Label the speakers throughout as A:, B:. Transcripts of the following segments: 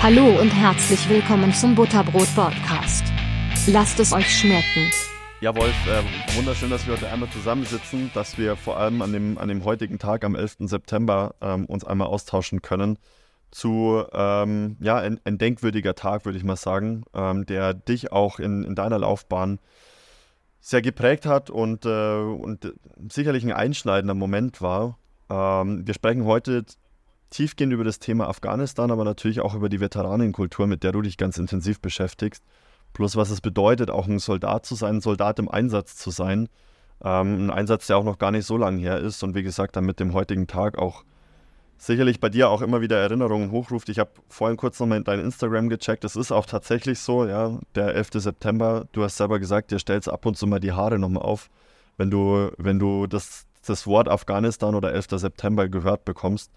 A: Hallo und herzlich willkommen zum Butterbrot Podcast. Lasst es euch schmecken.
B: Ja, Wolf, äh, wunderschön, dass wir heute einmal zusammensitzen, dass wir vor allem an dem, an dem heutigen Tag, am 11. September, ähm, uns einmal austauschen können zu, ähm, ja, ein, ein, denkwürdiger Tag, würde ich mal sagen, ähm, der dich auch in, in deiner Laufbahn sehr geprägt hat und, äh, und sicherlich ein einschneidender Moment war. Ähm, wir sprechen heute tiefgehend über das Thema Afghanistan, aber natürlich auch über die Veteranenkultur, mit der du dich ganz intensiv beschäftigst. Plus was es bedeutet, auch ein Soldat zu sein, ein Soldat im Einsatz zu sein. Ähm, ein Einsatz, der auch noch gar nicht so lange her ist und wie gesagt, dann mit dem heutigen Tag auch sicherlich bei dir auch immer wieder Erinnerungen hochruft. Ich habe vorhin kurz nochmal dein Instagram gecheckt. Es ist auch tatsächlich so, ja, der 11. September, du hast selber gesagt, dir stellst ab und zu mal die Haare nochmal auf, wenn du, wenn du das, das Wort Afghanistan oder 11. September gehört bekommst.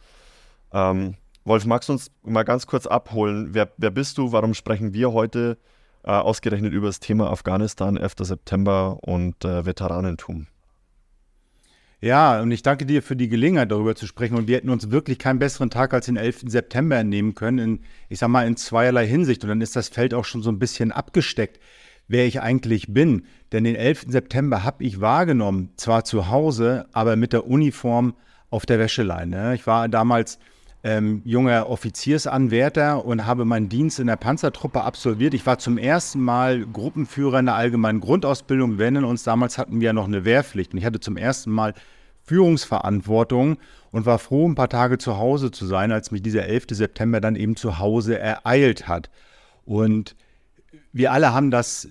B: Ähm, Wolf, magst du uns mal ganz kurz abholen? Wer, wer bist du? Warum sprechen wir heute äh, ausgerechnet über das Thema Afghanistan, 11. September und äh, Veteranentum?
C: Ja, und ich danke dir für die Gelegenheit, darüber zu sprechen. Und wir hätten uns wirklich keinen besseren Tag als den 11. September nehmen können, in, ich sag mal, in zweierlei Hinsicht. Und dann ist das Feld auch schon so ein bisschen abgesteckt, wer ich eigentlich bin. Denn den 11. September habe ich wahrgenommen, zwar zu Hause, aber mit der Uniform auf der Wäscheleine. Ich war damals ähm, junger Offiziersanwärter und habe meinen Dienst in der Panzertruppe absolviert. Ich war zum ersten Mal Gruppenführer in der allgemeinen Grundausbildung. Wir nennen uns, damals hatten wir ja noch eine Wehrpflicht und ich hatte zum ersten Mal Führungsverantwortung und war froh, ein paar Tage zu Hause zu sein, als mich dieser 11. September dann eben zu Hause ereilt hat. Und wir alle haben das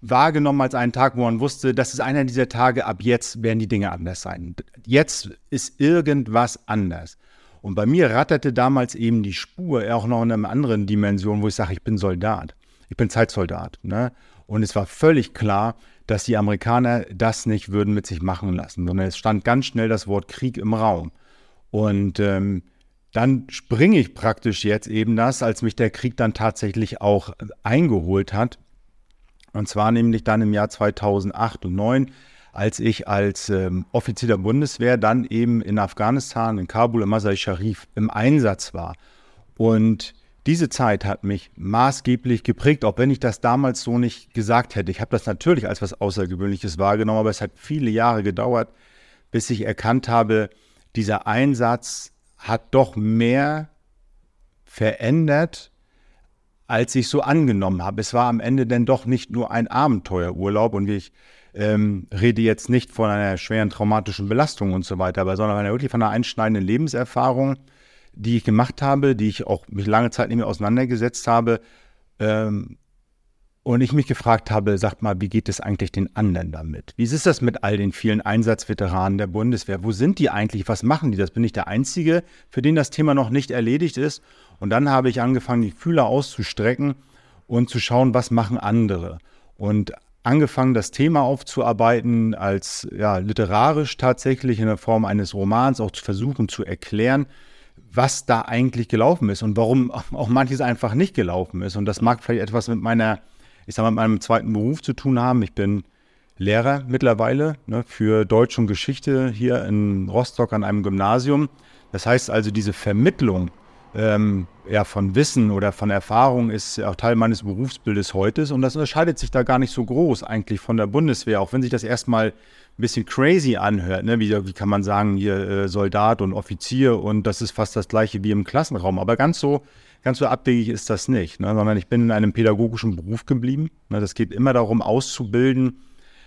C: wahrgenommen als einen Tag, wo man wusste, das ist einer dieser Tage, ab jetzt werden die Dinge anders sein. Jetzt ist irgendwas anders. Und bei mir ratterte damals eben die Spur auch noch in einer anderen Dimension, wo ich sage, ich bin Soldat. Ich bin Zeitsoldat. Ne? Und es war völlig klar, dass die Amerikaner das nicht würden mit sich machen lassen, sondern es stand ganz schnell das Wort Krieg im Raum. Und ähm, dann springe ich praktisch jetzt eben das, als mich der Krieg dann tatsächlich auch eingeholt hat. Und zwar nämlich dann im Jahr 2008 und 2009 als ich als ähm, Offizier der Bundeswehr dann eben in Afghanistan, in Kabul, im Masai Sharif im Einsatz war. Und diese Zeit hat mich maßgeblich geprägt, auch wenn ich das damals so nicht gesagt hätte. Ich habe das natürlich als was Außergewöhnliches wahrgenommen, aber es hat viele Jahre gedauert, bis ich erkannt habe, dieser Einsatz hat doch mehr verändert, als ich so angenommen habe. Es war am Ende denn doch nicht nur ein Abenteuerurlaub und wie ich ähm, rede jetzt nicht von einer schweren traumatischen Belastung und so weiter, aber sondern wirklich von einer einschneidenden Lebenserfahrung, die ich gemacht habe, die ich auch mich lange Zeit nicht mehr auseinandergesetzt habe. Ähm, und ich mich gefragt habe, sagt mal, wie geht es eigentlich den anderen damit? Wie ist das mit all den vielen Einsatzveteranen der Bundeswehr? Wo sind die eigentlich? Was machen die? Das bin ich der Einzige, für den das Thema noch nicht erledigt ist. Und dann habe ich angefangen, die Fühler auszustrecken und zu schauen, was machen andere. Und angefangen, das Thema aufzuarbeiten, als ja, literarisch tatsächlich in der Form eines Romans auch zu versuchen zu erklären, was da eigentlich gelaufen ist und warum auch manches einfach nicht gelaufen ist. Und das mag vielleicht etwas mit meiner, ich sag mal, mit meinem zweiten Beruf zu tun haben. Ich bin Lehrer mittlerweile ne, für Deutsch und Geschichte hier in Rostock an einem Gymnasium. Das heißt also, diese Vermittlung ähm, ja, von Wissen oder von Erfahrung ist auch Teil meines Berufsbildes heute. Und das unterscheidet sich da gar nicht so groß eigentlich von der Bundeswehr, auch wenn sich das erstmal ein bisschen crazy anhört. Ne? Wie, wie kann man sagen, hier äh, Soldat und Offizier und das ist fast das gleiche wie im Klassenraum. Aber ganz so, ganz so abwegig ist das nicht, ne? sondern ich bin in einem pädagogischen Beruf geblieben. Ne? Das geht immer darum, auszubilden.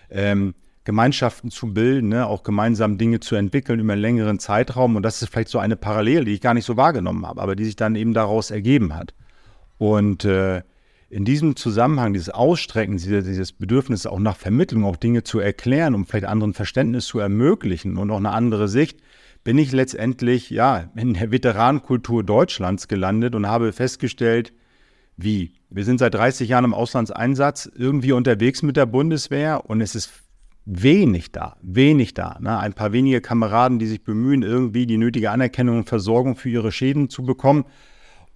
C: Ähm, Gemeinschaften zu bilden, ne? auch gemeinsam Dinge zu entwickeln über einen längeren Zeitraum. Und das ist vielleicht so eine Parallele, die ich gar nicht so wahrgenommen habe, aber die sich dann eben daraus ergeben hat. Und äh, in diesem Zusammenhang, dieses Ausstrecken, dieses Bedürfnis auch nach Vermittlung, auch Dinge zu erklären, um vielleicht anderen Verständnis zu ermöglichen und auch eine andere Sicht, bin ich letztendlich ja in der Veteranenkultur Deutschlands gelandet und habe festgestellt, wie wir sind seit 30 Jahren im Auslandseinsatz irgendwie unterwegs mit der Bundeswehr und es ist wenig da, wenig da. Ne? Ein paar wenige Kameraden, die sich bemühen, irgendwie die nötige Anerkennung und Versorgung für ihre Schäden zu bekommen.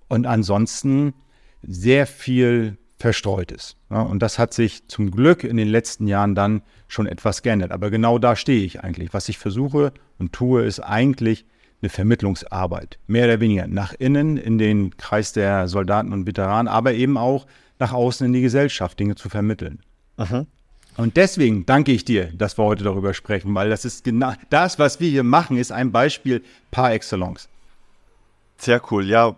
C: Und ansonsten sehr viel Verstreutes. Ne? Und das hat sich zum Glück in den letzten Jahren dann schon etwas geändert. Aber genau da stehe ich eigentlich. Was ich versuche und tue, ist eigentlich eine Vermittlungsarbeit. Mehr oder weniger nach innen in den Kreis der Soldaten und Veteranen, aber eben auch nach außen in die Gesellschaft Dinge zu vermitteln. Aha. Und deswegen danke ich dir, dass wir heute darüber sprechen, weil das ist genau das, was wir hier machen, ist ein Beispiel par excellence.
B: Sehr cool, ja,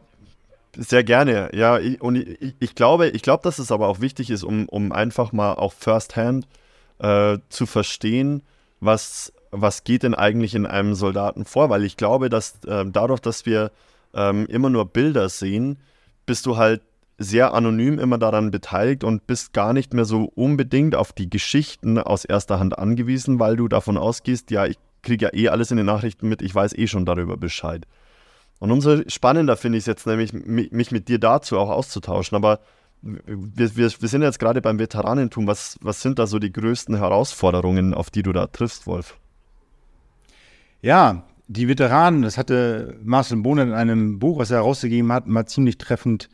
B: sehr gerne. Ja, und ich, ich, glaube, ich glaube, dass es aber auch wichtig ist, um, um einfach mal auch firsthand äh, zu verstehen, was, was geht denn eigentlich in einem Soldaten vor, weil ich glaube, dass äh, dadurch, dass wir ähm, immer nur Bilder sehen, bist du halt sehr anonym immer daran beteiligt und bist gar nicht mehr so unbedingt auf die Geschichten aus erster Hand angewiesen, weil du davon ausgehst, ja, ich kriege ja eh alles in den Nachrichten mit, ich weiß eh schon darüber Bescheid. Und umso spannender finde ich es jetzt nämlich, mich mit dir dazu auch auszutauschen. Aber wir, wir, wir sind jetzt gerade beim Veteranentum. Was, was sind da so die größten Herausforderungen, auf die du da triffst, Wolf?
C: Ja, die Veteranen, das hatte Marcel Bohner in einem Buch, was er herausgegeben hat, mal ziemlich treffend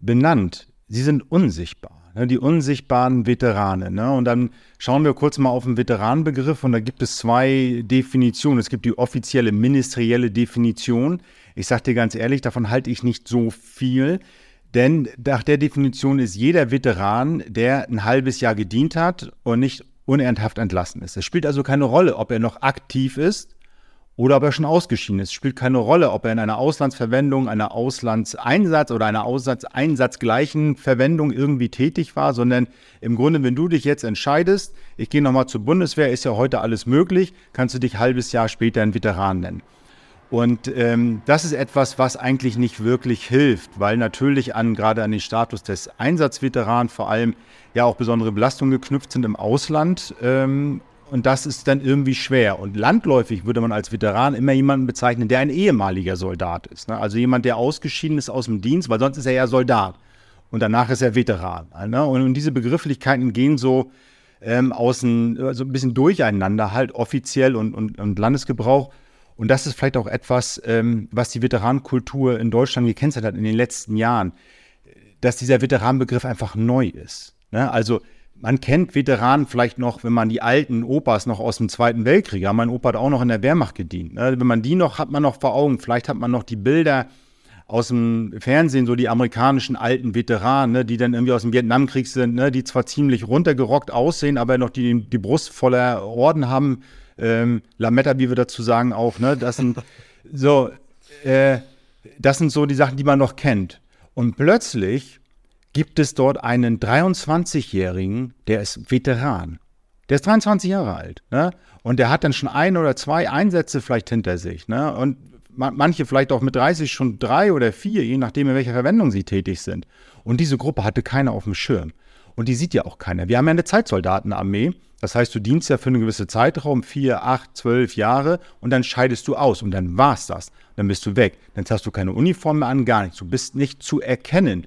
C: benannt. Sie sind unsichtbar, ne, die unsichtbaren Veteranen. Ne? Und dann schauen wir kurz mal auf den Veteranenbegriff und da gibt es zwei Definitionen. Es gibt die offizielle ministerielle Definition. Ich sage dir ganz ehrlich, davon halte ich nicht so viel. Denn nach der Definition ist jeder Veteran, der ein halbes Jahr gedient hat und nicht unernsthaft entlassen ist. Es spielt also keine Rolle, ob er noch aktiv ist oder ob er schon ausgeschieden ist. Es spielt keine Rolle, ob er in einer Auslandsverwendung, einer Auslandseinsatz oder einer Auslandseinsatzgleichen Verwendung irgendwie tätig war, sondern im Grunde, wenn du dich jetzt entscheidest, ich gehe nochmal zur Bundeswehr, ist ja heute alles möglich, kannst du dich ein halbes Jahr später ein Veteran nennen. Und ähm, das ist etwas, was eigentlich nicht wirklich hilft, weil natürlich an gerade an den Status des Einsatzveteranen vor allem ja auch besondere Belastungen geknüpft sind im Ausland. Ähm, und das ist dann irgendwie schwer. Und landläufig würde man als Veteran immer jemanden bezeichnen, der ein ehemaliger Soldat ist. Ne? Also jemand, der ausgeschieden ist aus dem Dienst, weil sonst ist er ja Soldat. Und danach ist er Veteran. Ne? Und, diese Begrifflichkeiten gehen so ähm, außen, also ein bisschen durcheinander, halt offiziell und, und, und Landesgebrauch. Und das ist vielleicht auch etwas, ähm, was die Veteranenkultur in Deutschland gekennzeichnet hat in den letzten Jahren, dass dieser Veteranenbegriff einfach neu ist. Ne? Also man kennt Veteranen vielleicht noch, wenn man die alten Opas noch aus dem Zweiten Weltkrieg, ja, mein Opa hat auch noch in der Wehrmacht gedient. Ne? Wenn man die noch, hat man noch vor Augen, vielleicht hat man noch die Bilder aus dem Fernsehen, so die amerikanischen alten Veteranen, ne, die dann irgendwie aus dem Vietnamkrieg sind, ne, die zwar ziemlich runtergerockt aussehen, aber noch die, die Brust voller Orden haben, ähm, Lametta, wie wir dazu sagen, auch. Ne? Das sind so, äh, das sind so die Sachen, die man noch kennt. Und plötzlich gibt es dort einen 23-Jährigen, der ist Veteran. Der ist 23 Jahre alt. Ne? Und der hat dann schon ein oder zwei Einsätze vielleicht hinter sich. Ne? Und manche vielleicht auch mit 30 schon drei oder vier, je nachdem, in welcher Verwendung sie tätig sind. Und diese Gruppe hatte keiner auf dem Schirm. Und die sieht ja auch keiner. Wir haben ja eine Zeitsoldatenarmee. Das heißt, du dienst ja für einen gewissen Zeitraum, vier, acht, zwölf Jahre, und dann scheidest du aus und dann war's das. Dann bist du weg. Dann hast du keine Uniform mehr an, gar nichts. Du bist nicht zu erkennen,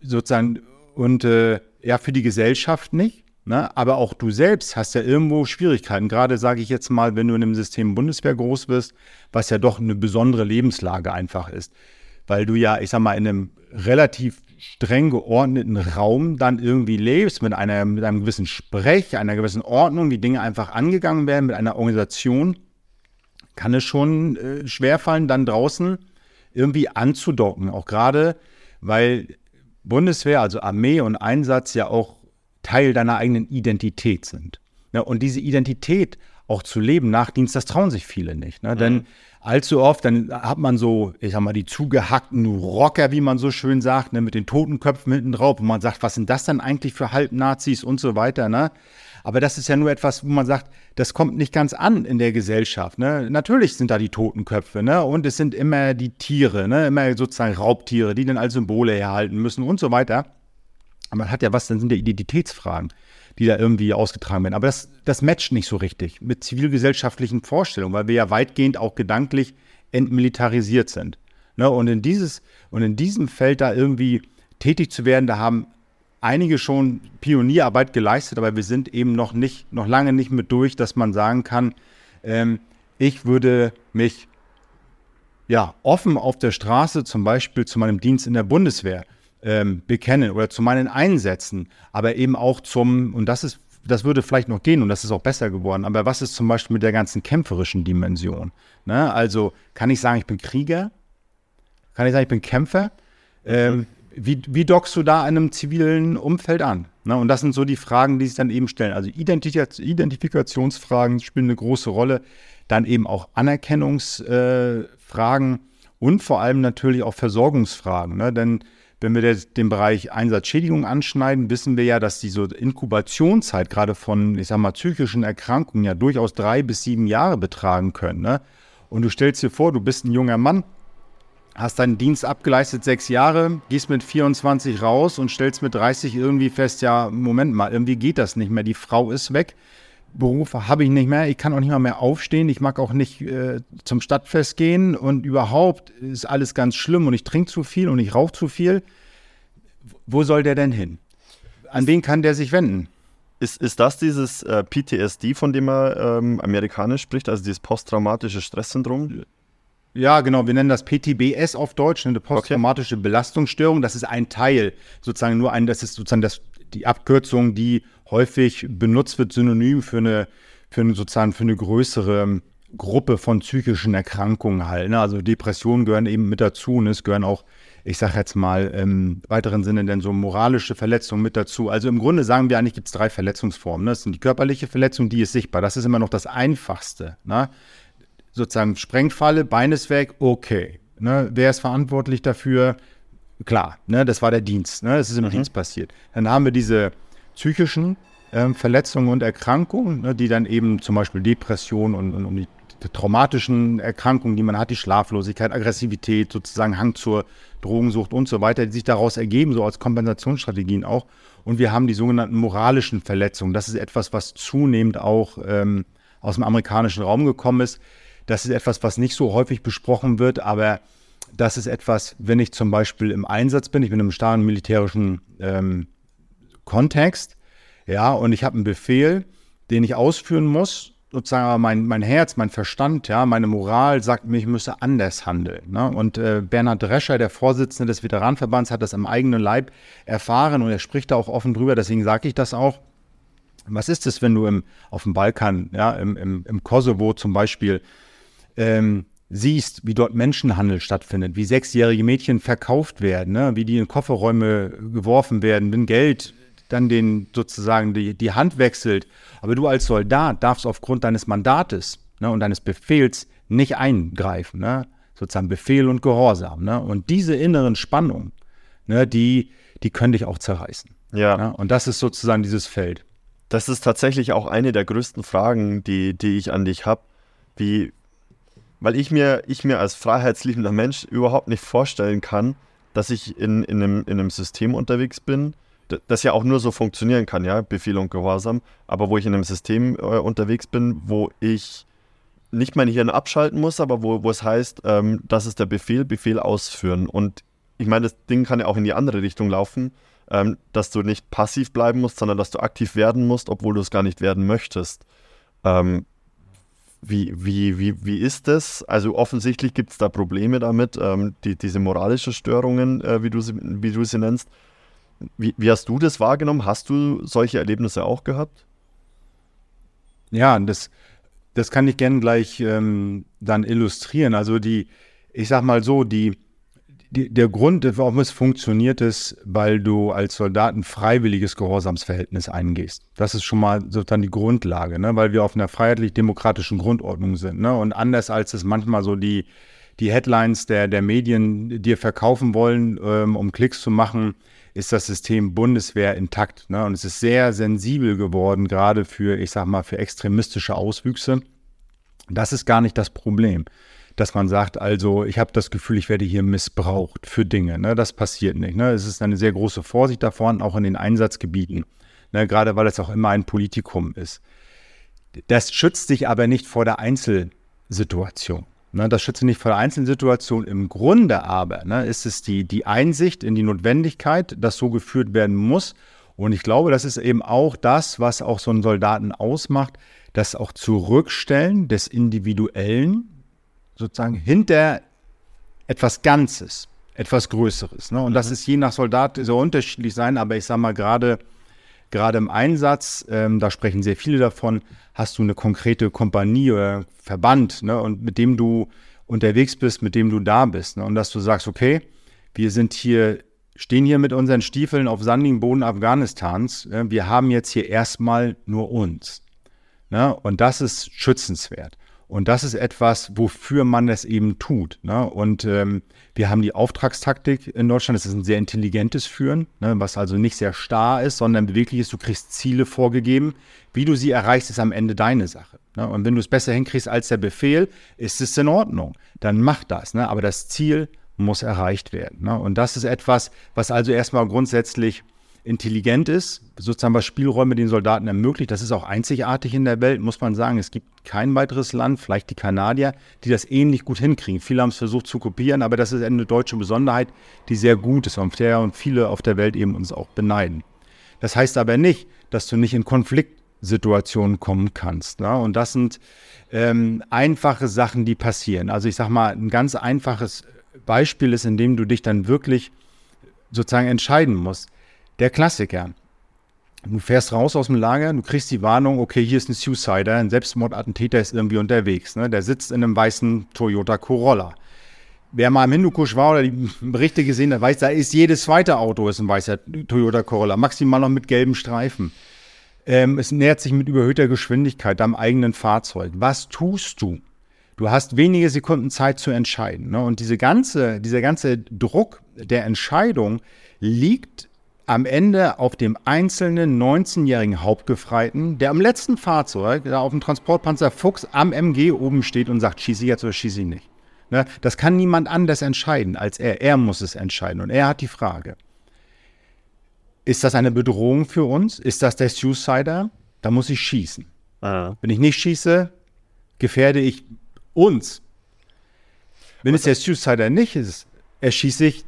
C: sozusagen, und äh, ja, für die Gesellschaft nicht. Ne? Aber auch du selbst hast ja irgendwo Schwierigkeiten. Gerade sage ich jetzt mal, wenn du in einem System Bundeswehr groß wirst, was ja doch eine besondere Lebenslage einfach ist. Weil du ja, ich sag mal, in einem relativ streng geordneten Raum dann irgendwie lebst, mit, einer, mit einem gewissen Sprech, einer gewissen Ordnung, wie Dinge einfach angegangen werden, mit einer Organisation, kann es schon äh, schwerfallen, dann draußen irgendwie anzudocken. Auch gerade, weil Bundeswehr, also Armee und Einsatz ja auch Teil deiner eigenen Identität sind. Ja, und diese Identität auch zu leben nach Dienst, das trauen sich viele nicht. Ne? Mhm. Denn allzu oft, dann hat man so, ich sag mal, die zugehackten Rocker, wie man so schön sagt, ne, mit den Totenköpfen hinten drauf, wo man sagt, was sind das denn eigentlich für Halbnazis und so weiter, ne? Aber das ist ja nur etwas, wo man sagt, das kommt nicht ganz an in der Gesellschaft. Ne? Natürlich sind da die Totenköpfe, ne? Und es sind immer die Tiere, ne? Immer sozusagen Raubtiere, die dann als Symbole herhalten müssen und so weiter. Aber man hat ja was, dann sind ja Identitätsfragen die da irgendwie ausgetragen werden. Aber das, das matcht nicht so richtig mit zivilgesellschaftlichen Vorstellungen, weil wir ja weitgehend auch gedanklich entmilitarisiert sind. Ne? Und, in dieses, und in diesem Feld da irgendwie tätig zu werden, da haben einige schon Pionierarbeit geleistet, aber wir sind eben noch nicht, noch lange nicht mit durch, dass man sagen kann, ähm, ich würde mich ja offen auf der Straße zum Beispiel zu meinem Dienst in der Bundeswehr ähm, bekennen oder zu meinen Einsätzen, aber eben auch zum, und das ist das würde vielleicht noch gehen und das ist auch besser geworden. Aber was ist zum Beispiel mit der ganzen kämpferischen Dimension? Ne? Also kann ich sagen, ich bin Krieger? Kann ich sagen, ich bin Kämpfer? Ähm, wie, wie dockst du da in einem zivilen Umfeld an? Ne? Und das sind so die Fragen, die sich dann eben stellen. Also Identif Identifikationsfragen spielen eine große Rolle. Dann eben auch Anerkennungsfragen äh, und vor allem natürlich auch Versorgungsfragen. Ne? Denn wenn wir den Bereich Einsatzschädigung anschneiden, wissen wir ja, dass diese Inkubationszeit gerade von, ich sag mal, psychischen Erkrankungen ja durchaus drei bis sieben Jahre betragen können. Ne? Und du stellst dir vor, du bist ein junger Mann, hast deinen Dienst abgeleistet sechs Jahre, gehst mit 24 raus und stellst mit 30 irgendwie fest, ja, Moment mal, irgendwie geht das nicht mehr. Die Frau ist weg. Beruf habe ich nicht mehr, ich kann auch nicht mal mehr aufstehen, ich mag auch nicht äh, zum Stadtfest gehen und überhaupt ist alles ganz schlimm und ich trinke zu viel und ich rauche zu viel. Wo soll der denn hin? An wen kann der sich wenden?
B: Ist, ist das dieses äh, PTSD, von dem man ähm, amerikanisch spricht, also dieses posttraumatische Stresssyndrom?
C: Ja, genau. Wir nennen das PTBS auf Deutsch, eine posttraumatische okay. Belastungsstörung. Das ist ein Teil, sozusagen nur ein, das ist sozusagen das, die Abkürzung, die häufig benutzt wird, synonym für eine, für eine sozusagen für eine größere Gruppe von psychischen Erkrankungen halt. Ne? Also Depressionen gehören eben mit dazu und es gehören auch, ich sage jetzt mal im weiteren Sinne, denn so moralische Verletzungen mit dazu. Also im Grunde sagen wir eigentlich, gibt es drei Verletzungsformen. Ne? Das sind die körperliche Verletzung, die ist sichtbar. Das ist immer noch das Einfachste. Ne? Sozusagen Sprengfalle, Bein ist weg, okay. Ne? Wer ist verantwortlich dafür? Klar, ne? das war der Dienst. Ne? Das ist im mhm. Dienst passiert. Dann haben wir diese psychischen ähm, Verletzungen und Erkrankungen, ne, die dann eben zum Beispiel Depression und, und, und die, die, traumatischen Erkrankungen, die man hat, die Schlaflosigkeit, Aggressivität, sozusagen Hang zur Drogensucht und so weiter, die sich daraus ergeben, so als Kompensationsstrategien auch. Und wir haben die sogenannten moralischen Verletzungen. Das ist etwas, was zunehmend auch ähm, aus dem amerikanischen Raum gekommen ist. Das ist etwas, was nicht so häufig besprochen wird, aber das ist etwas, wenn ich zum Beispiel im Einsatz bin, ich bin im starren militärischen ähm, Kontext, ja, und ich habe einen Befehl, den ich ausführen muss, sozusagen mein, mein Herz, mein Verstand, ja, meine Moral sagt mir, ich müsse anders handeln. Ne? Und äh, Bernhard Drescher, der Vorsitzende des Veteranenverbands, hat das am eigenen Leib erfahren und er spricht da auch offen drüber, deswegen sage ich das auch. Was ist es, wenn du im, auf dem Balkan, ja, im, im, im Kosovo zum Beispiel, ähm, siehst, wie dort Menschenhandel stattfindet, wie sechsjährige Mädchen verkauft werden, ne? wie die in Kofferräume geworfen werden, wenn Geld dann den sozusagen die, die Hand wechselt. Aber du als Soldat darfst aufgrund deines Mandates ne, und deines Befehls nicht eingreifen. Ne? Sozusagen Befehl und Gehorsam. Ne? Und diese inneren Spannungen, ne, die, die können dich auch zerreißen. Ja. Ne? Und das ist sozusagen dieses Feld.
B: Das ist tatsächlich auch eine der größten Fragen, die, die ich an dich habe. Wie, weil ich mir, ich mir als freiheitsliebender Mensch überhaupt nicht vorstellen kann, dass ich in, in, einem, in einem System unterwegs bin, das ja auch nur so funktionieren kann, ja, Befehl und Gehorsam, aber wo ich in einem System äh, unterwegs bin, wo ich nicht mein Hirn abschalten muss, aber wo, wo es heißt, ähm, das ist der Befehl, Befehl ausführen. Und ich meine, das Ding kann ja auch in die andere Richtung laufen, ähm, dass du nicht passiv bleiben musst, sondern dass du aktiv werden musst, obwohl du es gar nicht werden möchtest. Ähm, wie, wie, wie, wie ist das? Also offensichtlich gibt es da Probleme damit, ähm, die, diese moralische Störungen, äh, wie, du sie, wie du sie nennst. Wie, wie hast du das wahrgenommen? Hast du solche Erlebnisse auch gehabt?
C: Ja, das, das kann ich gerne gleich ähm, dann illustrieren. Also die, ich sag mal so, die, die, der Grund, warum es funktioniert, ist, weil du als Soldat ein freiwilliges Gehorsamsverhältnis eingehst. Das ist schon mal sozusagen die Grundlage, ne? weil wir auf einer freiheitlich-demokratischen Grundordnung sind. Ne? Und anders als es manchmal so die, die Headlines der, der Medien dir verkaufen wollen, ähm, um Klicks zu machen, ist das System Bundeswehr intakt. Ne? Und es ist sehr sensibel geworden, gerade für, ich sag mal, für extremistische Auswüchse. Das ist gar nicht das Problem, dass man sagt, also ich habe das Gefühl, ich werde hier missbraucht für Dinge. Ne? Das passiert nicht. Ne? Es ist eine sehr große Vorsicht davon, auch in den Einsatzgebieten, ne? gerade weil es auch immer ein Politikum ist. Das schützt sich aber nicht vor der Einzelsituation. Ne, das schützt nicht vor der einzelnen Situation. Im Grunde aber ne, ist es die, die Einsicht in die Notwendigkeit, dass so geführt werden muss. Und ich glaube, das ist eben auch das, was auch so einen Soldaten ausmacht, das auch Zurückstellen des Individuellen sozusagen hinter etwas Ganzes, etwas Größeres. Ne? Und das mhm. ist je nach Soldat so unterschiedlich sein, aber ich sage mal gerade gerade im Einsatz, ähm, da sprechen sehr viele davon, hast du eine konkrete Kompanie oder Verband, ne, und mit dem du unterwegs bist, mit dem du da bist. Ne, und dass du sagst, okay, wir sind hier, stehen hier mit unseren Stiefeln auf sandigem Boden Afghanistans. Äh, wir haben jetzt hier erstmal nur uns. Ne, und das ist schützenswert. Und das ist etwas, wofür man das eben tut. Ne? Und ähm, wir haben die Auftragstaktik in Deutschland. Das ist ein sehr intelligentes Führen, ne? was also nicht sehr starr ist, sondern beweglich ist. Du kriegst Ziele vorgegeben. Wie du sie erreichst, ist am Ende deine Sache. Ne? Und wenn du es besser hinkriegst als der Befehl, ist es in Ordnung. Dann mach das. Ne? Aber das Ziel muss erreicht werden. Ne? Und das ist etwas, was also erstmal grundsätzlich intelligent ist, sozusagen was Spielräume den Soldaten ermöglicht. Das ist auch einzigartig in der Welt, muss man sagen. Es gibt kein weiteres Land, vielleicht die Kanadier, die das ähnlich gut hinkriegen. Viele haben es versucht zu kopieren, aber das ist eine deutsche Besonderheit, die sehr gut ist und der und viele auf der Welt eben uns auch beneiden. Das heißt aber nicht, dass du nicht in Konfliktsituationen kommen kannst. Ne? Und das sind ähm, einfache Sachen, die passieren. Also ich sage mal, ein ganz einfaches Beispiel ist, in dem du dich dann wirklich sozusagen entscheiden musst der Klassiker. Du fährst raus aus dem Lager, du kriegst die Warnung, okay, hier ist ein Suicider, ein Selbstmordattentäter ist irgendwie unterwegs. Ne? Der sitzt in einem weißen Toyota Corolla. Wer mal im Hindukusch war oder die Berichte gesehen hat, weiß, da ist jedes zweite Auto ist ein weißer Toyota Corolla, maximal noch mit gelben Streifen. Ähm, es nähert sich mit überhöhter Geschwindigkeit am eigenen Fahrzeug. Was tust du? Du hast wenige Sekunden Zeit zu entscheiden. Ne? Und diese ganze, dieser ganze Druck der Entscheidung liegt am Ende auf dem einzelnen 19-jährigen Hauptgefreiten, der am letzten Fahrzeug, da auf dem Transportpanzer Fuchs am MG oben steht und sagt, schieße ich jetzt oder schieße ich nicht. Ne? Das kann niemand anders entscheiden als er. Er muss es entscheiden und er hat die Frage. Ist das eine Bedrohung für uns? Ist das der Suicider? Da muss ich schießen. Ah. Wenn ich nicht schieße, gefährde ich uns. Wenn Was es der Suicider nicht ist, erschieße ich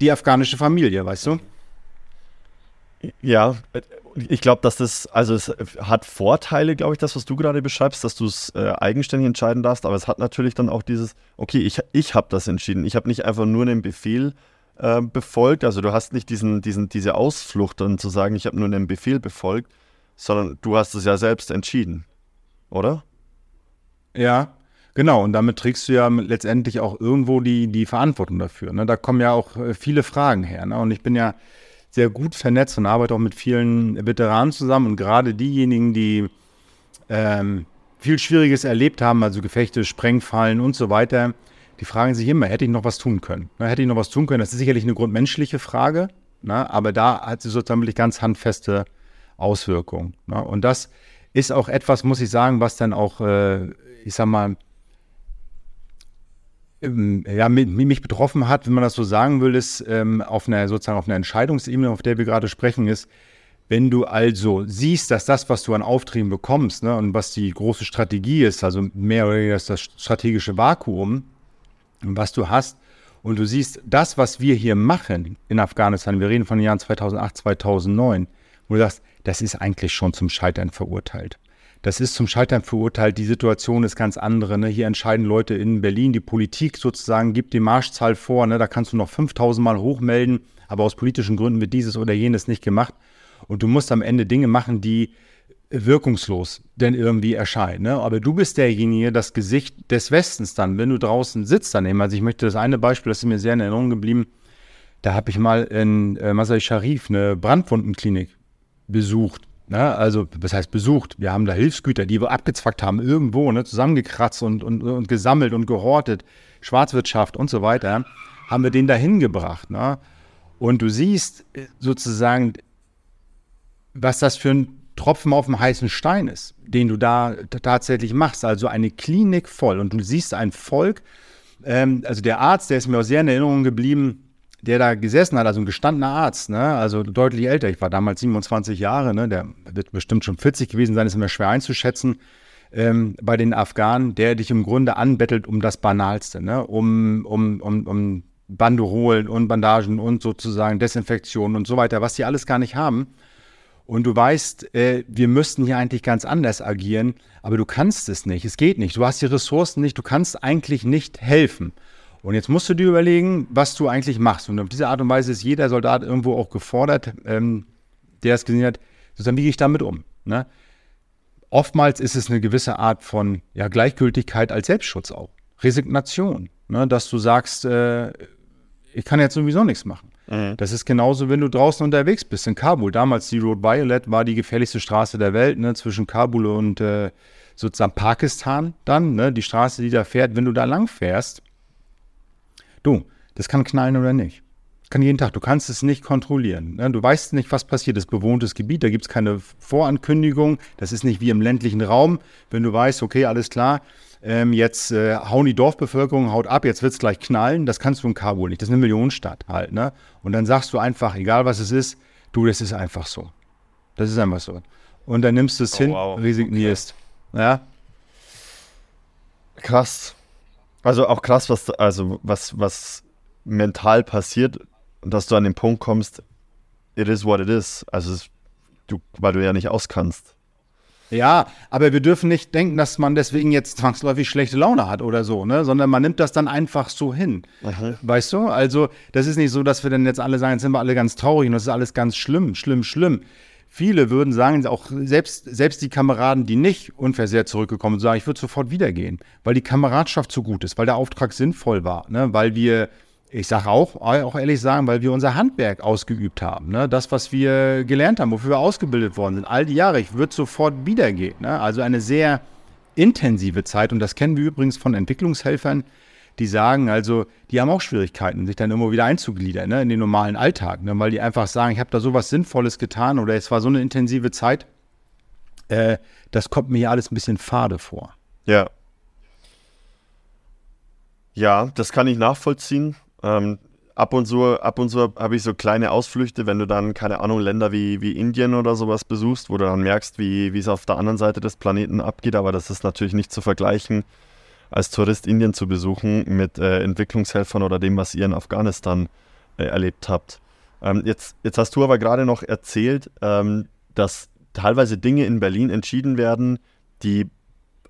C: die afghanische Familie, weißt du?
B: Ja, ich glaube, dass das, also es hat Vorteile, glaube ich, das, was du gerade beschreibst, dass du es äh, eigenständig entscheiden darfst, aber es hat natürlich dann auch dieses, okay, ich, ich habe das entschieden. Ich habe nicht einfach nur einen Befehl äh, befolgt, also du hast nicht diesen, diesen, diese Ausflucht dann zu sagen, ich habe nur einen Befehl befolgt, sondern du hast es ja selbst entschieden, oder?
C: Ja, Genau, und damit trägst du ja letztendlich auch irgendwo die, die Verantwortung dafür. Ne? Da kommen ja auch äh, viele Fragen her. Ne? Und ich bin ja sehr gut vernetzt und arbeite auch mit vielen Veteranen zusammen und gerade diejenigen, die ähm, viel Schwieriges erlebt haben, also Gefechte, Sprengfallen und so weiter, die fragen sich immer, hätte ich noch was tun können? Na, hätte ich noch was tun können? Das ist sicherlich eine grundmenschliche Frage, na, aber da hat sie sozusagen wirklich ganz handfeste Auswirkungen. Na, und das ist auch etwas, muss ich sagen, was dann auch, äh, ich sag mal, ja, mich betroffen hat, wenn man das so sagen will, ist ähm, auf einer sozusagen auf einer Entscheidungsebene, auf der wir gerade sprechen, ist, wenn du also siehst, dass das, was du an Aufträgen bekommst ne, und was die große Strategie ist, also mehr oder weniger das strategische Vakuum, was du hast, und du siehst, das, was wir hier machen in Afghanistan, wir reden von den Jahren 2008, 2009, wo du sagst, das ist eigentlich schon zum Scheitern verurteilt das ist zum Scheitern verurteilt. Die Situation ist ganz andere. Ne? Hier entscheiden Leute in Berlin. Die Politik sozusagen gibt die Marschzahl vor. Ne? Da kannst du noch 5000 Mal hochmelden, aber aus politischen Gründen wird dieses oder jenes nicht gemacht. Und du musst am Ende Dinge machen, die wirkungslos denn irgendwie erscheinen. Ne? Aber du bist derjenige, das Gesicht des Westens dann, wenn du draußen sitzt daneben. Also ich möchte das eine Beispiel, das ist mir sehr in Erinnerung geblieben. Da habe ich mal in äh, Masai Sharif eine Brandwundenklinik besucht Ne? Also, was heißt besucht? Wir haben da Hilfsgüter, die wir abgezwackt haben, irgendwo, ne? zusammengekratzt und, und, und gesammelt und gehortet, Schwarzwirtschaft und so weiter, haben wir den dahin gebracht. Ne? Und du siehst äh, sozusagen, was das für ein Tropfen auf dem heißen Stein ist, den du da tatsächlich machst. Also eine Klinik voll. Und du siehst ein Volk, ähm, also der Arzt, der ist mir auch sehr in Erinnerung geblieben, der da gesessen hat, also ein gestandener Arzt, ne, also deutlich älter, ich war damals 27 Jahre, ne, der wird bestimmt schon 40 gewesen sein, ist immer schwer einzuschätzen, ähm, bei den Afghanen, der dich im Grunde anbettelt um das Banalste, ne, um, um, um, um Banderolen und Bandagen und sozusagen Desinfektion und so weiter, was die alles gar nicht haben. Und du weißt, äh, wir müssten hier eigentlich ganz anders agieren, aber du kannst es nicht. Es geht nicht. Du hast die Ressourcen nicht. Du kannst eigentlich nicht helfen. Und jetzt musst du dir überlegen, was du eigentlich machst. Und auf diese Art und Weise ist jeder Soldat irgendwo auch gefordert, ähm, der es gesehen hat, sozusagen, wie gehe ich damit um? Ne? Oftmals ist es eine gewisse Art von ja, Gleichgültigkeit als Selbstschutz auch. Resignation, ne? dass du sagst, äh, ich kann jetzt sowieso nichts machen. Mhm. Das ist genauso, wenn du draußen unterwegs bist in Kabul. Damals die Road Violet war die gefährlichste Straße der Welt, ne? zwischen Kabul und äh, sozusagen Pakistan dann, ne? die Straße, die da fährt, wenn du da lang fährst. Du, das kann knallen oder nicht. Kann jeden Tag. Du kannst es nicht kontrollieren. Ne? Du weißt nicht, was passiert. Das ist bewohntes Gebiet, da gibt es keine Vorankündigung. Das ist nicht wie im ländlichen Raum. Wenn du weißt, okay, alles klar, ähm, jetzt äh, hauen die Dorfbevölkerung, haut ab, jetzt wird es gleich knallen. Das kannst du in Kabul nicht. Das ist eine Millionenstadt halt. Ne? Und dann sagst du einfach, egal was es ist, du, das ist einfach so. Das ist einfach so. Und dann nimmst du es oh, hin, wow. resignierst. Okay. Ja.
B: Krass. Also auch krass, was, also was, was mental passiert, dass du an den Punkt kommst, it is what it is. Also du, weil du ja nicht auskannst.
C: Ja, aber wir dürfen nicht denken, dass man deswegen jetzt zwangsläufig schlechte Laune hat oder so, ne? Sondern man nimmt das dann einfach so hin. Aha. Weißt du? Also, das ist nicht so, dass wir dann jetzt alle sagen, jetzt sind wir alle ganz traurig und das ist alles ganz schlimm, schlimm, schlimm. Viele würden sagen, auch selbst, selbst die Kameraden, die nicht unversehrt zurückgekommen sind, sagen, ich würde sofort wieder gehen, weil die Kameradschaft so gut ist, weil der Auftrag sinnvoll war, ne? weil wir ich sage auch, auch ehrlich sagen, weil wir unser Handwerk ausgeübt haben. Ne? Das, was wir gelernt haben, wofür wir ausgebildet worden sind, all die Jahre. Ich würde sofort wieder gehen. Ne? Also eine sehr intensive Zeit. Und das kennen wir übrigens von Entwicklungshelfern, die sagen, also die haben auch Schwierigkeiten, sich dann immer wieder einzugliedern ne? in den normalen Alltag. Ne? Weil die einfach sagen, ich habe da so was Sinnvolles getan oder es war so eine intensive Zeit. Äh, das kommt mir hier alles ein bisschen fade vor.
B: Ja. Ja, das kann ich nachvollziehen. Ähm, ab und zu, ab und zu habe ich so kleine Ausflüchte, wenn du dann, keine Ahnung, Länder wie, wie Indien oder sowas besuchst, wo du dann merkst, wie es auf der anderen Seite des Planeten abgeht, aber das ist natürlich nicht zu vergleichen, als Tourist Indien zu besuchen mit äh, Entwicklungshelfern oder dem, was ihr in Afghanistan äh, erlebt habt. Ähm, jetzt, jetzt hast du aber gerade noch erzählt, ähm, dass teilweise Dinge in Berlin entschieden werden, die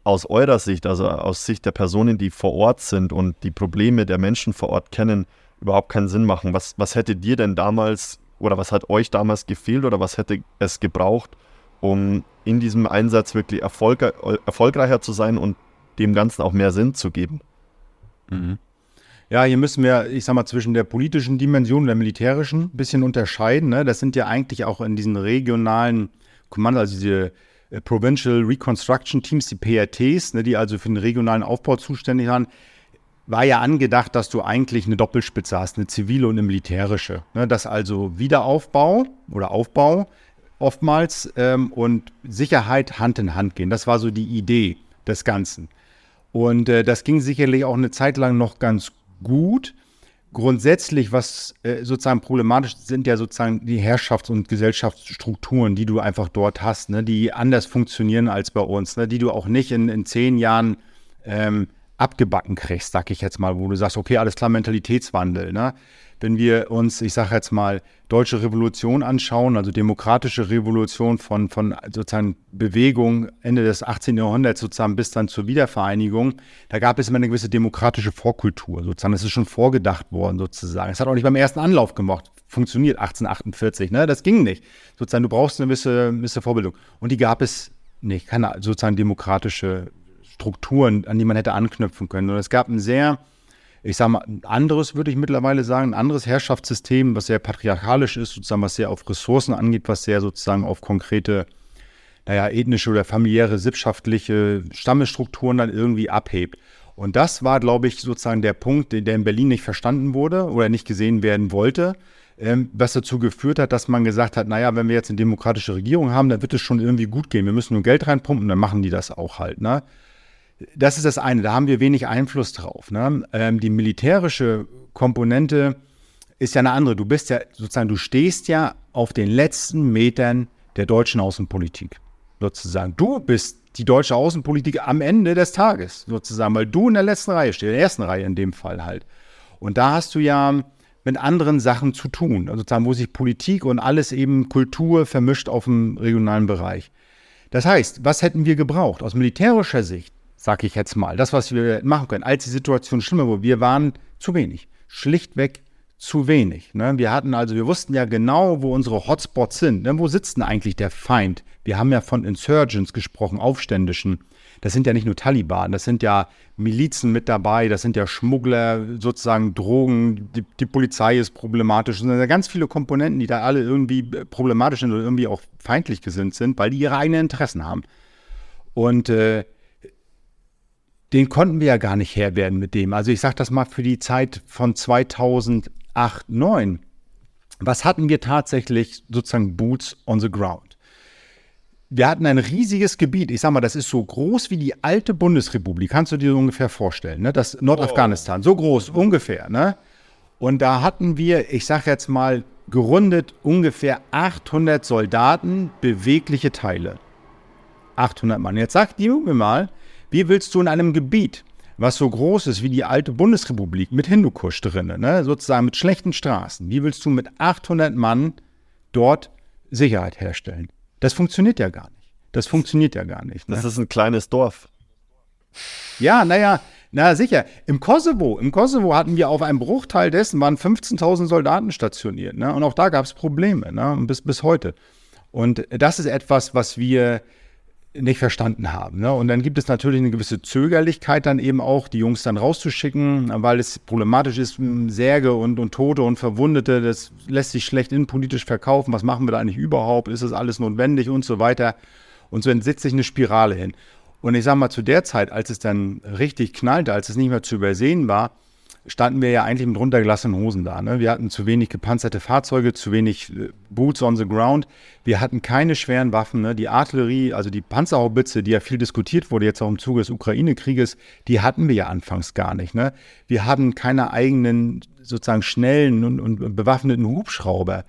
B: aus eurer Sicht, also aus Sicht der Personen, die vor Ort sind und die Probleme der Menschen vor Ort kennen, überhaupt keinen Sinn machen. Was, was hätte dir denn damals oder was hat euch damals gefehlt oder was hätte es gebraucht, um in diesem Einsatz wirklich erfolg, erfolgreicher zu sein und dem Ganzen auch mehr Sinn zu geben?
C: Mhm. Ja, hier müssen wir, ich sag mal, zwischen der politischen Dimension und der militärischen ein bisschen unterscheiden. Ne? Das sind ja eigentlich auch in diesen regionalen Kommandos, also diese äh, Provincial Reconstruction Teams, die PRTs, ne, die also für den regionalen Aufbau zuständig waren, war ja angedacht, dass du eigentlich eine Doppelspitze hast, eine zivile und eine militärische. Ne, dass also Wiederaufbau oder Aufbau oftmals ähm, und Sicherheit Hand in Hand gehen. Das war so die Idee des Ganzen. Und äh, das ging sicherlich auch eine Zeit lang noch ganz gut grundsätzlich, was äh, sozusagen problematisch sind, ja sozusagen die Herrschafts- und Gesellschaftsstrukturen, die du einfach dort hast, ne, die anders funktionieren als bei uns, ne, die du auch nicht in, in zehn Jahren ähm, abgebacken kriegst, sag ich jetzt mal, wo du sagst, okay, alles klar, Mentalitätswandel. Ne? Wenn wir uns, ich sage jetzt mal, deutsche Revolution anschauen, also demokratische Revolution von, von sozusagen Bewegung Ende des 18. Jahrhunderts sozusagen bis dann zur Wiedervereinigung, da gab es immer eine gewisse demokratische Vorkultur sozusagen. Es ist schon vorgedacht worden sozusagen. Es hat auch nicht beim ersten Anlauf gemacht, funktioniert 1848, ne? Das ging nicht. Sozusagen, du brauchst eine gewisse, gewisse Vorbildung. Und die gab es nicht, keine sozusagen demokratische Strukturen, an die man hätte anknüpfen können. Und es gab ein sehr ich sage mal, ein anderes würde ich mittlerweile sagen, ein anderes Herrschaftssystem, was sehr patriarchalisch ist, sozusagen, was sehr auf Ressourcen angeht, was sehr sozusagen auf konkrete, naja, ethnische oder familiäre, sippschaftliche Stammesstrukturen dann irgendwie abhebt. Und das war, glaube ich, sozusagen der Punkt, der in Berlin nicht verstanden wurde oder nicht gesehen werden wollte, ähm, was dazu geführt hat, dass man gesagt hat, naja, wenn wir jetzt eine demokratische Regierung haben, dann wird es schon irgendwie gut gehen. Wir müssen nur Geld reinpumpen, dann machen die das auch halt. Ne? Das ist das eine, da haben wir wenig Einfluss drauf. Ne? Ähm, die militärische Komponente ist ja eine andere. Du bist ja sozusagen, du stehst ja auf den letzten Metern der deutschen Außenpolitik. Sozusagen. Du bist die deutsche Außenpolitik am Ende des Tages, sozusagen, weil du in der letzten Reihe stehst, in der ersten Reihe in dem Fall halt. Und da hast du ja mit anderen Sachen zu tun, also sozusagen, wo sich Politik und alles eben Kultur vermischt auf dem regionalen Bereich. Das heißt, was hätten wir gebraucht aus militärischer Sicht? Sag ich jetzt mal. Das, was wir machen können, als die Situation schlimmer wurde, wir waren zu wenig. Schlichtweg zu wenig. Ne? Wir hatten also, wir wussten ja genau, wo unsere Hotspots sind. Ne? Wo sitzt denn eigentlich der Feind? Wir haben ja von Insurgents gesprochen, Aufständischen. Das sind ja nicht nur Taliban, das sind ja Milizen mit dabei, das sind ja Schmuggler, sozusagen Drogen, die, die Polizei ist problematisch. Es sind ja ganz viele Komponenten, die da alle irgendwie problematisch sind oder irgendwie auch feindlich gesinnt sind, weil die ihre eigenen Interessen haben. Und äh, den konnten wir ja gar nicht Herr werden mit dem. Also ich sage das mal für die Zeit von 2008, 2009. Was hatten wir tatsächlich sozusagen Boots on the ground? Wir hatten ein riesiges Gebiet. Ich sag mal, das ist so groß wie die alte Bundesrepublik. Kannst du dir so ungefähr vorstellen, ne? Das Nordafghanistan. So groß, ungefähr, ne? Und da hatten wir, ich sag jetzt mal, gerundet ungefähr 800 Soldaten, bewegliche Teile. 800 Mann. Jetzt sagt die mir mal, wie willst du in einem Gebiet, was so groß ist wie die alte Bundesrepublik mit Hindukusch drin, ne, sozusagen mit schlechten Straßen, wie willst du mit 800 Mann dort Sicherheit herstellen? Das funktioniert ja gar nicht. Das funktioniert ja gar nicht.
B: Ne? Das ist ein kleines Dorf.
C: Ja, naja, na sicher. Im Kosovo, im Kosovo hatten wir auf einem Bruchteil dessen waren 15.000 Soldaten stationiert. Ne? Und auch da gab es Probleme, ne? bis, bis heute. Und das ist etwas, was wir nicht verstanden haben. Ne? Und dann gibt es natürlich eine gewisse Zögerlichkeit dann eben auch, die Jungs dann rauszuschicken, weil es problematisch ist, Särge und, und Tote und Verwundete, das lässt sich schlecht innenpolitisch verkaufen. Was machen wir da eigentlich überhaupt? Ist das alles notwendig und so weiter? Und so entsetzt sich eine Spirale hin. Und ich sage mal, zu der Zeit, als es dann richtig knallte, als es nicht mehr zu übersehen war, standen wir ja eigentlich mit runtergelassenen Hosen da. Ne? Wir hatten zu wenig gepanzerte Fahrzeuge, zu wenig äh, Boots on the ground. Wir hatten keine schweren Waffen. Ne? Die Artillerie, also die Panzerhaubitze, die ja viel diskutiert wurde, jetzt auch im Zuge des Ukraine-Krieges, die hatten wir ja anfangs gar nicht. Ne? Wir hatten keine eigenen, sozusagen schnellen und, und bewaffneten Hubschrauber.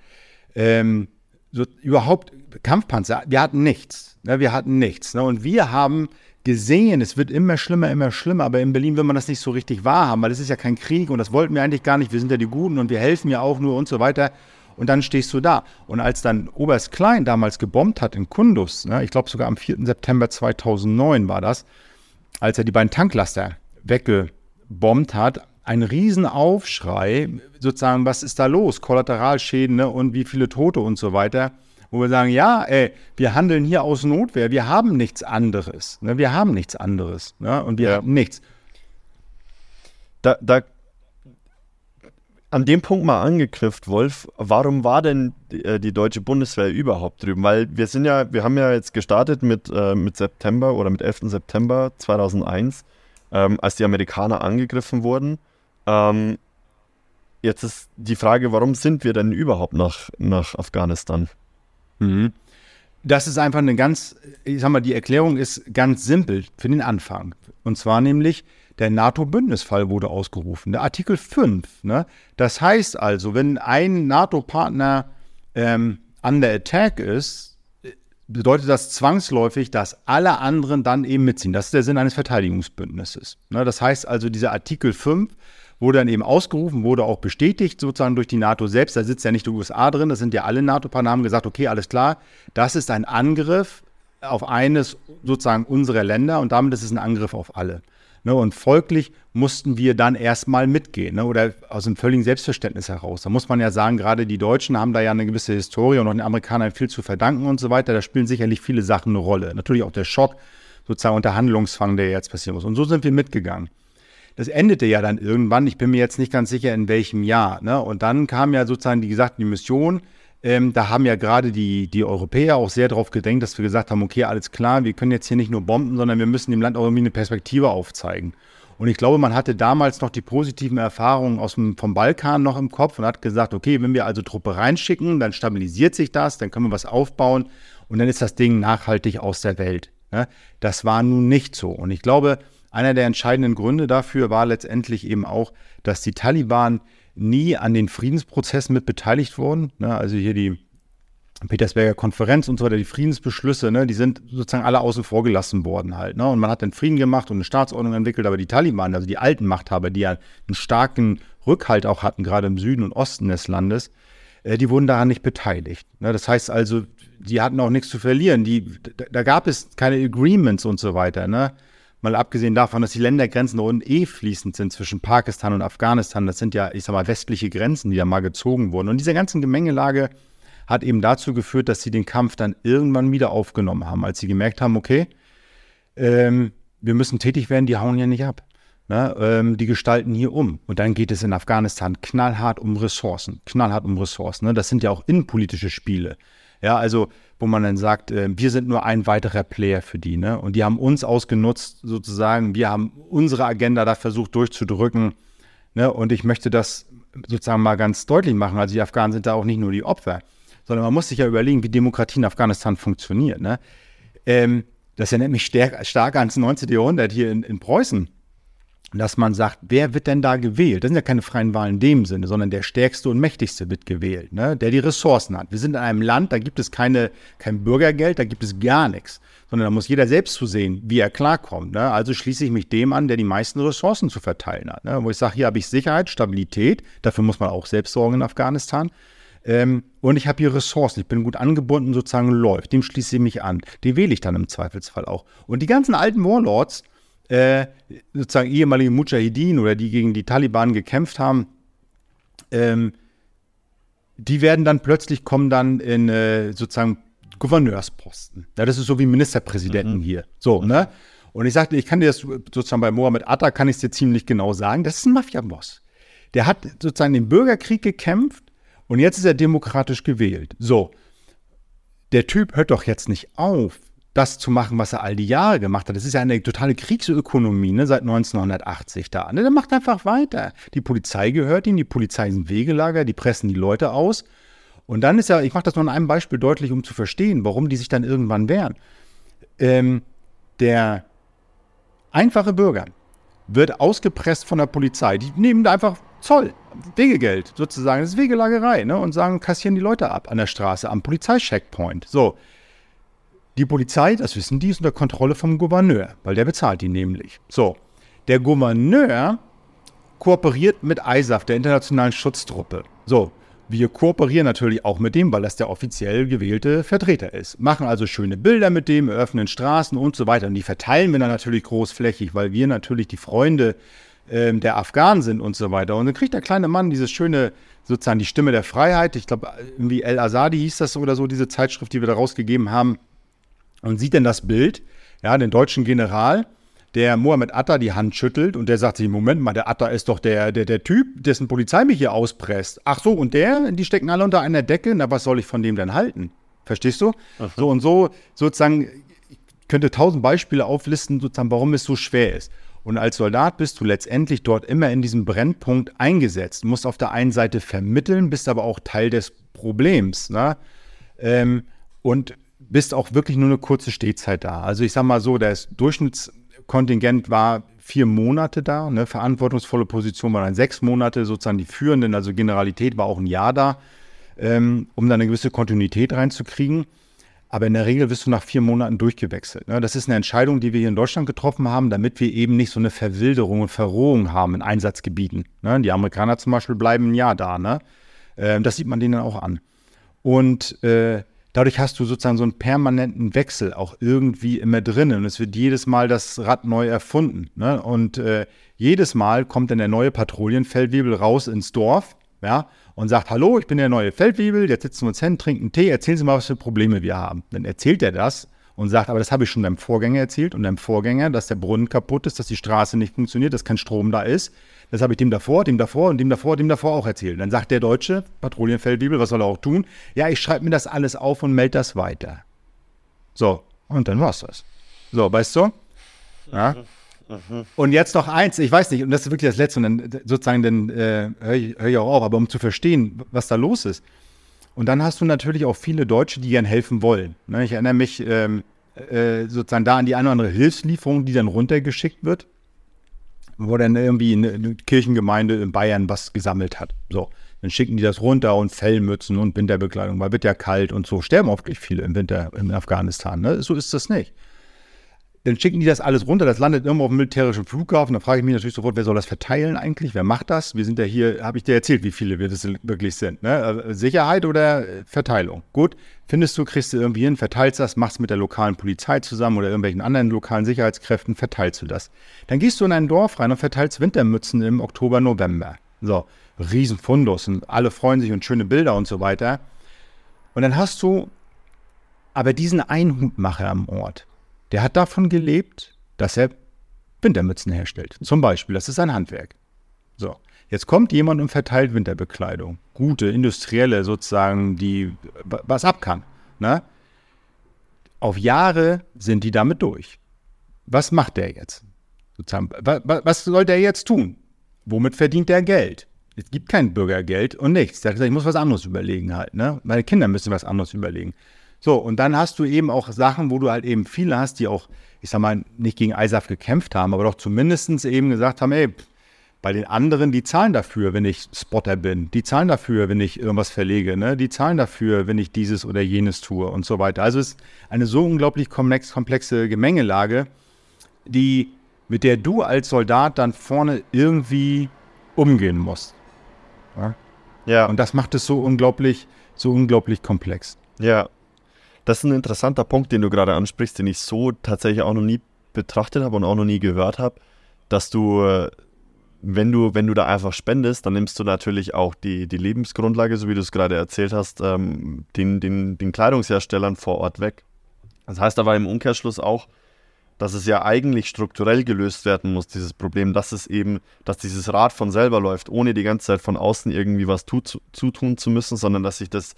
C: Ähm, so, überhaupt Kampfpanzer, wir hatten nichts. Ne? Wir hatten nichts. Ne? Und wir haben gesehen, es wird immer schlimmer, immer schlimmer, aber in Berlin will man das nicht so richtig wahrhaben, weil es ist ja kein Krieg und das wollten wir eigentlich gar nicht, wir sind ja die Guten und wir helfen ja auch nur und so weiter. Und dann stehst du da. Und als dann Oberst Klein damals gebombt hat in Kundus, ne, ich glaube sogar am 4. September 2009 war das, als er die beiden Tanklaster weggebombt hat, ein Riesenaufschrei, sozusagen, was ist da los? Kollateralschäden ne, und wie viele Tote und so weiter wo wir sagen, ja, ey, wir handeln hier aus Notwehr, wir haben nichts anderes. Ne? Wir haben nichts anderes. Ne? Und wir ja. haben nichts.
B: Da, da, an dem Punkt mal angeknüpft, Wolf, warum war denn die, äh, die, deutsche Bundeswehr überhaupt drüben? Weil wir sind ja, wir haben ja jetzt gestartet mit, äh, mit September oder mit 11. September 2001, ähm, als die Amerikaner angegriffen wurden. Ähm, jetzt ist die Frage, warum sind wir denn überhaupt nach, nach Afghanistan?
C: Mhm. Das ist einfach eine ganz, ich sag mal, die Erklärung ist ganz simpel für den Anfang. Und zwar nämlich, der NATO-Bündnisfall wurde ausgerufen, der Artikel 5. Ne? Das heißt also, wenn ein NATO-Partner ähm, under attack ist, bedeutet das zwangsläufig, dass alle anderen dann eben mitziehen. Das ist der Sinn eines Verteidigungsbündnisses. Ne? Das heißt also, dieser Artikel 5 wurde dann eben ausgerufen, wurde auch bestätigt sozusagen durch die NATO selbst. Da sitzt ja nicht die USA drin, das sind ja alle NATO-Partner, haben gesagt, okay, alles klar, das ist ein Angriff auf eines sozusagen unserer Länder und damit ist es ein Angriff auf alle. Ne, und folglich mussten wir dann erstmal mitgehen ne, oder aus einem völligen Selbstverständnis heraus. Da muss man ja sagen, gerade die Deutschen haben da ja eine gewisse Historie und auch den Amerikanern viel zu verdanken und so weiter. Da spielen sicherlich viele Sachen eine Rolle. Natürlich auch der Schock sozusagen und der Handlungsfang, der jetzt passieren muss. Und so sind wir mitgegangen das endete ja dann irgendwann, ich bin mir jetzt nicht ganz sicher, in welchem Jahr. Ne? Und dann kam ja sozusagen, wie gesagt, die Mission. Ähm, da haben ja gerade die, die Europäer auch sehr darauf gedenkt, dass wir gesagt haben, okay, alles klar, wir können jetzt hier nicht nur bomben, sondern wir müssen dem Land auch irgendwie eine Perspektive aufzeigen. Und ich glaube, man hatte damals noch die positiven Erfahrungen aus dem, vom Balkan noch im Kopf und hat gesagt, okay, wenn wir also Truppe reinschicken, dann stabilisiert sich das, dann können wir was aufbauen und dann ist das Ding nachhaltig aus der Welt. Ne? Das war nun nicht so. Und ich glaube, einer der entscheidenden Gründe dafür war letztendlich eben auch, dass die Taliban nie an den Friedensprozessen mit beteiligt wurden. Ne? Also hier die Petersberger Konferenz und so weiter, die Friedensbeschlüsse, ne, die sind sozusagen alle außen vor gelassen worden halt. Ne? Und man hat dann Frieden gemacht und eine Staatsordnung entwickelt, aber die Taliban, also die alten Machthaber, die ja einen starken Rückhalt auch hatten, gerade im Süden und Osten des Landes, äh, die wurden daran nicht beteiligt. Das heißt also, die hatten auch nichts zu verlieren. Die, da, gab es keine Agreements und so weiter. Mal abgesehen davon, dass die Ländergrenzen unten eh fließend sind zwischen Pakistan und Afghanistan. Das sind ja, ich sag mal, westliche Grenzen, die da mal gezogen wurden. Und diese ganzen Gemengelage hat eben dazu geführt, dass sie den Kampf dann irgendwann wieder aufgenommen haben, als sie gemerkt haben, okay, ähm, wir müssen tätig werden, die hauen ja nicht ab. Ne, ähm, die gestalten hier um. Und dann geht es in Afghanistan knallhart um Ressourcen. Knallhart um Ressourcen. Ne? Das sind ja auch innenpolitische Spiele. Ja, also, wo man dann sagt, äh, wir sind nur ein weiterer Player für die. Ne? Und die haben uns ausgenutzt, sozusagen. Wir haben unsere Agenda da versucht durchzudrücken. Ne? Und ich möchte das sozusagen mal ganz deutlich machen. Also, die Afghanen sind da auch nicht nur die Opfer, sondern man muss sich ja überlegen, wie Demokratie in Afghanistan funktioniert. Ne? Ähm, das erinnert mich stark, stark ans 19. Jahrhundert hier in, in Preußen dass man sagt, wer wird denn da gewählt? Das sind ja keine freien Wahlen in dem Sinne, sondern der Stärkste und Mächtigste wird gewählt, ne? der die Ressourcen hat. Wir sind in einem Land, da gibt es keine, kein Bürgergeld, da gibt es gar nichts, sondern da muss jeder selbst zu sehen, wie er klarkommt. Ne? Also schließe ich mich dem an, der die meisten Ressourcen zu verteilen hat. Ne? Wo ich sage, hier habe ich Sicherheit, Stabilität, dafür muss man auch selbst sorgen in Afghanistan. Ähm, und ich habe hier Ressourcen, ich bin gut angebunden, sozusagen läuft. Dem schließe ich mich an. Den wähle ich dann im Zweifelsfall auch. Und die ganzen alten Warlords, äh, sozusagen ehemalige Mujahideen oder die gegen die Taliban gekämpft haben, ähm, die werden dann plötzlich kommen dann in äh, sozusagen Gouverneursposten. Ja, das ist so wie Ministerpräsidenten mhm. hier. So, mhm. ne? Und ich sagte, ich kann dir das sozusagen bei Mohammed Atta kann ich es dir ziemlich genau sagen. Das ist ein Mafia-Boss. Der hat sozusagen den Bürgerkrieg gekämpft und jetzt ist er demokratisch gewählt. So. Der Typ hört doch jetzt nicht auf, das zu machen, was er all die Jahre gemacht hat. Das ist ja eine totale Kriegsökonomie ne, seit 1980 da. Ne? Der macht einfach weiter. Die Polizei gehört ihm, die Polizei ist ein Wegelager, die pressen die Leute aus. Und dann ist ja, ich mache das nur an einem Beispiel deutlich, um zu verstehen, warum die sich dann irgendwann wehren. Ähm, der einfache Bürger wird ausgepresst von der Polizei. Die nehmen einfach Zoll, Wegegeld sozusagen. Das ist Wegelagerei ne? und sagen, kassieren die Leute ab an der Straße, am Polizeicheckpoint. So, die Polizei, das wissen die, ist unter Kontrolle vom Gouverneur, weil der bezahlt die nämlich. So, der Gouverneur kooperiert mit ISAF, der internationalen Schutztruppe. So, wir kooperieren natürlich auch mit dem, weil das der offiziell gewählte Vertreter ist. Machen also schöne Bilder mit dem, eröffnen Straßen und so weiter. Und die verteilen wir dann natürlich großflächig, weil wir natürlich die Freunde äh, der Afghanen sind und so weiter. Und dann kriegt der kleine Mann dieses schöne, sozusagen die Stimme der Freiheit. Ich glaube, irgendwie El Azadi hieß das oder so, diese Zeitschrift, die wir da rausgegeben haben und sieht dann das Bild, ja, den deutschen General, der Mohammed Atta die Hand schüttelt und der sagt sich, Moment mal, der Atta ist doch der, der, der Typ, dessen Polizei mich hier auspresst. Ach so, und der, die stecken alle unter einer Decke, na, was soll ich von dem denn halten? Verstehst du? Aha. So und so, sozusagen, ich könnte tausend Beispiele auflisten, sozusagen, warum es so schwer ist. Und als Soldat bist du letztendlich dort immer in diesem Brennpunkt eingesetzt. Du musst auf der einen Seite vermitteln, bist aber auch Teil des Problems. Ne? Ähm, und bist auch wirklich nur eine kurze Stehzeit da. Also ich sage mal so, das Durchschnittskontingent war vier Monate da, ne, verantwortungsvolle Position war dann sechs Monate, sozusagen die führenden, also Generalität war auch ein Jahr da, ähm, um dann eine gewisse Kontinuität reinzukriegen. Aber in der Regel wirst du nach vier Monaten durchgewechselt. Ne? Das ist eine Entscheidung, die wir hier in Deutschland getroffen haben, damit wir eben nicht so eine Verwilderung und Verrohung haben in Einsatzgebieten. Ne? Die Amerikaner zum Beispiel bleiben ein Jahr da. Ne? Ähm, das sieht man denen auch an. Und äh, dadurch hast du sozusagen so einen permanenten Wechsel auch irgendwie immer drin. Und es wird jedes Mal das Rad neu erfunden. Ne? Und äh, jedes Mal kommt dann der neue Patrouillenfeldwebel raus ins Dorf, ja, und sagt, hallo, ich bin der neue Feldwebel, jetzt sitzen wir uns hin, trinken Tee, erzählen Sie mal, was für Probleme wir haben. Dann erzählt er das und sagt, aber das habe ich schon deinem Vorgänger erzählt und deinem Vorgänger, dass der Brunnen kaputt ist, dass die Straße nicht funktioniert, dass kein Strom da ist. Das habe ich dem davor, dem davor und dem davor, dem davor auch erzählt. Dann sagt der Deutsche, Patrouillenfeldbibel, was soll er auch tun? Ja, ich schreibe mir das alles auf und melde das weiter. So, und dann war's das. So, weißt du? Ja. Und jetzt noch eins, ich weiß nicht, und das ist wirklich das Letzte, und dann sozusagen, dann äh, höre ich, hör ich auch auf, aber um zu verstehen, was da los ist. Und dann hast du natürlich auch viele Deutsche, die gern helfen wollen. Ne, ich erinnere mich ähm, äh, sozusagen da an die eine oder andere Hilfslieferung, die dann runtergeschickt wird wo dann irgendwie eine, Kirchengemeinde in Bayern was gesammelt hat. So, dann schicken die das runter und Fellmützen und Winterbekleidung, weil wird ja kalt und so. Sterben oft viele im Winter in Afghanistan. Ne? So ist das nicht. Dann schicken die das alles runter, das landet irgendwo auf dem militärischen Flughafen. Da frage ich mich natürlich sofort, wer soll das verteilen eigentlich? Wer macht das? Wir sind ja hier, habe ich dir erzählt, wie viele wir das wirklich sind. Ne? Äh, Sicherheit oder Verteilung? Gut, findest du, kriegst du irgendwie hin, verteilst das, machst mit der lokalen Polizei zusammen oder irgendwelchen anderen lokalen Sicherheitskräften, verteilst du das. Dann gehst du in ein Dorf rein und verteilst Wintermützen im Oktober, November. So, Riesenfundus und alle freuen sich und schöne Bilder und so weiter. Und dann hast du aber diesen Einhutmacher am Ort der hat davon gelebt, dass er Wintermützen herstellt. Zum Beispiel, das ist ein Handwerk. So, jetzt kommt jemand und verteilt Winterbekleidung. Gute, industrielle sozusagen, die was ab kann. Ne? Auf Jahre sind die damit durch. Was macht der jetzt? was soll der jetzt tun? Womit verdient der Geld? Es gibt kein Bürgergeld und nichts. Der hat gesagt, ich muss was anderes überlegen halt. Ne? Meine Kinder müssen was anderes überlegen. So, und dann hast du eben auch Sachen, wo du halt eben viele hast, die auch, ich sag mal, nicht gegen ISAF gekämpft haben, aber doch zumindest eben gesagt haben, ey, bei den anderen, die zahlen dafür, wenn ich Spotter bin. Die zahlen dafür, wenn ich irgendwas verlege. Ne? Die zahlen dafür, wenn ich dieses oder jenes tue und so weiter. Also es ist eine so unglaublich komplex, komplexe Gemengelage, die, mit der du als Soldat dann vorne irgendwie umgehen musst. Ja. ja. Und das macht es so unglaublich, so unglaublich komplex.
B: Ja, das ist ein interessanter Punkt, den du gerade ansprichst, den ich so tatsächlich auch noch nie betrachtet habe und auch noch nie gehört habe, dass du, wenn du, wenn du da einfach spendest, dann nimmst du natürlich auch die, die Lebensgrundlage, so wie du es gerade erzählt hast, ähm, den, den, den Kleidungsherstellern vor Ort weg. Das heißt aber im Umkehrschluss auch, dass es ja eigentlich strukturell gelöst werden muss, dieses Problem, dass es eben, dass dieses Rad von selber läuft, ohne die ganze Zeit von außen irgendwie was tut, zutun zu müssen, sondern dass sich das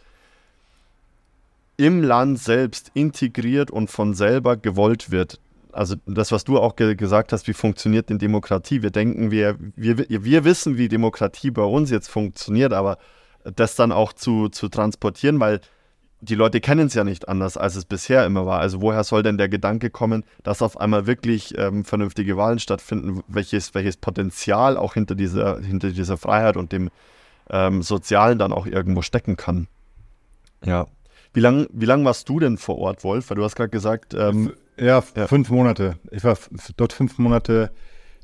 B: im Land selbst integriert und von selber gewollt wird. Also das, was du auch ge gesagt hast, wie funktioniert denn Demokratie? Wir denken, wir, wir, wir wissen, wie Demokratie bei uns jetzt funktioniert, aber das dann auch zu, zu transportieren, weil die Leute kennen es ja nicht anders, als es bisher immer war. Also woher soll denn der Gedanke kommen, dass auf einmal wirklich ähm, vernünftige Wahlen stattfinden, welches, welches Potenzial auch hinter dieser, hinter dieser Freiheit und dem ähm, Sozialen dann auch irgendwo stecken kann? Ja. Wie lange wie lang warst du denn vor Ort, Wolf? Weil du hast gerade gesagt. Ähm,
C: ja, ja, fünf Monate. Ich war dort fünf Monate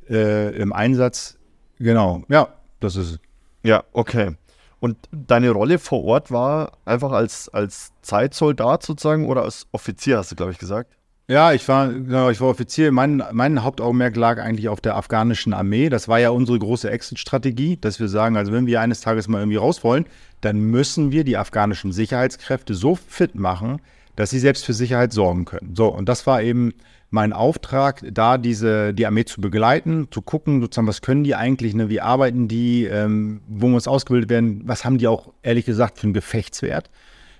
C: äh, im Einsatz. Genau, ja, das ist es.
B: Ja, okay. Und deine Rolle vor Ort war einfach als, als Zeitsoldat sozusagen oder als Offizier, hast du, glaube ich, gesagt?
C: Ja, ich war, genau, ich war Offizier. Mein, mein Hauptaugenmerk lag eigentlich auf der afghanischen Armee. Das war ja unsere große Exit-Strategie, dass wir sagen, also wenn wir eines Tages mal irgendwie raus wollen, dann müssen wir die afghanischen Sicherheitskräfte so fit machen, dass sie selbst für Sicherheit sorgen können. So, und das war eben mein Auftrag, da diese, die Armee zu begleiten, zu gucken, sozusagen, was können die eigentlich, ne, wie arbeiten die, ähm, wo muss ausgebildet werden, was haben die auch ehrlich gesagt für einen Gefechtswert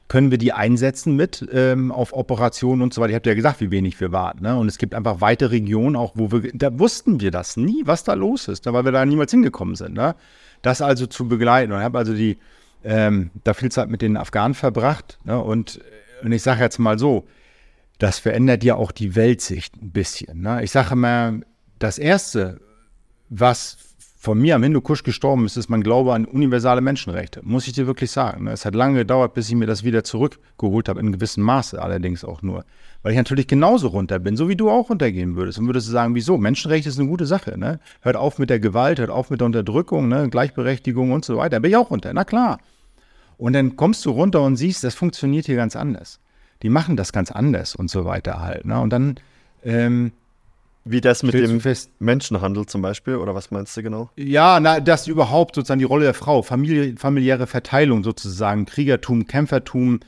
C: können wir die einsetzen mit ähm, auf Operationen und so weiter. Ich habe ja gesagt, wie wenig wir warten. Ne? Und es gibt einfach weite Regionen, auch wo wir, da wussten wir das nie, was da los ist, ne? weil wir da niemals hingekommen sind. Ne? Das also zu begleiten. Und ich habe also die, ähm, da viel Zeit mit den Afghanen verbracht. Ne? Und, und ich sage jetzt mal so, das verändert ja auch die Weltsicht ein bisschen. Ne? Ich sage mal, das Erste, was von mir am Hindukusch gestorben ist, ist mein Glaube an universale Menschenrechte. Muss ich dir wirklich sagen. Ne? Es hat lange gedauert, bis ich mir das wieder zurückgeholt habe, in gewissem Maße allerdings auch nur. Weil ich natürlich genauso runter bin, so wie du auch runtergehen würdest. Und würdest du sagen, wieso? Menschenrechte ist eine gute Sache. Ne? Hört auf mit der Gewalt, hört auf mit der Unterdrückung, ne? Gleichberechtigung und so weiter. Da bin ich auch runter, na klar. Und dann kommst du runter und siehst, das funktioniert hier ganz anders. Die machen das ganz anders und so weiter halt. Ne? Und dann ähm,
B: wie das mit dem fest. Menschenhandel zum Beispiel, oder was meinst du genau?
C: Ja, na, dass überhaupt sozusagen die Rolle der Frau, Familie, familiäre Verteilung sozusagen, Kriegertum, Kämpfertum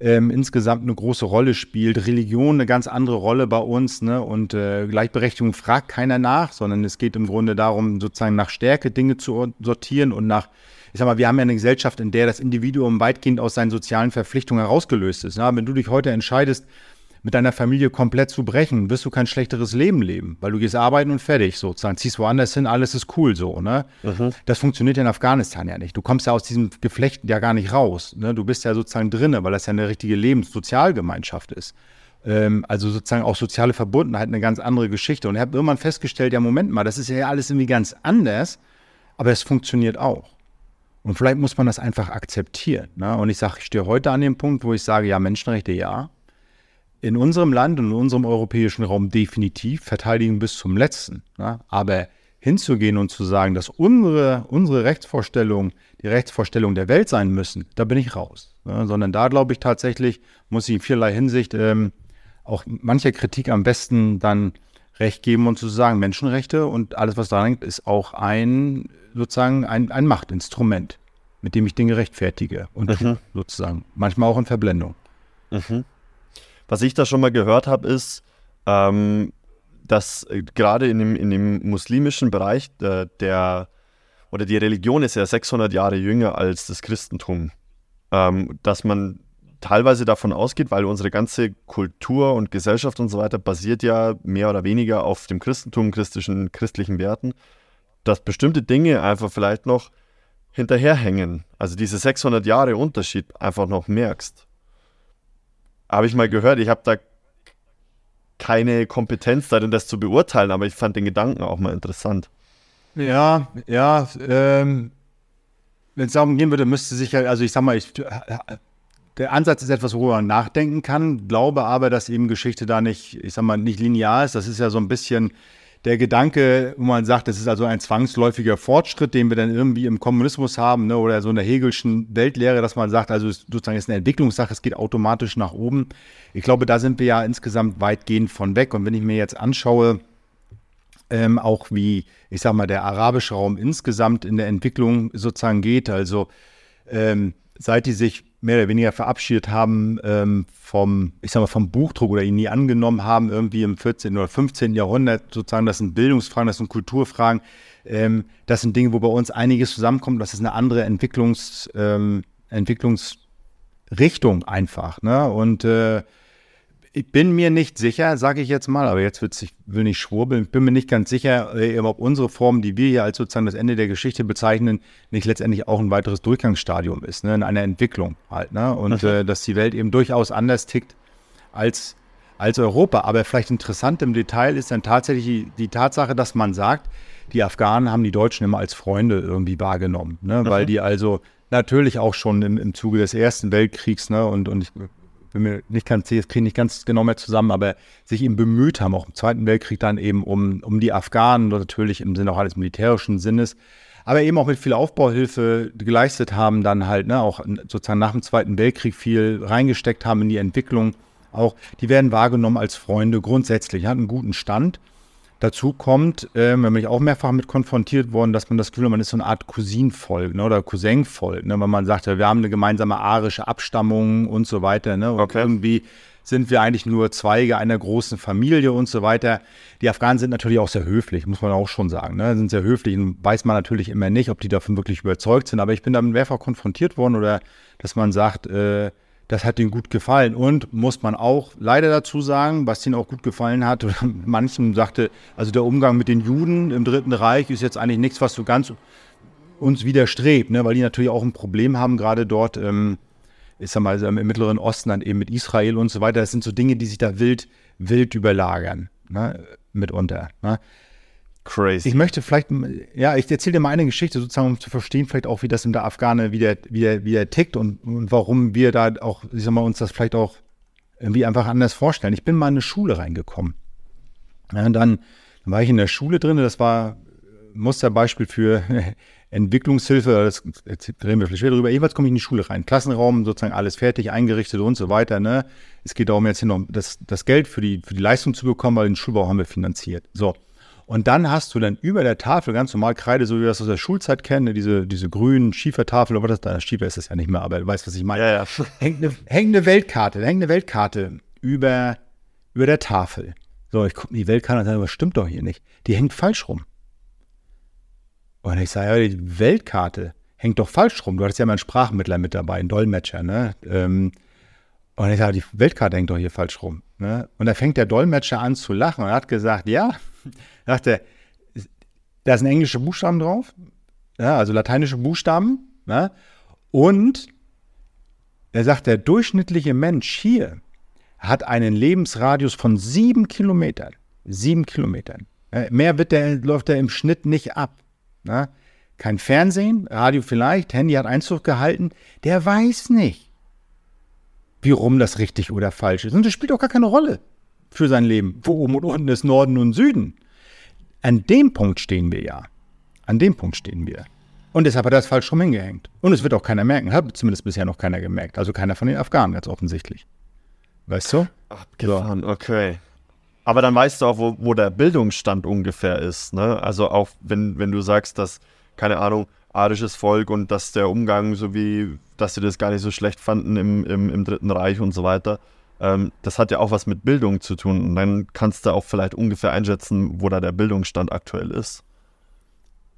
C: ähm, insgesamt eine große Rolle spielt, Religion eine ganz andere Rolle bei uns, ne? Und äh, Gleichberechtigung fragt keiner nach, sondern es geht im Grunde darum, sozusagen nach Stärke Dinge zu sortieren und nach ich sag mal, wir haben ja eine Gesellschaft, in der das Individuum weitgehend aus seinen sozialen Verpflichtungen herausgelöst ist. Ja, wenn du dich heute entscheidest, mit deiner Familie komplett zu brechen, wirst du kein schlechteres Leben leben, weil du gehst arbeiten und fertig sozusagen, ziehst woanders hin, alles ist cool so, ne? Mhm. Das funktioniert ja in Afghanistan ja nicht. Du kommst ja aus diesem Geflecht ja gar nicht raus, ne? Du bist ja sozusagen drinne, weil das ja eine richtige Lebenssozialgemeinschaft ist. Ähm, also sozusagen auch soziale Verbundenheit eine ganz andere Geschichte. Und ich habe irgendwann festgestellt, ja Moment mal, das ist ja alles irgendwie ganz anders, aber es funktioniert auch. Und vielleicht muss man das einfach akzeptieren. Ne? Und ich sage, ich stehe heute an dem Punkt, wo ich sage, ja, Menschenrechte ja, in unserem Land und in unserem europäischen Raum definitiv verteidigen bis zum letzten. Ja? Aber hinzugehen und zu sagen, dass unsere, unsere Rechtsvorstellungen die Rechtsvorstellungen der Welt sein müssen, da bin ich raus. Ja? Sondern da glaube ich tatsächlich, muss ich in vielerlei Hinsicht ähm, auch mancher Kritik am besten dann Recht geben und zu sagen, Menschenrechte und alles, was da hängt, ist auch ein sozusagen ein, ein Machtinstrument, mit dem ich Dinge rechtfertige und mhm. sozusagen. Manchmal auch in Verblendung.
B: Mhm. Was ich da schon mal gehört habe, ist, ähm, dass äh, gerade in dem, in dem muslimischen Bereich äh, der oder die Religion ist ja 600 Jahre jünger als das Christentum, ähm, dass man teilweise davon ausgeht, weil unsere ganze Kultur und Gesellschaft und so weiter basiert ja mehr oder weniger auf dem Christentum, christlichen, christlichen Werten, dass bestimmte Dinge einfach vielleicht noch hinterherhängen. Also diese 600 Jahre Unterschied einfach noch merkst. Habe ich mal gehört, ich habe da keine Kompetenz darin, das zu beurteilen, aber ich fand den Gedanken auch mal interessant.
C: Ja, ja, ähm, wenn es darum gehen würde, müsste sich ja, also ich sag mal, ich der Ansatz ist etwas, worüber man nachdenken kann, glaube aber, dass eben Geschichte da nicht, ich sag mal, nicht linear ist. Das ist ja so ein bisschen der Gedanke, wo man sagt, das ist also ein zwangsläufiger Fortschritt, den wir dann irgendwie im Kommunismus haben, ne, oder so in der Hegelschen Weltlehre, dass man sagt, also sozusagen ist eine Entwicklungssache, es geht automatisch nach oben. Ich glaube, da sind wir ja insgesamt weitgehend von weg. Und wenn ich mir jetzt anschaue, ähm, auch wie, ich sag mal, der arabische Raum insgesamt in der Entwicklung sozusagen geht, also ähm, seit die sich mehr oder weniger verabschiedet haben ähm, vom, ich sag mal, vom Buchdruck oder ihn nie angenommen haben, irgendwie im 14. oder 15. Jahrhundert sozusagen, das sind Bildungsfragen, das sind Kulturfragen, ähm, das sind Dinge, wo bei uns einiges zusammenkommt, das ist eine andere Entwicklungs, ähm, Entwicklungsrichtung einfach. Ne? Und äh, ich bin mir nicht sicher, sage ich jetzt mal, aber jetzt wird's, ich will nicht schwurbeln, ich bin mir nicht ganz sicher, äh, ob unsere Form, die wir hier als sozusagen das Ende der Geschichte bezeichnen, nicht letztendlich auch ein weiteres Durchgangsstadium ist, ne, in einer Entwicklung halt, ne? Und mhm. äh, dass die Welt eben durchaus anders tickt als, als Europa. Aber vielleicht interessant im Detail ist dann tatsächlich die, die Tatsache, dass man sagt, die Afghanen haben die Deutschen immer als Freunde irgendwie wahrgenommen, ne? Mhm. Weil die also natürlich auch schon im, im Zuge des Ersten Weltkriegs, ne, und, und ich bin mir nicht ganz, kriege nicht ganz genau mehr zusammen, aber sich eben bemüht haben, auch im Zweiten Weltkrieg dann eben um, um die Afghanen, natürlich im Sinne auch eines militärischen Sinnes, aber eben auch mit viel Aufbauhilfe geleistet haben, dann halt, ne, auch sozusagen nach dem Zweiten Weltkrieg viel reingesteckt haben in die Entwicklung. Auch die werden wahrgenommen als Freunde grundsätzlich, hat einen guten Stand. Dazu kommt, äh, da bin ich auch mehrfach mit konfrontiert worden, dass man das Gefühl hat, man ist so eine Art Cousinvolk ne, oder Cousinvolk, ne, weil man sagt, wir haben eine gemeinsame arische Abstammung und so weiter. Ne, und okay. irgendwie sind wir eigentlich nur Zweige einer großen Familie und so weiter. Die Afghanen sind natürlich auch sehr höflich, muss man auch schon sagen. Ne? Sind sehr höflich und weiß man natürlich immer nicht, ob die davon wirklich überzeugt sind. Aber ich bin damit mehrfach konfrontiert worden oder dass man sagt, äh, das hat ihnen gut gefallen. Und muss man auch leider dazu sagen, was ihnen auch gut gefallen hat, oder manchen sagte, also der Umgang mit den Juden im Dritten Reich ist jetzt eigentlich nichts, was so ganz uns widerstrebt, ne? weil die natürlich auch ein Problem haben, gerade dort, ähm, sag mal, im Mittleren Osten dann eben mit Israel und so weiter. Das sind so Dinge, die sich da wild, wild überlagern, ne? mitunter. Ne? Crazy. Ich möchte vielleicht, ja, ich erzähle dir mal eine Geschichte, sozusagen, um zu verstehen, vielleicht auch, wie das in der Afghane, wie der, wie tickt und, und warum wir da auch, ich sag mal, uns das vielleicht auch irgendwie einfach anders vorstellen. Ich bin mal in eine Schule reingekommen. Ja, und dann, dann war ich in der Schule drin, das war Musterbeispiel für Entwicklungshilfe, das drehen wir vielleicht später drüber. Jeweils komme ich in die Schule rein. Klassenraum, sozusagen alles fertig, eingerichtet und so weiter. Ne? Es geht darum, jetzt hier noch das, das Geld für die, für die Leistung zu bekommen, weil den Schulbau haben wir finanziert. So. Und dann hast du dann über der Tafel ganz normal Kreide, so wie wir das aus der Schulzeit kennen, ne, diese, diese grünen Schiefertafel, aber das da Schiefer ist das ja nicht mehr, aber du weißt, was ich meine. Ja, ja. Hängt, eine, hängt eine Weltkarte, hängt eine Weltkarte über, über der Tafel. So, ich gucke die Weltkarte und sage, was stimmt doch hier nicht? Die hängt falsch rum. Und ich sage, ja, die Weltkarte hängt doch falsch rum. Du hattest ja mal einen Sprachmittler mit dabei, einen Dolmetscher, ne? Ähm, und ich sage, die Weltkarte hängt doch hier falsch rum. Ne? Und da fängt der Dolmetscher an zu lachen und hat gesagt, ja, dachte, da sind englische Buchstaben drauf, ja, also lateinische Buchstaben. Ja, und er sagt, der durchschnittliche Mensch hier hat einen Lebensradius von sieben Kilometern. Sieben Kilometern. Mehr wird der, läuft er im Schnitt nicht ab. Ja, kein Fernsehen, Radio vielleicht, Handy hat Einzug gehalten. Der weiß nicht, wie rum das richtig oder falsch ist. Und das spielt auch gar keine Rolle für sein Leben. Wo oben und unten ist Norden und Süden. An dem Punkt stehen wir ja. An dem Punkt stehen wir. Und deshalb hat er das falsch rum hingehängt. Und es wird auch keiner merken. Hat zumindest bisher noch keiner gemerkt. Also keiner von den Afghanen, ganz offensichtlich. Weißt du?
B: Abgefahren, so. okay. Aber dann weißt du auch, wo, wo der Bildungsstand ungefähr ist. Ne? Also auch wenn, wenn du sagst, dass, keine Ahnung, arisches Volk und dass der Umgang, so wie, dass sie das gar nicht so schlecht fanden im, im, im Dritten Reich und so weiter, ähm, das hat ja auch was mit Bildung zu tun. Und dann kannst du auch vielleicht ungefähr einschätzen, wo da der Bildungsstand aktuell ist.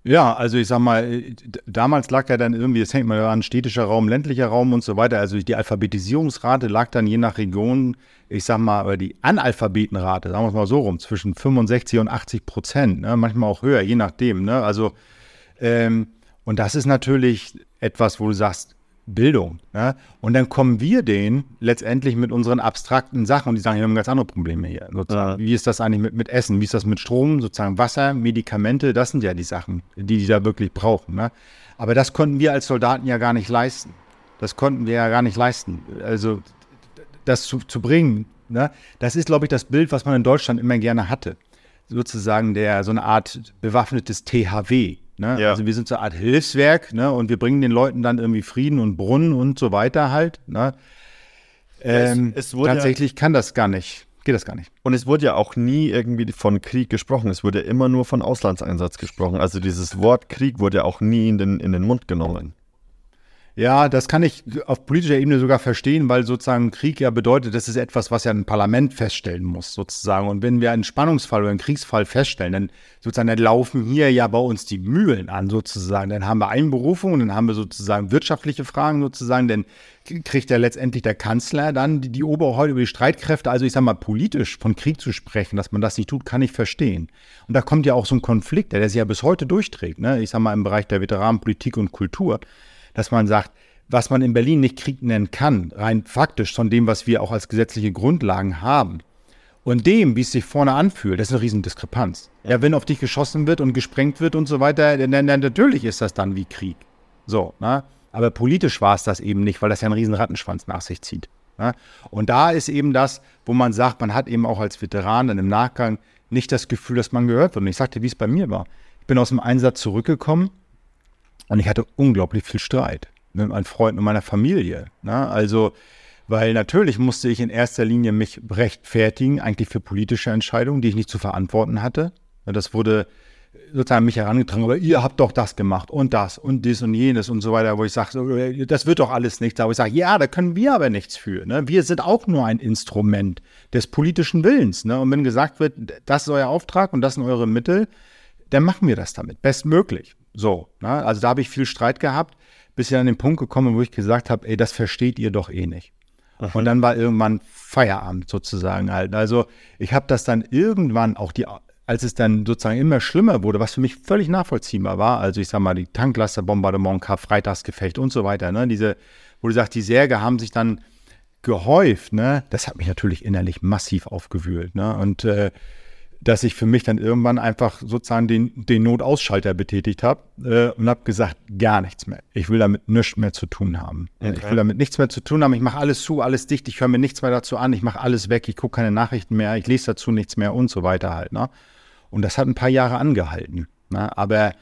C: Ja, also ich sag mal, damals lag ja dann irgendwie, es hängt mal an, städtischer Raum, ländlicher Raum und so weiter. Also die Alphabetisierungsrate lag dann je nach Region, ich sag mal, aber die Analphabetenrate, sagen wir es mal so rum, zwischen 65 und 80 Prozent, ne? manchmal auch höher, je nachdem. Ne? Also, ähm, und das ist natürlich etwas, wo du sagst, Bildung. Ja? Und dann kommen wir denen letztendlich mit unseren abstrakten Sachen und die sagen, wir haben ganz andere Probleme hier. Ja. Wie ist das eigentlich mit, mit Essen? Wie ist das mit Strom? Sozusagen Wasser, Medikamente, das sind ja die Sachen, die die da wirklich brauchen. Ne? Aber das konnten wir als Soldaten ja gar nicht leisten. Das konnten wir ja gar nicht leisten. Also das zu, zu bringen, ne? das ist, glaube ich, das Bild, was man in Deutschland immer gerne hatte. Sozusagen der so eine Art bewaffnetes THW. Ne? Ja. Also wir sind so eine Art Hilfswerk ne? und wir bringen den Leuten dann irgendwie Frieden und Brunnen und so weiter halt. Ne? Ähm, es, es tatsächlich ja, kann das gar nicht. Geht das gar nicht.
B: Und es wurde ja auch nie irgendwie von Krieg gesprochen. Es wurde immer nur von Auslandseinsatz gesprochen. Also dieses Wort Krieg wurde ja auch nie in den, in den Mund genommen.
C: Ja, das kann ich auf politischer Ebene sogar verstehen, weil sozusagen Krieg ja bedeutet, das ist etwas, was ja ein Parlament feststellen muss, sozusagen. Und wenn wir einen Spannungsfall oder einen Kriegsfall feststellen, dann sozusagen, dann laufen hier ja bei uns die Mühlen an, sozusagen. Dann haben wir Einberufungen, dann haben wir sozusagen wirtschaftliche Fragen, sozusagen, dann kriegt ja letztendlich der Kanzler dann die, die Oberhäute über die Streitkräfte. Also ich sag mal, politisch von Krieg zu sprechen, dass man das nicht tut, kann ich verstehen. Und da kommt ja auch so ein Konflikt, der sich ja bis heute durchträgt, ne? Ich sag mal, im Bereich der Veteranenpolitik und Kultur dass man sagt, was man in Berlin nicht Krieg nennen kann, rein faktisch von dem, was wir auch als gesetzliche Grundlagen haben, und dem, wie es sich vorne anfühlt, das ist eine Riesendiskrepanz. Ja, wenn auf dich geschossen wird und gesprengt wird und so weiter, dann, dann natürlich ist das dann wie Krieg. So, ne? Aber politisch war es das eben nicht, weil das ja einen riesen Rattenschwanz nach sich zieht. Ne? Und da ist eben das, wo man sagt, man hat eben auch als Veteran dann im Nachgang nicht das Gefühl, dass man gehört wird. Und ich sagte, wie es bei mir war. Ich bin aus dem Einsatz zurückgekommen und ich hatte unglaublich viel Streit mit meinen Freunden und meiner Familie. Ne? Also, weil natürlich musste ich in erster Linie mich rechtfertigen, eigentlich für politische Entscheidungen, die ich nicht zu verantworten hatte. Das wurde sozusagen mich herangetragen, aber ihr habt doch das gemacht und das und dies und jenes und so weiter, wo ich sage, das wird doch alles nichts. Aber ich sage, ja, da können wir aber nichts für. Ne? Wir sind auch nur ein Instrument des politischen Willens. Ne? Und wenn gesagt wird, das ist euer Auftrag und das sind eure Mittel, dann machen wir das damit, bestmöglich. So, ne? also da habe ich viel Streit gehabt, bis ich an den Punkt gekommen, wo ich gesagt habe, ey, das versteht ihr doch eh nicht. Aha. Und dann war irgendwann Feierabend sozusagen halt. Also ich habe das dann irgendwann auch die, als es dann sozusagen immer schlimmer wurde, was für mich völlig nachvollziehbar war, also ich sag mal, die Tanklasterbombardement, Karfreitagsgefecht und so weiter, ne, diese, wo du sagst, die Särge haben sich dann gehäuft, ne, das hat mich natürlich innerlich massiv aufgewühlt, ne, und äh, dass ich für mich dann irgendwann einfach sozusagen den, den Notausschalter betätigt habe äh, und habe gesagt, gar nichts mehr. Ich will damit nichts mehr zu tun haben. Okay. Ich will damit nichts mehr zu tun haben. Ich mache alles zu, alles dicht, ich höre mir nichts mehr dazu an, ich mache alles weg, ich gucke keine Nachrichten mehr, ich lese dazu nichts mehr und so weiter halt. Ne? Und das hat ein paar Jahre angehalten. Ne? Aber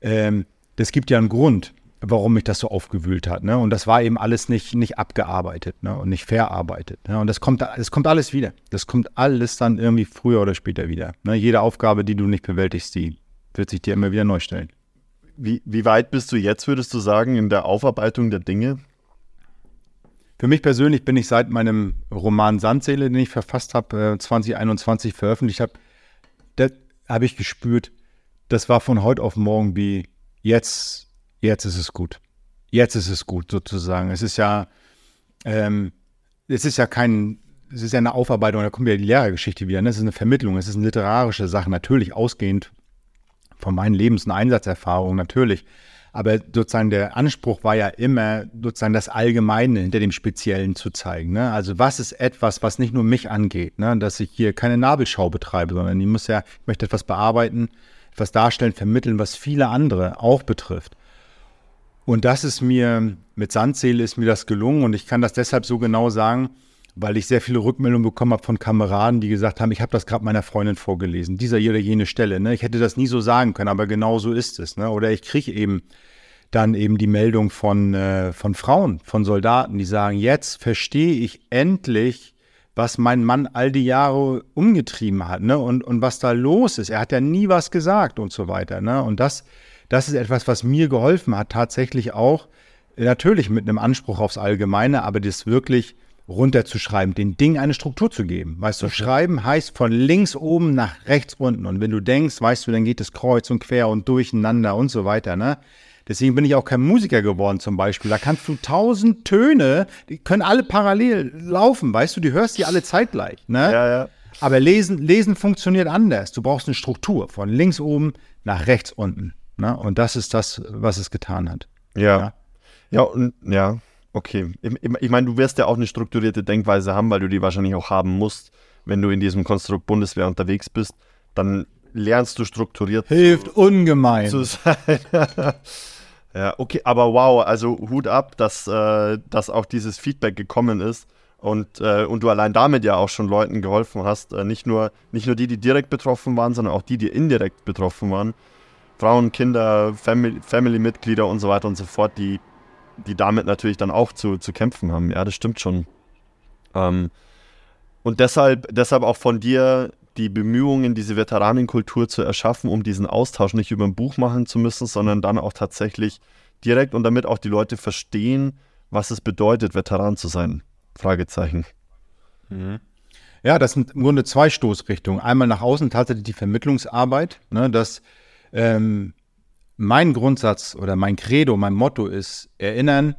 C: ähm, das gibt ja einen Grund warum mich das so aufgewühlt hat. Ne? Und das war eben alles nicht, nicht abgearbeitet ne? und nicht verarbeitet. Ne? Und das kommt, das kommt alles wieder. Das kommt alles dann irgendwie früher oder später wieder. Ne? Jede Aufgabe, die du nicht bewältigst, die wird sich dir immer wieder neu stellen.
B: Wie, wie weit bist du jetzt, würdest du sagen, in der Aufarbeitung der Dinge?
C: Für mich persönlich bin ich seit meinem Roman Sandseele, den ich verfasst habe, äh, 2021 veröffentlicht habe, da habe ich gespürt, das war von heute auf morgen wie jetzt jetzt ist es gut. Jetzt ist es gut sozusagen. Es ist ja, ähm, es ist ja kein, es ist ja eine Aufarbeitung, da kommt ja die Lehrergeschichte wieder. Ne? Es ist eine Vermittlung, es ist eine literarische Sache, natürlich ausgehend von meinen Lebens- und Einsatzerfahrungen, natürlich. Aber sozusagen der Anspruch war ja immer, sozusagen das Allgemeine hinter dem Speziellen zu zeigen. Ne? Also was ist etwas, was nicht nur mich angeht, ne? dass ich hier keine Nabelschau betreibe, sondern ich muss ja, ich möchte etwas bearbeiten, etwas darstellen, vermitteln, was viele andere auch betrifft. Und das ist mir, mit Sandseele ist mir das gelungen und ich kann das deshalb so genau sagen, weil ich sehr viele Rückmeldungen bekommen habe von Kameraden, die gesagt haben, ich habe das gerade meiner Freundin vorgelesen, dieser oder jene Stelle. Ne? Ich hätte das nie so sagen können, aber genau so ist es. Ne? Oder ich kriege eben dann eben die Meldung von, äh, von Frauen, von Soldaten, die sagen, jetzt verstehe ich endlich, was mein Mann all die Jahre umgetrieben hat ne? und, und was da los ist. Er hat ja nie was gesagt und so weiter. Ne? Und das, das ist etwas, was mir geholfen hat, tatsächlich auch, natürlich mit einem Anspruch aufs Allgemeine, aber das wirklich runterzuschreiben, den Ding eine Struktur zu geben. Weißt du, schreiben heißt von links oben nach rechts unten. Und wenn du denkst, weißt du, dann geht es kreuz und quer und durcheinander und so weiter, ne? Deswegen bin ich auch kein Musiker geworden zum Beispiel. Da kannst du tausend Töne, die können alle parallel laufen, weißt du, die hörst die alle zeitgleich, ne?
B: Ja, ja.
C: Aber lesen, lesen funktioniert anders. Du brauchst eine Struktur von links oben nach rechts unten. Ne? Und das ist das, was es getan hat.
B: Ja. Ja, ja und ja, Okay, ich, ich meine, du wirst ja auch eine strukturierte Denkweise haben, weil du die wahrscheinlich auch haben musst, wenn du in diesem Konstrukt Bundeswehr unterwegs bist. Dann lernst du strukturiert.
C: Hilft zu, ungemein.
B: Zu sein. ja, okay, aber wow, also Hut ab, dass, äh, dass auch dieses Feedback gekommen ist und, äh, und du allein damit ja auch schon Leuten geholfen hast. Äh, nicht, nur, nicht nur die, die direkt betroffen waren, sondern auch die, die indirekt betroffen waren. Frauen, Kinder, Family-Mitglieder Family und so weiter und so fort, die die damit natürlich dann auch zu, zu kämpfen haben. Ja, das stimmt schon. Ähm, und deshalb, deshalb auch von dir die Bemühungen, diese Veteranenkultur zu erschaffen, um diesen Austausch nicht über ein Buch machen zu müssen, sondern dann auch tatsächlich direkt und damit auch die Leute verstehen, was es bedeutet, Veteran zu sein. Fragezeichen.
C: Mhm. Ja, das sind im Grunde zwei Stoßrichtungen. Einmal nach außen tatsächlich die Vermittlungsarbeit, ne, dass ähm, mein Grundsatz oder mein Credo, mein Motto ist erinnern,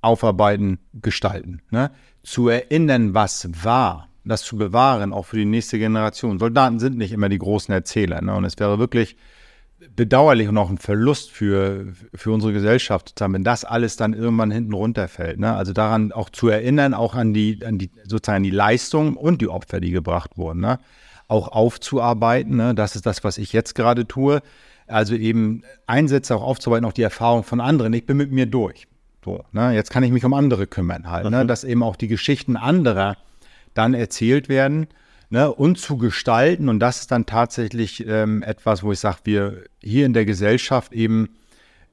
C: aufarbeiten, gestalten. Ne? Zu erinnern, was war, das zu bewahren, auch für die nächste Generation. Soldaten sind nicht immer die großen Erzähler. Ne? Und es wäre wirklich bedauerlich und auch ein Verlust für, für unsere Gesellschaft, wenn das alles dann irgendwann hinten runterfällt. Ne? Also daran auch zu erinnern, auch an die, an die sozusagen die Leistung und die Opfer, die gebracht wurden. Ne? Auch aufzuarbeiten. Ne? Das ist das, was ich jetzt gerade tue. Also eben Einsätze auch aufzuarbeiten, auch die Erfahrung von anderen. Ich bin mit mir durch. So, ne? Jetzt kann ich mich um andere kümmern halt, ne? dass eben auch die Geschichten anderer dann erzählt werden ne? und zu gestalten. Und das ist dann tatsächlich ähm, etwas, wo ich sage, wir hier in der Gesellschaft eben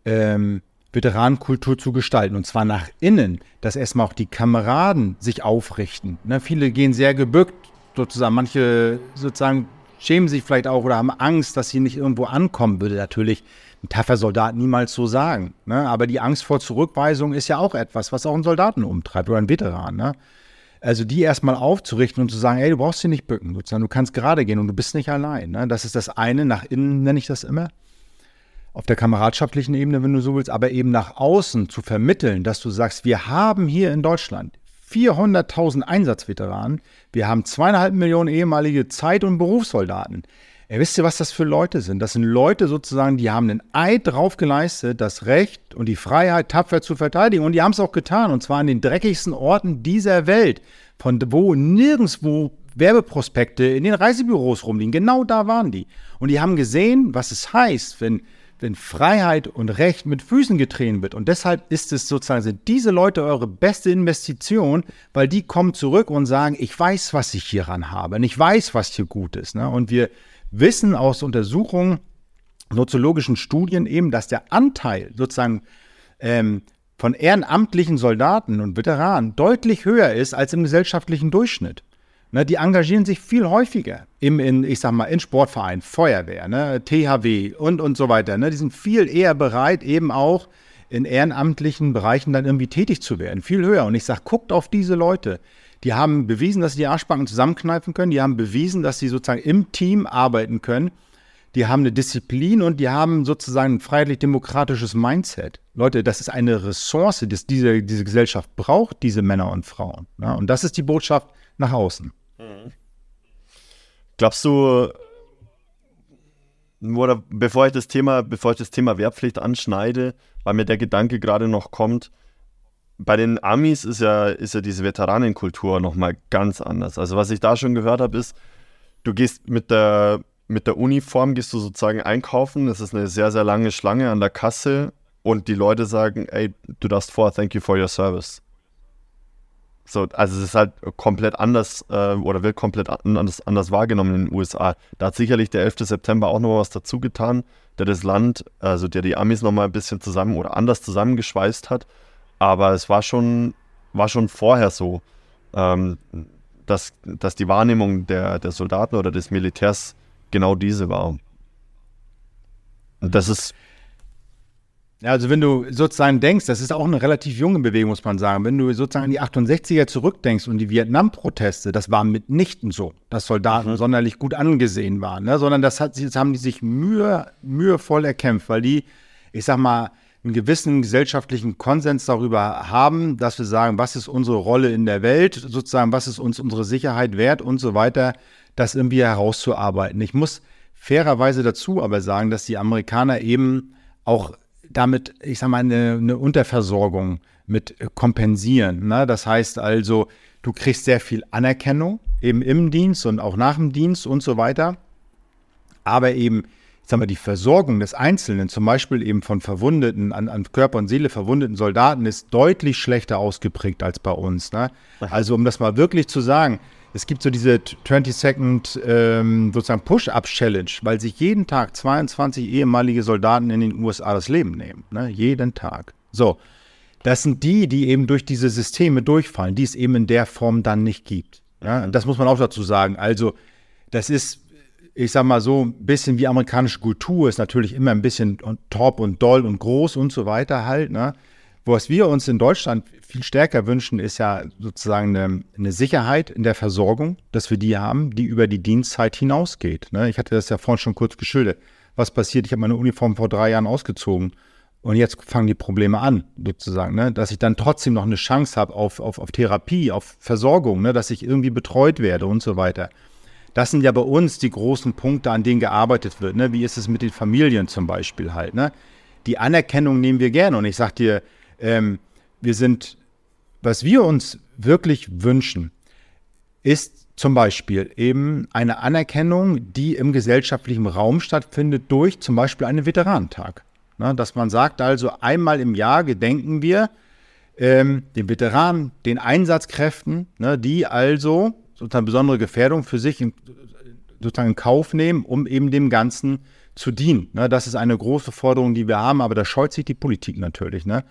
C: ähm, Veteranenkultur zu gestalten. Und zwar nach innen, dass erstmal auch die Kameraden sich aufrichten. Ne? Viele gehen sehr gebückt, sozusagen. Manche sozusagen schämen sich vielleicht auch oder haben Angst, dass sie nicht irgendwo ankommen, würde natürlich ein taffer Soldat niemals so sagen. Ne? Aber die Angst vor Zurückweisung ist ja auch etwas, was auch einen Soldaten umtreibt oder einen Veteran. Ne? Also die erstmal aufzurichten und zu sagen, ey, du brauchst sie nicht bücken, sozusagen, du kannst gerade gehen und du bist nicht allein. Ne? Das ist das eine, nach innen nenne ich das immer. Auf der kameradschaftlichen Ebene, wenn du so willst, aber eben nach außen zu vermitteln, dass du sagst, wir haben hier in Deutschland 400.000 Einsatzveteranen. Wir haben zweieinhalb Millionen ehemalige Zeit- und Berufssoldaten. Ja, wisst ihr, was das für Leute sind? Das sind Leute sozusagen, die haben einen Eid drauf geleistet, das Recht und die Freiheit tapfer zu verteidigen. Und die haben es auch getan. Und zwar an den dreckigsten Orten dieser Welt. Von wo nirgendwo Werbeprospekte in den Reisebüros rumliegen. Genau da waren die. Und die haben gesehen, was es heißt, wenn wenn Freiheit und Recht mit Füßen getreten wird. Und deshalb ist es sozusagen, sind diese Leute eure beste Investition, weil die kommen zurück und sagen, ich weiß, was ich hieran habe und ich weiß, was hier gut ist. Ne? Und wir wissen aus Untersuchungen, soziologischen Studien eben, dass der Anteil sozusagen ähm, von ehrenamtlichen Soldaten und Veteranen deutlich höher ist als im gesellschaftlichen Durchschnitt. Ne, die engagieren sich viel häufiger im, in, ich sag mal, in Sportvereinen, Feuerwehr, ne, THW und, und so weiter. Ne, die sind viel eher bereit, eben auch in ehrenamtlichen Bereichen dann irgendwie tätig zu werden. Viel höher. Und ich sage, guckt auf diese Leute. Die haben bewiesen, dass sie die Arschbacken zusammenkneifen können. Die haben bewiesen, dass sie sozusagen im Team arbeiten können. Die haben eine Disziplin und die haben sozusagen ein freiheitlich-demokratisches Mindset. Leute, das ist eine Ressource, die diese, diese Gesellschaft braucht, diese Männer und Frauen. Ja, und das ist die Botschaft nach außen.
B: Glaubst du, oder bevor ich das Thema, bevor ich das Thema Wehrpflicht anschneide, weil mir der Gedanke gerade noch kommt, bei den Amis ist ja, ist ja diese Veteranenkultur nochmal ganz anders. Also was ich da schon gehört habe, ist, du gehst mit der, mit der Uniform, gehst du sozusagen einkaufen, das ist eine sehr, sehr lange Schlange an der Kasse und die Leute sagen, ey, du darfst vor, thank you for your service. So, also es ist halt komplett anders äh, oder wird komplett anders, anders wahrgenommen in den USA. Da hat sicherlich der 11. September auch noch was dazu getan, der das Land, also der die Amis nochmal ein bisschen zusammen oder anders zusammengeschweißt hat. Aber es war schon, war schon vorher so, ähm, dass, dass die Wahrnehmung der, der Soldaten oder des Militärs genau diese war. Und das ist
C: ja, also wenn du sozusagen denkst, das ist auch eine relativ junge Bewegung, muss man sagen. Wenn du sozusagen an die 68er zurückdenkst und die Vietnam-Proteste, das war mitnichten so, dass Soldaten mhm. sonderlich gut angesehen waren, ne? sondern das, hat, das haben die sich mühe, mühevoll erkämpft, weil die, ich sag mal, einen gewissen gesellschaftlichen Konsens darüber haben, dass wir sagen, was ist unsere Rolle in der Welt, sozusagen, was ist uns unsere Sicherheit wert und so weiter, das irgendwie herauszuarbeiten. Ich muss fairerweise dazu aber sagen, dass die Amerikaner eben auch damit, ich sag mal, eine, eine Unterversorgung mit kompensieren. Ne? Das heißt also, du kriegst sehr viel Anerkennung eben im Dienst und auch nach dem Dienst und so weiter. Aber eben, ich sag mal, die Versorgung des Einzelnen, zum Beispiel eben von verwundeten, an, an Körper und Seele verwundeten Soldaten, ist deutlich schlechter ausgeprägt als bei uns. Ne? Also, um das mal wirklich zu sagen, es gibt so diese 20-Second ähm, sozusagen Push-Up-Challenge, weil sich jeden Tag 22 ehemalige Soldaten in den USA das Leben nehmen. Ne? Jeden Tag. So. Das sind die, die eben durch diese Systeme durchfallen, die es eben in der Form dann nicht gibt. Ja? Das muss man auch dazu sagen. Also, das ist, ich sag mal so, ein bisschen wie amerikanische Kultur, ist natürlich immer ein bisschen top und doll und groß und so weiter halt. Ne? Was wir uns in Deutschland viel stärker wünschen, ist ja sozusagen eine, eine, Sicherheit in der Versorgung, dass wir die haben, die über die Dienstzeit hinausgeht. Ne? Ich hatte das ja vorhin schon kurz geschildert. Was passiert? Ich habe meine Uniform vor drei Jahren ausgezogen und jetzt fangen die Probleme an, sozusagen, ne? dass ich dann trotzdem noch eine Chance habe auf, auf, auf Therapie, auf Versorgung, ne? dass ich irgendwie betreut werde und so weiter. Das sind ja bei uns die großen Punkte, an denen gearbeitet wird. Wie ist es mit den Familien zum Beispiel halt? Die Anerkennung nehmen wir gerne und ich sage dir, ähm, wir sind, was wir uns wirklich wünschen, ist zum Beispiel eben eine Anerkennung, die im gesellschaftlichen Raum stattfindet durch zum Beispiel einen Veteranentag. Na, dass man sagt also, einmal im Jahr gedenken wir ähm, den Veteranen, den Einsatzkräften, ne, die also sozusagen besondere Gefährdung für sich in, sozusagen in Kauf nehmen, um eben dem Ganzen zu dienen. Ne, das ist eine große Forderung, die wir haben, aber da scheut sich die Politik natürlich. Ne?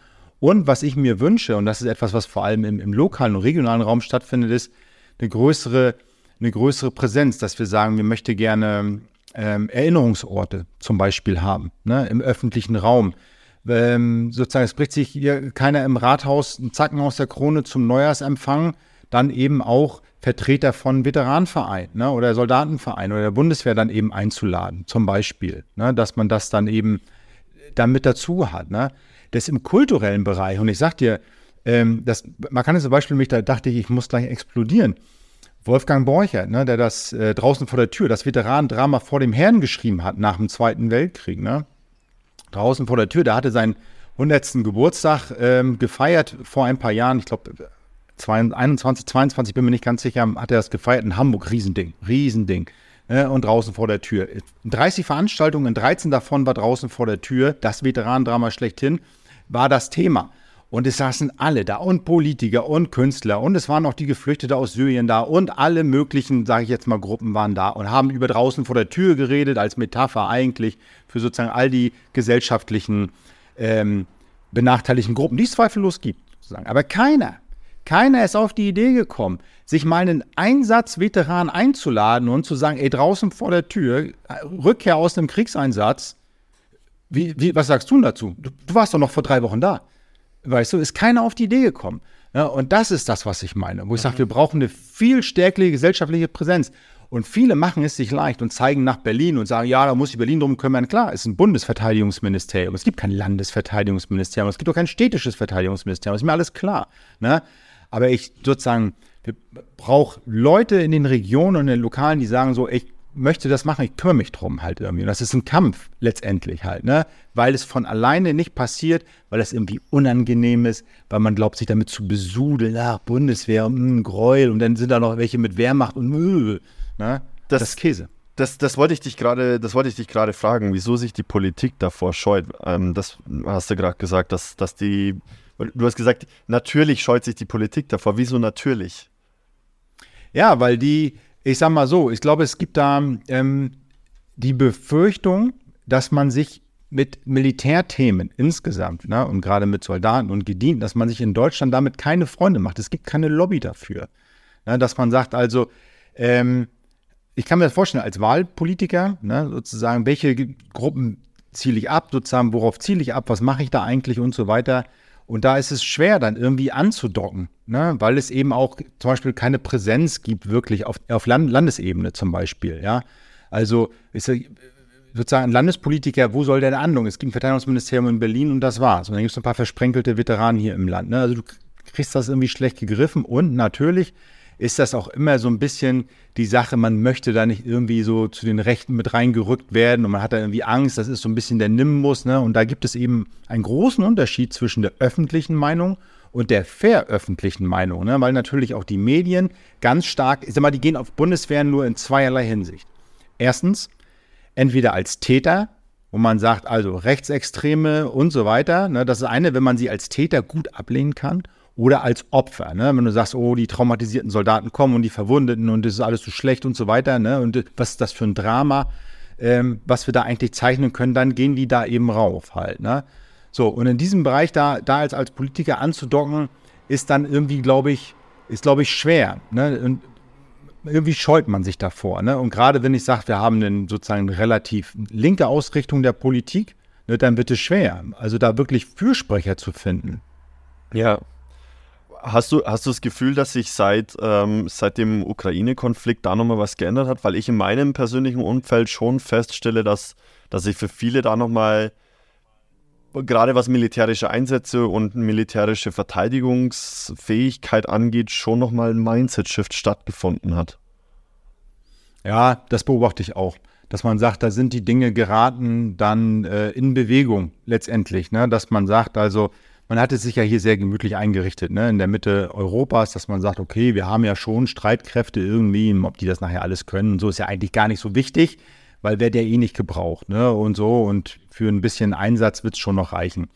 C: Und was ich mir wünsche, und das ist etwas, was vor allem im, im lokalen und regionalen Raum stattfindet, ist eine größere, eine größere Präsenz, dass wir sagen, wir möchten gerne ähm, Erinnerungsorte zum Beispiel haben, ne, im öffentlichen Raum. Ähm, sozusagen, es bricht sich hier keiner im Rathaus einen Zacken aus der Krone zum Neujahrsempfang, dann eben auch Vertreter von Veteranenvereinen ne, oder Soldatenvereinen oder der Bundeswehr dann eben einzuladen, zum Beispiel, ne, dass man das dann eben damit dazu hat. Ne das im kulturellen Bereich. Und ich sag dir, ähm, das, man kann jetzt zum Beispiel mich, da dachte ich, ich muss gleich explodieren. Wolfgang Borchert, ne, der das äh, draußen vor der Tür, das Veteranendrama vor dem Herrn geschrieben hat nach dem Zweiten Weltkrieg, ne? Draußen vor der Tür, der hatte seinen 100. Geburtstag ähm, gefeiert vor ein paar Jahren, ich glaube 21, 22, bin mir nicht ganz sicher, hat er das gefeiert in Hamburg, Riesending, Riesending. Ne, und draußen vor der Tür. 30 Veranstaltungen, 13 davon war draußen vor der Tür, das Veteranendrama schlechthin war das Thema. Und es saßen alle da und Politiker und Künstler und es waren auch die Geflüchtete aus Syrien da und alle möglichen, sage ich jetzt mal, Gruppen waren da und haben über draußen vor der Tür geredet, als Metapher eigentlich für sozusagen all die gesellschaftlichen ähm, benachteiligten Gruppen, die es zweifellos gibt. Sozusagen. Aber keiner, keiner ist auf die Idee gekommen, sich mal einen Einsatzveteran einzuladen und zu sagen, ey, draußen vor der Tür, Rückkehr aus einem Kriegseinsatz, wie, wie, was sagst du dazu? Du, du, warst doch noch vor drei Wochen da. Weißt du, ist keiner auf die Idee gekommen. Ja, und das ist das, was ich meine, wo ich mhm. sage, wir brauchen eine viel stärkere gesellschaftliche Präsenz. Und viele machen es sich leicht und zeigen nach Berlin und sagen, ja, da muss sich Berlin drum kümmern. Klar, es ist ein Bundesverteidigungsministerium. Es gibt kein Landesverteidigungsministerium. Es gibt auch kein städtisches Verteidigungsministerium. Das ist mir alles klar. Ne? Aber ich sozusagen, wir brauchen Leute in den Regionen und in den Lokalen, die sagen so, ich möchte das machen, ich kümmere mich drum halt irgendwie. Und das ist ein Kampf letztendlich halt, ne? Weil es von alleine nicht passiert, weil es irgendwie unangenehm ist, weil man glaubt, sich damit zu besudeln, ach, Bundeswehr, mh, hm, Gräuel und dann sind da noch welche mit Wehrmacht und mh, ne?
B: Das, das ist Käse. das, das wollte ich dich gerade, das wollte ich dich gerade fragen, wieso sich die Politik davor scheut. Ähm, das hast du gerade gesagt, dass, dass die, du hast gesagt, natürlich scheut sich die Politik davor. Wieso natürlich?
C: Ja, weil die, ich sag mal so, ich glaube, es gibt da ähm, die Befürchtung, dass man sich mit Militärthemen insgesamt ne, und gerade mit Soldaten und Gedienten, dass man sich in Deutschland damit keine Freunde macht. Es gibt keine Lobby dafür. Ne, dass man sagt, also, ähm, ich kann mir das vorstellen, als Wahlpolitiker, ne, sozusagen, welche Gruppen ziele ich ab, sozusagen, worauf ziele ich ab, was mache ich da eigentlich und so weiter. Und da ist es schwer, dann irgendwie anzudocken, ne? weil es eben auch zum Beispiel keine Präsenz gibt, wirklich auf, auf Land Landesebene zum Beispiel. Ja? Also ist sozusagen ein Landespolitiker, wo soll der andocken? Es gibt ein Verteidigungsministerium in Berlin und das war's. Und dann gibt es ein paar versprenkelte Veteranen hier im Land. Ne? Also du kriegst das irgendwie schlecht gegriffen und natürlich ist das auch immer so ein bisschen die Sache, man möchte da nicht irgendwie so zu den Rechten mit reingerückt werden und man hat da irgendwie Angst, das ist so ein bisschen der Nimbus, ne? Und da gibt es eben einen großen Unterschied zwischen der öffentlichen Meinung und der veröffentlichten Meinung, ne? weil natürlich auch die Medien ganz stark, ich sag mal, die gehen auf Bundeswehren nur in zweierlei Hinsicht. Erstens, entweder als Täter, wo man sagt, also Rechtsextreme und so weiter, ne? das ist eine, wenn man sie als Täter gut ablehnen kann oder als Opfer. Ne? Wenn du sagst, oh, die traumatisierten Soldaten kommen und die Verwundeten und das ist alles so schlecht und so weiter, ne? und was ist das für ein Drama, ähm, was wir da eigentlich zeichnen können, dann gehen die da eben rauf halt. Ne? So, und in diesem Bereich da, da als, als Politiker anzudocken, ist dann irgendwie, glaube ich, ist, glaube ich, schwer. Ne? Und irgendwie scheut man sich davor. Ne? Und gerade wenn ich sage, wir haben eine sozusagen relativ linke Ausrichtung der Politik, ne, dann wird es schwer. Also da wirklich Fürsprecher zu finden.
B: Ja, Hast du, hast du das Gefühl, dass sich seit, ähm, seit dem Ukraine-Konflikt da nochmal was geändert hat? Weil ich in meinem persönlichen Umfeld schon feststelle, dass, dass sich für viele da nochmal, gerade was militärische Einsätze und militärische Verteidigungsfähigkeit angeht, schon nochmal ein Mindset-Shift stattgefunden hat.
C: Ja, das beobachte ich auch. Dass man sagt, da sind die Dinge geraten dann äh, in Bewegung letztendlich. Ne? Dass man sagt, also man hat es sich ja hier sehr gemütlich eingerichtet, ne? in der Mitte Europas, dass man sagt, okay, wir haben ja schon Streitkräfte irgendwie, ob die das nachher alles können, so ist ja eigentlich gar nicht so wichtig, weil wer der eh nicht gebraucht, ne? Und so, und für ein bisschen Einsatz wird es schon noch reichen.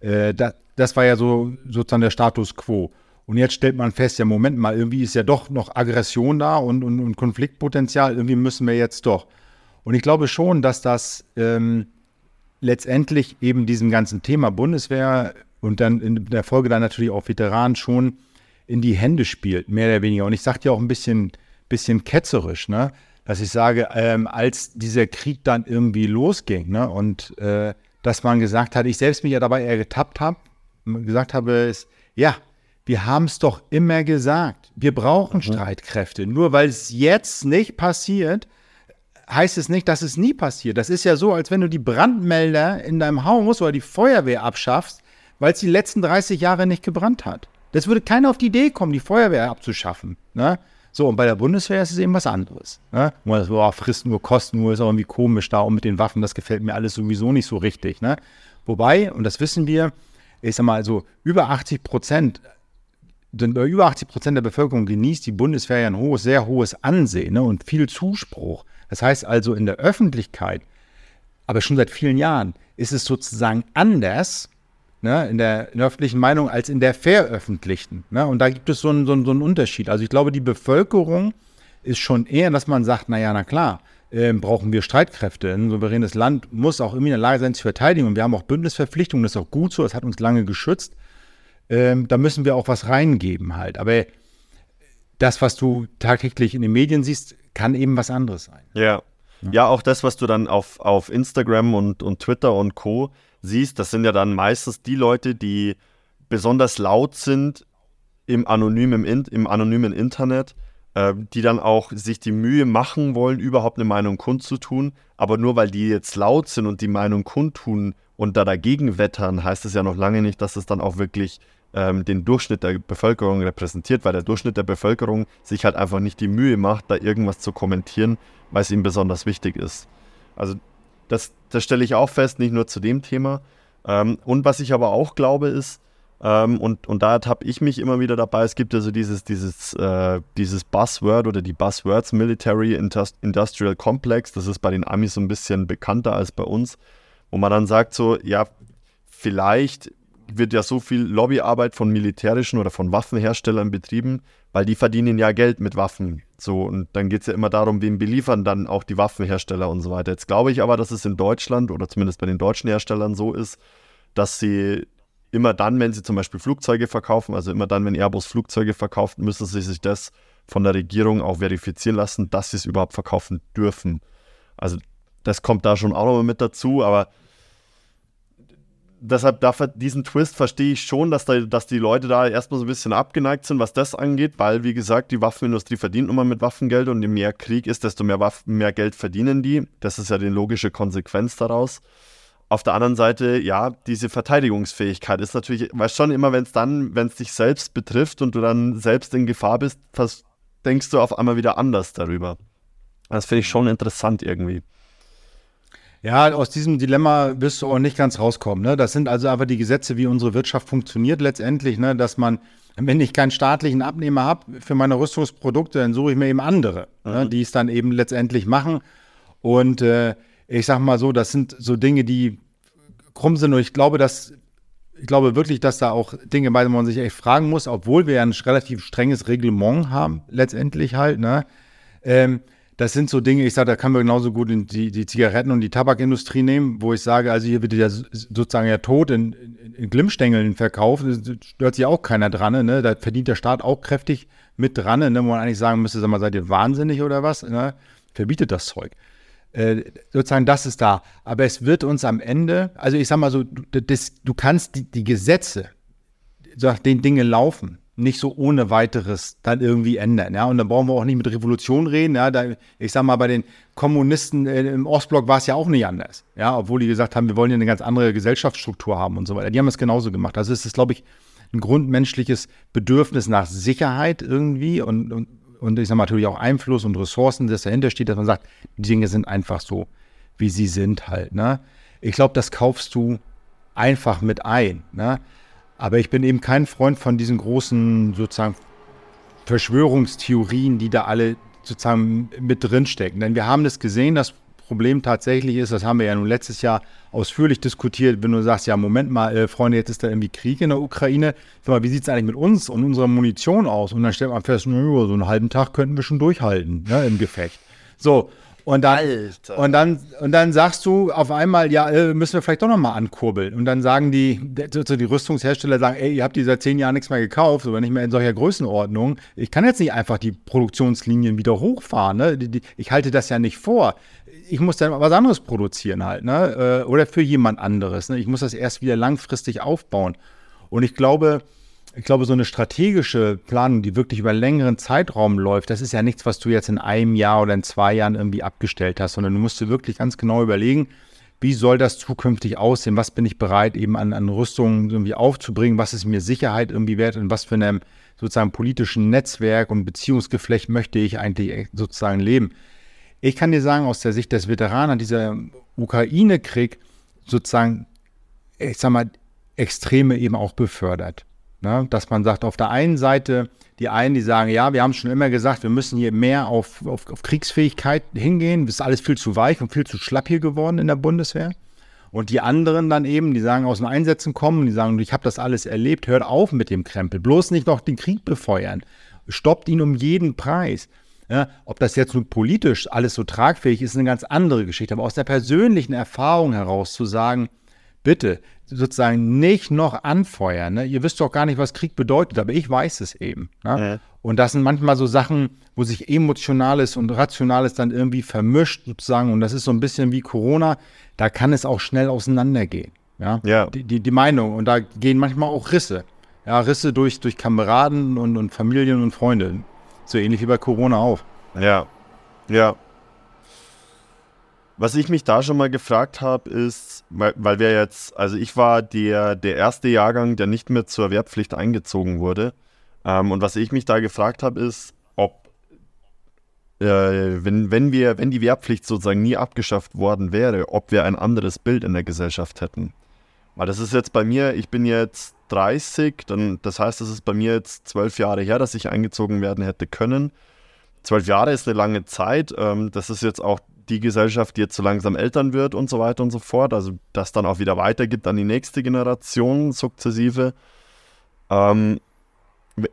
C: Äh, das, das war ja so sozusagen der Status quo. Und jetzt stellt man fest, ja, Moment mal, irgendwie ist ja doch noch Aggression da und, und, und Konfliktpotenzial, irgendwie müssen wir jetzt doch. Und ich glaube schon, dass das ähm, letztendlich eben diesem ganzen Thema Bundeswehr und dann in der Folge dann natürlich auch Veteranen schon in die Hände spielt, mehr oder weniger. Und ich sagte ja auch ein bisschen, bisschen ketzerisch, ne? dass ich sage, ähm, als dieser Krieg dann irgendwie losging ne? und äh, dass man gesagt hat, ich selbst mich ja dabei eher getappt habe, gesagt habe, ist, ja, wir haben es doch immer gesagt, wir brauchen mhm. Streitkräfte. Nur weil es jetzt nicht passiert, heißt es nicht, dass es nie passiert. Das ist ja so, als wenn du die Brandmelder in deinem Haus oder die Feuerwehr abschaffst, weil es die letzten 30 Jahre nicht gebrannt hat. Das würde keiner auf die Idee kommen, die Feuerwehr abzuschaffen. Ne? So, und bei der Bundeswehr ist es eben was anderes. Ne? Boah, frisst nur, kosten nur, ist auch irgendwie komisch da und mit den Waffen, das gefällt mir alles sowieso nicht so richtig. Ne? Wobei, und das wissen wir, ich sag mal, so über 80 Prozent, über 80 Prozent der Bevölkerung genießt die Bundeswehr ja ein hohes, sehr hohes Ansehen ne? und viel Zuspruch. Das heißt also in der Öffentlichkeit, aber schon seit vielen Jahren, ist es sozusagen anders, ne, in, der, in der öffentlichen Meinung als in der veröffentlichten. Ne? Und da gibt es so einen, so, einen, so einen Unterschied. Also ich glaube, die Bevölkerung ist schon eher, dass man sagt, naja, na klar, äh, brauchen wir Streitkräfte. Ein souveränes Land muss auch immer in der Lage sein, zu verteidigen. Und wir haben auch Bündnisverpflichtungen, das ist auch gut so, das hat uns lange geschützt. Ähm, da müssen wir auch was reingeben halt. Aber das, was du tagtäglich in den Medien siehst, kann eben was anderes sein.
B: Ja. Ja, auch das, was du dann auf, auf Instagram und, und Twitter und Co siehst, das sind ja dann meistens die Leute, die besonders laut sind im anonymen, im anonymen Internet, äh, die dann auch sich die Mühe machen wollen, überhaupt eine Meinung kundzutun. Aber nur weil die jetzt laut sind und die Meinung kundtun und da dagegen wettern, heißt es ja noch lange nicht, dass es dann auch wirklich ähm, den Durchschnitt der Bevölkerung repräsentiert, weil der Durchschnitt der Bevölkerung sich halt einfach nicht die Mühe macht, da irgendwas zu kommentieren, weil es ihm besonders wichtig ist. Also das, das stelle ich auch fest, nicht nur zu dem Thema. Ähm, und was ich aber auch glaube, ist, Ähm, und, und da habe ich mich immer wieder dabei. Es gibt also dieses, dieses, äh, dieses Buzzword oder die Buzzwords Military Industrial Complex. Das ist bei den Amis so ein bisschen bekannter als bei uns, wo man dann sagt so, ja, vielleicht wird ja so viel Lobbyarbeit von militärischen oder von Waffenherstellern betrieben, weil die verdienen ja Geld mit Waffen. So, und dann geht es ja immer darum, wem beliefern dann auch die Waffenhersteller und so weiter. Jetzt glaube ich aber, dass es in Deutschland oder zumindest bei den deutschen Herstellern so ist, dass sie immer dann, wenn sie zum Beispiel Flugzeuge verkaufen, also immer dann, wenn Airbus Flugzeuge verkauft, müssen sie sich das von der Regierung auch verifizieren lassen, dass sie es überhaupt verkaufen dürfen. Also das kommt da schon auch nochmal mit dazu, aber deshalb dafür, diesen Twist verstehe ich schon, dass, da, dass die Leute da erstmal so ein bisschen abgeneigt sind, was das angeht, weil, wie gesagt, die Waffenindustrie verdient immer mit Waffengeld und je mehr Krieg ist, desto mehr, Waffen, mehr Geld verdienen die. Das ist ja die logische Konsequenz daraus. Auf der anderen Seite, ja, diese Verteidigungsfähigkeit ist natürlich, weil schon immer, wenn es dann, wenn es dich selbst betrifft und du dann selbst in Gefahr bist, denkst du auf einmal wieder anders darüber. Das finde ich schon interessant irgendwie.
C: Ja, aus diesem Dilemma wirst du auch nicht ganz rauskommen. Ne? Das sind also einfach die Gesetze, wie unsere Wirtschaft funktioniert letztendlich, ne? dass man, wenn ich keinen staatlichen Abnehmer habe für meine Rüstungsprodukte, dann suche ich mir eben andere, ne? mhm. ne? die es dann eben letztendlich machen. Und äh, ich sag mal so, das sind so Dinge, die krumm sind. Und ich glaube, dass ich glaube wirklich, dass da auch Dinge bei man sich echt fragen muss, obwohl wir ja ein relativ strenges Reglement haben, letztendlich halt, ne? Ähm, das sind so Dinge, ich sage, da kann man genauso gut die, die Zigaretten- und die Tabakindustrie nehmen, wo ich sage, also hier wird ja sozusagen ja tot in, in, in Glimmstängeln verkauft, da stört sich auch keiner dran, ne? Da verdient der Staat auch kräftig mit dran, ne? wo man eigentlich sagen müsste, sag mal, seid ihr wahnsinnig oder was? Ne? Verbietet das Zeug. Äh, sozusagen, das ist da. Aber es wird uns am Ende, also ich sag mal so, das, du kannst die, die Gesetze, nach den Dinge laufen, nicht so ohne weiteres dann irgendwie ändern. Ja? Und dann brauchen wir auch nicht mit Revolution reden. Ja? Da, ich sag mal, bei den Kommunisten äh, im Ostblock war es ja auch nicht anders. Ja? Obwohl die gesagt haben, wir wollen ja eine ganz andere Gesellschaftsstruktur haben und so weiter. Die haben es genauso gemacht. Also es ist, glaube ich, ein grundmenschliches Bedürfnis nach Sicherheit irgendwie und, und, und ich sage natürlich auch Einfluss und Ressourcen, das dahinter steht, dass man sagt, die Dinge sind einfach so, wie sie sind halt. Ne? Ich glaube, das kaufst du einfach mit ein. Ne? Aber ich bin eben kein Freund von diesen großen sozusagen Verschwörungstheorien, die da alle sozusagen mit drinstecken. Denn wir haben das gesehen, das Problem tatsächlich ist, das haben wir ja nun letztes Jahr ausführlich diskutiert, wenn du sagst, ja, Moment mal, äh, Freunde, jetzt ist da irgendwie Krieg in der Ukraine. Sag mal, wie sieht es eigentlich mit uns und unserer Munition aus? Und dann stellt man fest, nö, so einen halben Tag könnten wir schon durchhalten ne, im Gefecht. So, und dann, Alter. und dann, und dann sagst du auf einmal, ja, äh, müssen wir vielleicht doch nochmal ankurbeln. Und dann sagen die, die Rüstungshersteller sagen, ey, ihr habt die seit zehn Jahren nichts mehr gekauft oder nicht mehr in solcher Größenordnung. Ich kann jetzt nicht einfach die Produktionslinien wieder hochfahren. Ne? Die, die, ich halte das ja nicht vor. Ich muss dann was anderes produzieren halt, ne? Äh, oder für jemand anderes. Ne? Ich muss das erst wieder langfristig aufbauen. Und ich glaube, ich glaube, so eine strategische Planung, die wirklich über einen längeren Zeitraum läuft, das ist ja nichts, was du jetzt in einem Jahr oder in zwei Jahren irgendwie abgestellt hast, sondern du musst dir wirklich ganz genau überlegen, wie soll das zukünftig aussehen? Was bin ich bereit, eben an, an Rüstungen irgendwie aufzubringen? Was ist mir Sicherheit irgendwie wert? Und was für einem sozusagen politischen Netzwerk und Beziehungsgeflecht möchte ich eigentlich sozusagen leben? Ich kann dir sagen, aus der Sicht des Veteranen dieser Ukraine-Krieg sozusagen, ich sag mal, Extreme eben auch befördert. Ne? Dass man sagt, auf der einen Seite, die einen, die sagen, ja, wir haben schon immer gesagt, wir müssen hier mehr auf, auf, auf Kriegsfähigkeit hingehen. Ist alles viel zu weich und viel zu schlapp hier geworden in der Bundeswehr. Und die anderen dann eben, die sagen, aus den Einsätzen kommen, die sagen, ich habe das alles erlebt, hört auf mit dem Krempel. Bloß nicht noch den Krieg befeuern. Stoppt ihn um jeden Preis. Ja, ob das jetzt nun politisch alles so tragfähig ist, ist eine ganz andere Geschichte. Aber aus der persönlichen Erfahrung heraus zu sagen, bitte sozusagen nicht noch anfeuern. Ne? Ihr wisst doch gar nicht, was Krieg bedeutet, aber ich weiß es eben. Ne? Ja. Und das sind manchmal so Sachen, wo sich Emotionales und Rationales dann irgendwie vermischt sozusagen. Und das ist so ein bisschen wie Corona. Da kann es auch schnell auseinandergehen. Ja. ja. Die, die, die Meinung. Und da gehen manchmal auch Risse. Ja, Risse durch, durch Kameraden und, und Familien und Freunde. So ähnlich wie bei Corona auch.
B: Ja. Ja. Was ich mich da schon mal gefragt habe, ist, weil, wir jetzt, also ich war der, der erste Jahrgang, der nicht mehr zur Wehrpflicht eingezogen wurde. Ähm, und was ich mich da gefragt habe, ist, ob, äh, wenn, wenn, wir, wenn die Wehrpflicht sozusagen nie abgeschafft worden wäre, ob wir ein anderes Bild in der Gesellschaft hätten. Weil das ist jetzt bei mir, ich bin jetzt 30, dann, das heißt, es ist bei mir jetzt zwölf Jahre her, dass ich eingezogen werden hätte können. Zwölf Jahre ist eine lange Zeit. Ähm, das ist jetzt auch die Gesellschaft, die jetzt so langsam Eltern wird und so weiter und so fort. Also das dann auch wieder weitergibt an die nächste Generation sukzessive. Ähm,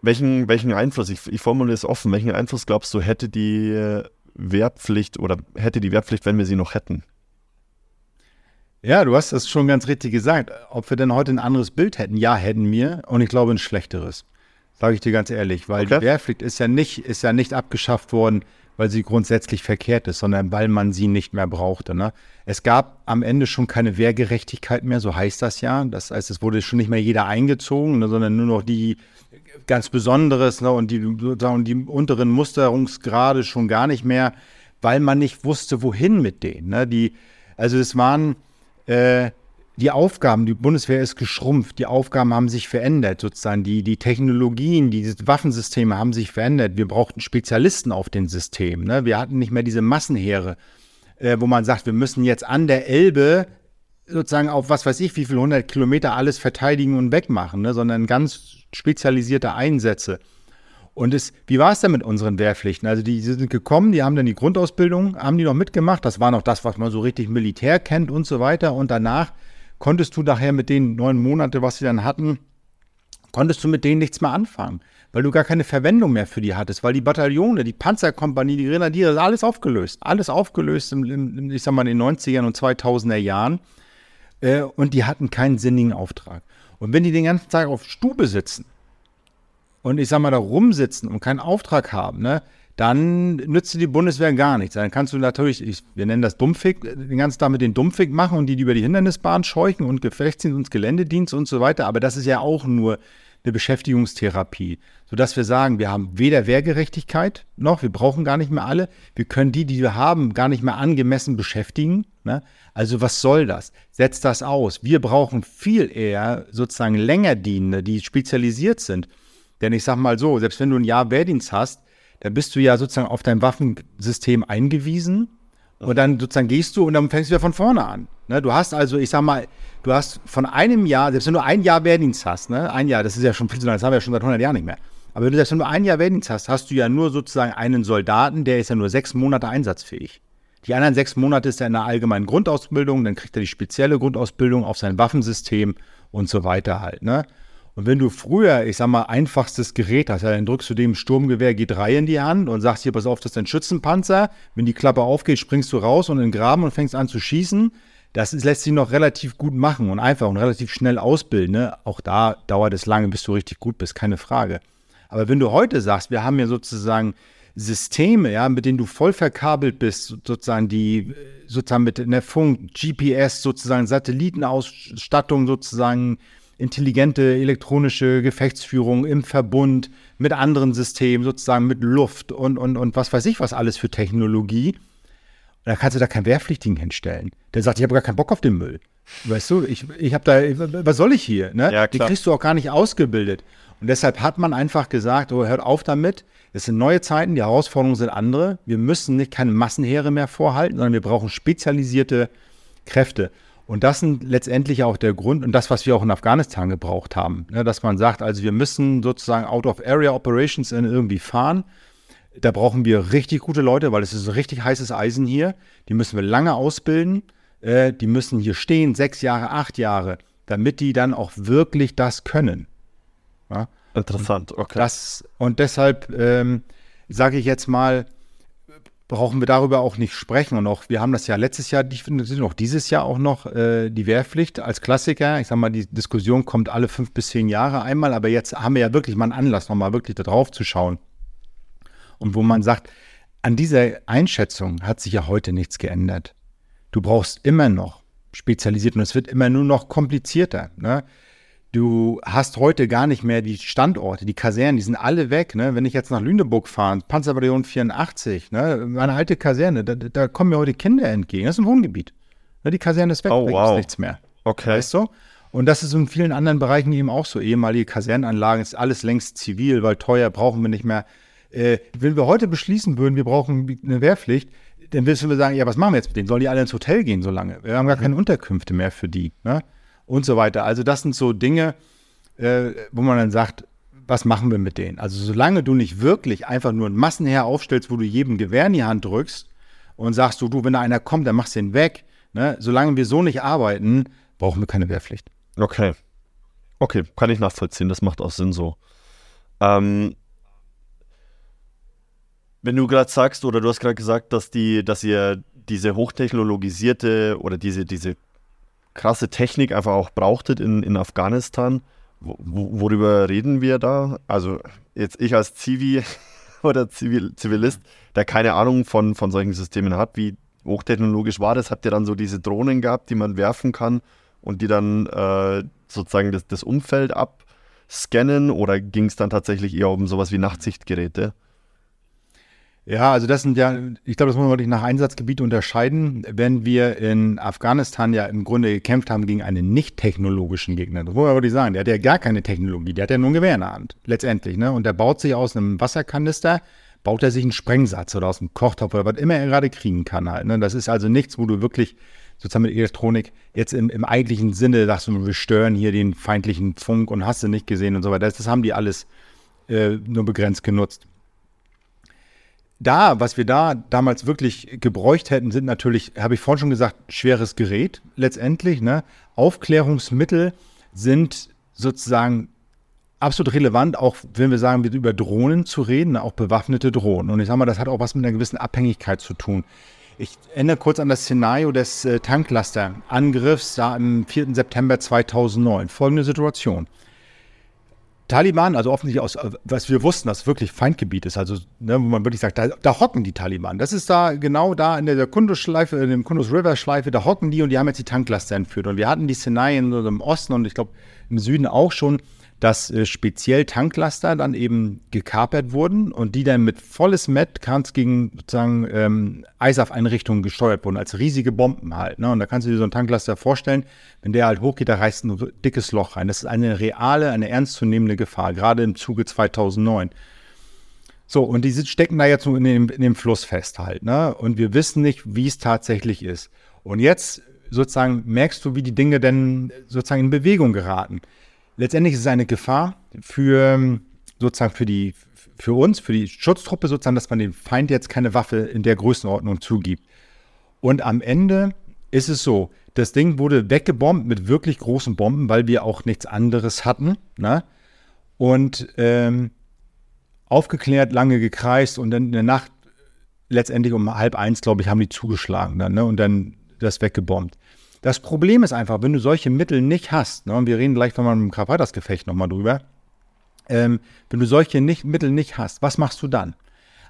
B: welchen, welchen Einfluss, ich, ich formuliere es offen, welchen Einfluss glaubst du, hätte die Wehrpflicht oder hätte die Wehrpflicht, wenn wir sie noch hätten?
C: Ja, du hast das schon ganz richtig gesagt. Ob wir denn heute ein anderes Bild hätten? Ja, hätten wir. Und ich glaube ein schlechteres. Sage ich dir ganz ehrlich. Weil okay. die Wehrpflicht ist ja, nicht, ist ja nicht abgeschafft worden, weil sie grundsätzlich verkehrt ist, sondern weil man sie nicht mehr brauchte. Ne? Es gab am Ende schon keine Wehrgerechtigkeit mehr, so heißt das ja. Das heißt, es wurde schon nicht mehr jeder eingezogen, ne, sondern nur noch die ganz Besonderes ne, und die, sozusagen die unteren Musterungsgrade schon gar nicht mehr, weil man nicht wusste, wohin mit denen. Ne? Die, also es waren äh, die Aufgaben, die Bundeswehr ist geschrumpft, die Aufgaben haben sich verändert, sozusagen. Die, die Technologien, die Waffensysteme haben sich verändert. Wir brauchten Spezialisten auf den Systemen. Ne? Wir hatten nicht mehr diese Massenheere, äh, wo man sagt, wir müssen jetzt an der Elbe sozusagen auf was weiß ich, wie viele hundert Kilometer alles verteidigen und wegmachen, ne? sondern ganz spezialisierte Einsätze. Und es, wie war es denn mit unseren Wehrpflichten? Also die, die, sind gekommen, die haben dann die Grundausbildung, haben die noch mitgemacht. Das war noch das, was man so richtig Militär kennt und so weiter. Und danach konntest du nachher mit den neun Monate, was sie dann hatten, konntest du mit denen nichts mehr anfangen, weil du gar keine Verwendung mehr für die hattest, weil die Bataillone, die Panzerkompanie, die Grenadiere, alles aufgelöst. Alles aufgelöst, im, im, ich sag mal, in den 90er und 2000er Jahren. Äh, und die hatten keinen sinnigen Auftrag. Und wenn die den ganzen Tag auf Stube sitzen, und ich sag mal da rumsitzen und keinen Auftrag haben, ne, dann nützt die Bundeswehr gar nichts. Dann kannst du natürlich, ich, wir nennen das Dumpfig, den ganzen Tag mit den Dumpfig machen und die, die über die Hindernisbahn scheuchen und Gefechtsdienst und Geländedienst und so weiter. Aber das ist ja auch nur eine Beschäftigungstherapie, sodass wir sagen, wir haben weder Wehrgerechtigkeit noch, wir brauchen gar nicht mehr alle, wir können die, die wir haben, gar nicht mehr angemessen beschäftigen. Ne? Also was soll das? Setzt das aus. Wir brauchen viel eher sozusagen Längerdienende, die spezialisiert sind. Denn ich sag mal so, selbst wenn du ein Jahr Wehrdienst hast, dann bist du ja sozusagen auf dein Waffensystem eingewiesen und dann sozusagen gehst du und dann fängst du ja von vorne an. Ne? Du hast also, ich sag mal, du hast von einem Jahr, selbst wenn du ein Jahr Wehrdienst hast, ne? ein Jahr, das ist ja schon viel zu lange, das haben wir ja schon seit 100 Jahren nicht mehr. Aber wenn du selbst wenn du ein Jahr Wehrdienst hast, hast du ja nur sozusagen einen Soldaten, der ist ja nur sechs Monate einsatzfähig. Die anderen sechs Monate ist er in der allgemeinen Grundausbildung, dann kriegt er die spezielle Grundausbildung auf sein Waffensystem und so weiter halt. Ne? Und wenn du früher, ich sag mal, einfachstes Gerät hast, ja, dann drückst du dem Sturmgewehr G3 in die Hand und sagst hier, pass auf, das ist ein Schützenpanzer. Wenn die Klappe aufgeht, springst du raus und in den Graben und fängst an zu schießen. Das ist, lässt sich noch relativ gut machen und einfach und relativ schnell ausbilden. Ne? Auch da dauert es lange, bis du richtig gut bist, keine Frage. Aber wenn du heute sagst, wir haben ja sozusagen Systeme, ja, mit denen du voll verkabelt bist, sozusagen die, sozusagen mit einer Funk, GPS, sozusagen Satellitenausstattung, sozusagen intelligente elektronische Gefechtsführung im Verbund mit anderen Systemen, sozusagen mit Luft und, und, und was weiß ich, was alles für Technologie. Und dann kannst du da keinen Wehrpflichtigen hinstellen. Der sagt, ich habe gar keinen Bock auf den Müll. Weißt du, ich, ich habe da, was soll ich hier? Ne? Ja, Die kriegst du auch gar nicht ausgebildet. Und deshalb hat man einfach gesagt, oh, hört auf damit. Es sind neue Zeiten, die Herausforderungen sind andere. Wir müssen nicht keine Massenheere mehr vorhalten, sondern wir brauchen spezialisierte Kräfte. Und das ist letztendlich auch der Grund und das, was wir auch in Afghanistan gebraucht haben. Ne, dass man sagt, also wir müssen sozusagen Out-of-Area-Operations irgendwie fahren. Da brauchen wir richtig gute Leute, weil es ist ein richtig heißes Eisen hier. Die müssen wir lange ausbilden. Äh, die müssen hier stehen, sechs Jahre, acht Jahre, damit die dann auch wirklich das können.
B: Ja? Interessant, okay.
C: Das, und deshalb ähm, sage ich jetzt mal, brauchen wir darüber auch nicht sprechen. Und auch, wir haben das ja letztes Jahr, ich finde, auch dieses Jahr auch noch äh, die Wehrpflicht als Klassiker. Ich sage mal, die Diskussion kommt alle fünf bis zehn Jahre einmal, aber jetzt haben wir ja wirklich mal einen Anlass, nochmal wirklich da drauf zu schauen. Und wo man sagt, an dieser Einschätzung hat sich ja heute nichts geändert. Du brauchst immer noch spezialisiert und es wird immer nur noch komplizierter. Ne? Du hast heute gar nicht mehr die Standorte, die Kasernen, die sind alle weg. Ne? Wenn ich jetzt nach Lüneburg fahre, Panzerbataillon 84, ne? meine alte Kaserne, da, da, kommen mir heute Kinder entgegen. Das ist ein Wohngebiet. Ne? Die Kaserne ist weg,
B: oh,
C: da
B: wow.
C: gibt nichts mehr.
B: Okay.
C: Weißt du? Und das ist in vielen anderen Bereichen eben auch so. Ehemalige Kasernenanlagen ist alles längst zivil, weil teuer brauchen wir nicht mehr. Äh, wenn wir heute beschließen würden, wir brauchen eine Wehrpflicht, dann müssen wir sagen, ja, was machen wir jetzt mit denen? Sollen die alle ins Hotel gehen so lange? Wir haben gar keine Unterkünfte mehr für die. Ne? Und so weiter. Also das sind so Dinge, äh, wo man dann sagt, was machen wir mit denen? Also solange du nicht wirklich einfach nur ein Massenheer aufstellst, wo du jedem Gewehr in die Hand drückst und sagst du, du, wenn da einer kommt, dann machst du ihn weg. Ne? Solange wir so nicht arbeiten, brauchen wir keine Wehrpflicht.
B: Okay. Okay, kann ich nachvollziehen. Das macht auch Sinn so. Ähm, wenn du gerade sagst, oder du hast gerade gesagt, dass die, dass ihr diese hochtechnologisierte oder diese, diese krasse Technik einfach auch brauchtet in, in Afghanistan, worüber reden wir da? Also jetzt ich als Zivi oder Zivil, Zivilist, der keine Ahnung von, von solchen Systemen hat, wie hochtechnologisch war das? Habt ihr dann so diese Drohnen gehabt, die man werfen kann und die dann äh, sozusagen das, das Umfeld abscannen oder ging es dann tatsächlich eher um sowas wie Nachtsichtgeräte?
C: Ja, also das sind ja, ich glaube, das muss man wirklich nach Einsatzgebiet unterscheiden. Wenn wir in Afghanistan ja im Grunde gekämpft haben gegen einen nicht technologischen Gegner, das muss man wirklich sagen, der hat ja gar keine Technologie, der hat ja nur ein Gewehr in der Hand, letztendlich. Ne? Und der baut sich aus einem Wasserkanister, baut er sich einen Sprengsatz oder aus einem Kochtopf oder was immer er gerade kriegen kann halt. Ne? Das ist also nichts, wo du wirklich sozusagen mit Elektronik jetzt im, im eigentlichen Sinne sagst wir stören hier den feindlichen Funk und hast du nicht gesehen und so weiter. Das, das haben die alles äh, nur begrenzt genutzt da, was wir da damals wirklich gebräucht hätten, sind natürlich, habe ich vorhin schon gesagt, schweres Gerät letztendlich. Ne? Aufklärungsmittel sind sozusagen absolut relevant, auch wenn wir sagen, über Drohnen zu reden, auch bewaffnete Drohnen. Und ich sage mal, das hat auch was mit einer gewissen Abhängigkeit zu tun. Ich erinnere kurz an das Szenario des äh, Tanklaster-Angriffs da am 4. September 2009. Folgende Situation. Taliban, also offensichtlich aus, was wir wussten, dass wirklich Feindgebiet ist, also ne, wo man wirklich sagt, da, da, hocken die Taliban. Das ist da genau da in der Kundus-Schleife, in dem Kundus River-Schleife, da hocken die und die haben jetzt die Tanklaster entführt. Und wir hatten die Szenarien im Osten und ich glaube im Süden auch schon, dass äh, speziell Tanklaster dann eben gekapert wurden und die dann mit volles Metcans gegen sozusagen ähm, ISAF-Einrichtungen gesteuert wurden, als riesige Bomben halt. Ne? Und da kannst du dir so einen Tanklaster vorstellen, wenn der halt hochgeht, da reißt ein dickes Loch rein. Das ist eine reale, eine ernstzunehmende Gefahr, gerade im Zuge 2009. So, und die stecken da jetzt nur in dem, in dem Fluss fest halt. Ne? Und wir wissen nicht, wie es tatsächlich ist. Und jetzt sozusagen merkst du, wie die Dinge denn sozusagen in Bewegung geraten letztendlich ist es eine Gefahr für sozusagen für die für uns, für die Schutztruppe sozusagen, dass man dem Feind jetzt keine Waffe in der Größenordnung zugibt. Und am Ende ist es so, das Ding wurde weggebombt mit wirklich großen Bomben, weil wir auch nichts anderes hatten. Ne? Und ähm, aufgeklärt, lange gekreist und dann in der Nacht, letztendlich um halb eins, glaube ich, haben die zugeschlagen dann ne? und dann das weggebombt. Das Problem ist einfach, wenn du solche Mittel nicht hast, ne, und wir reden gleich von meinem Karl-Peters-Gefecht nochmal drüber, ähm, wenn du solche nicht, Mittel nicht hast, was machst du dann?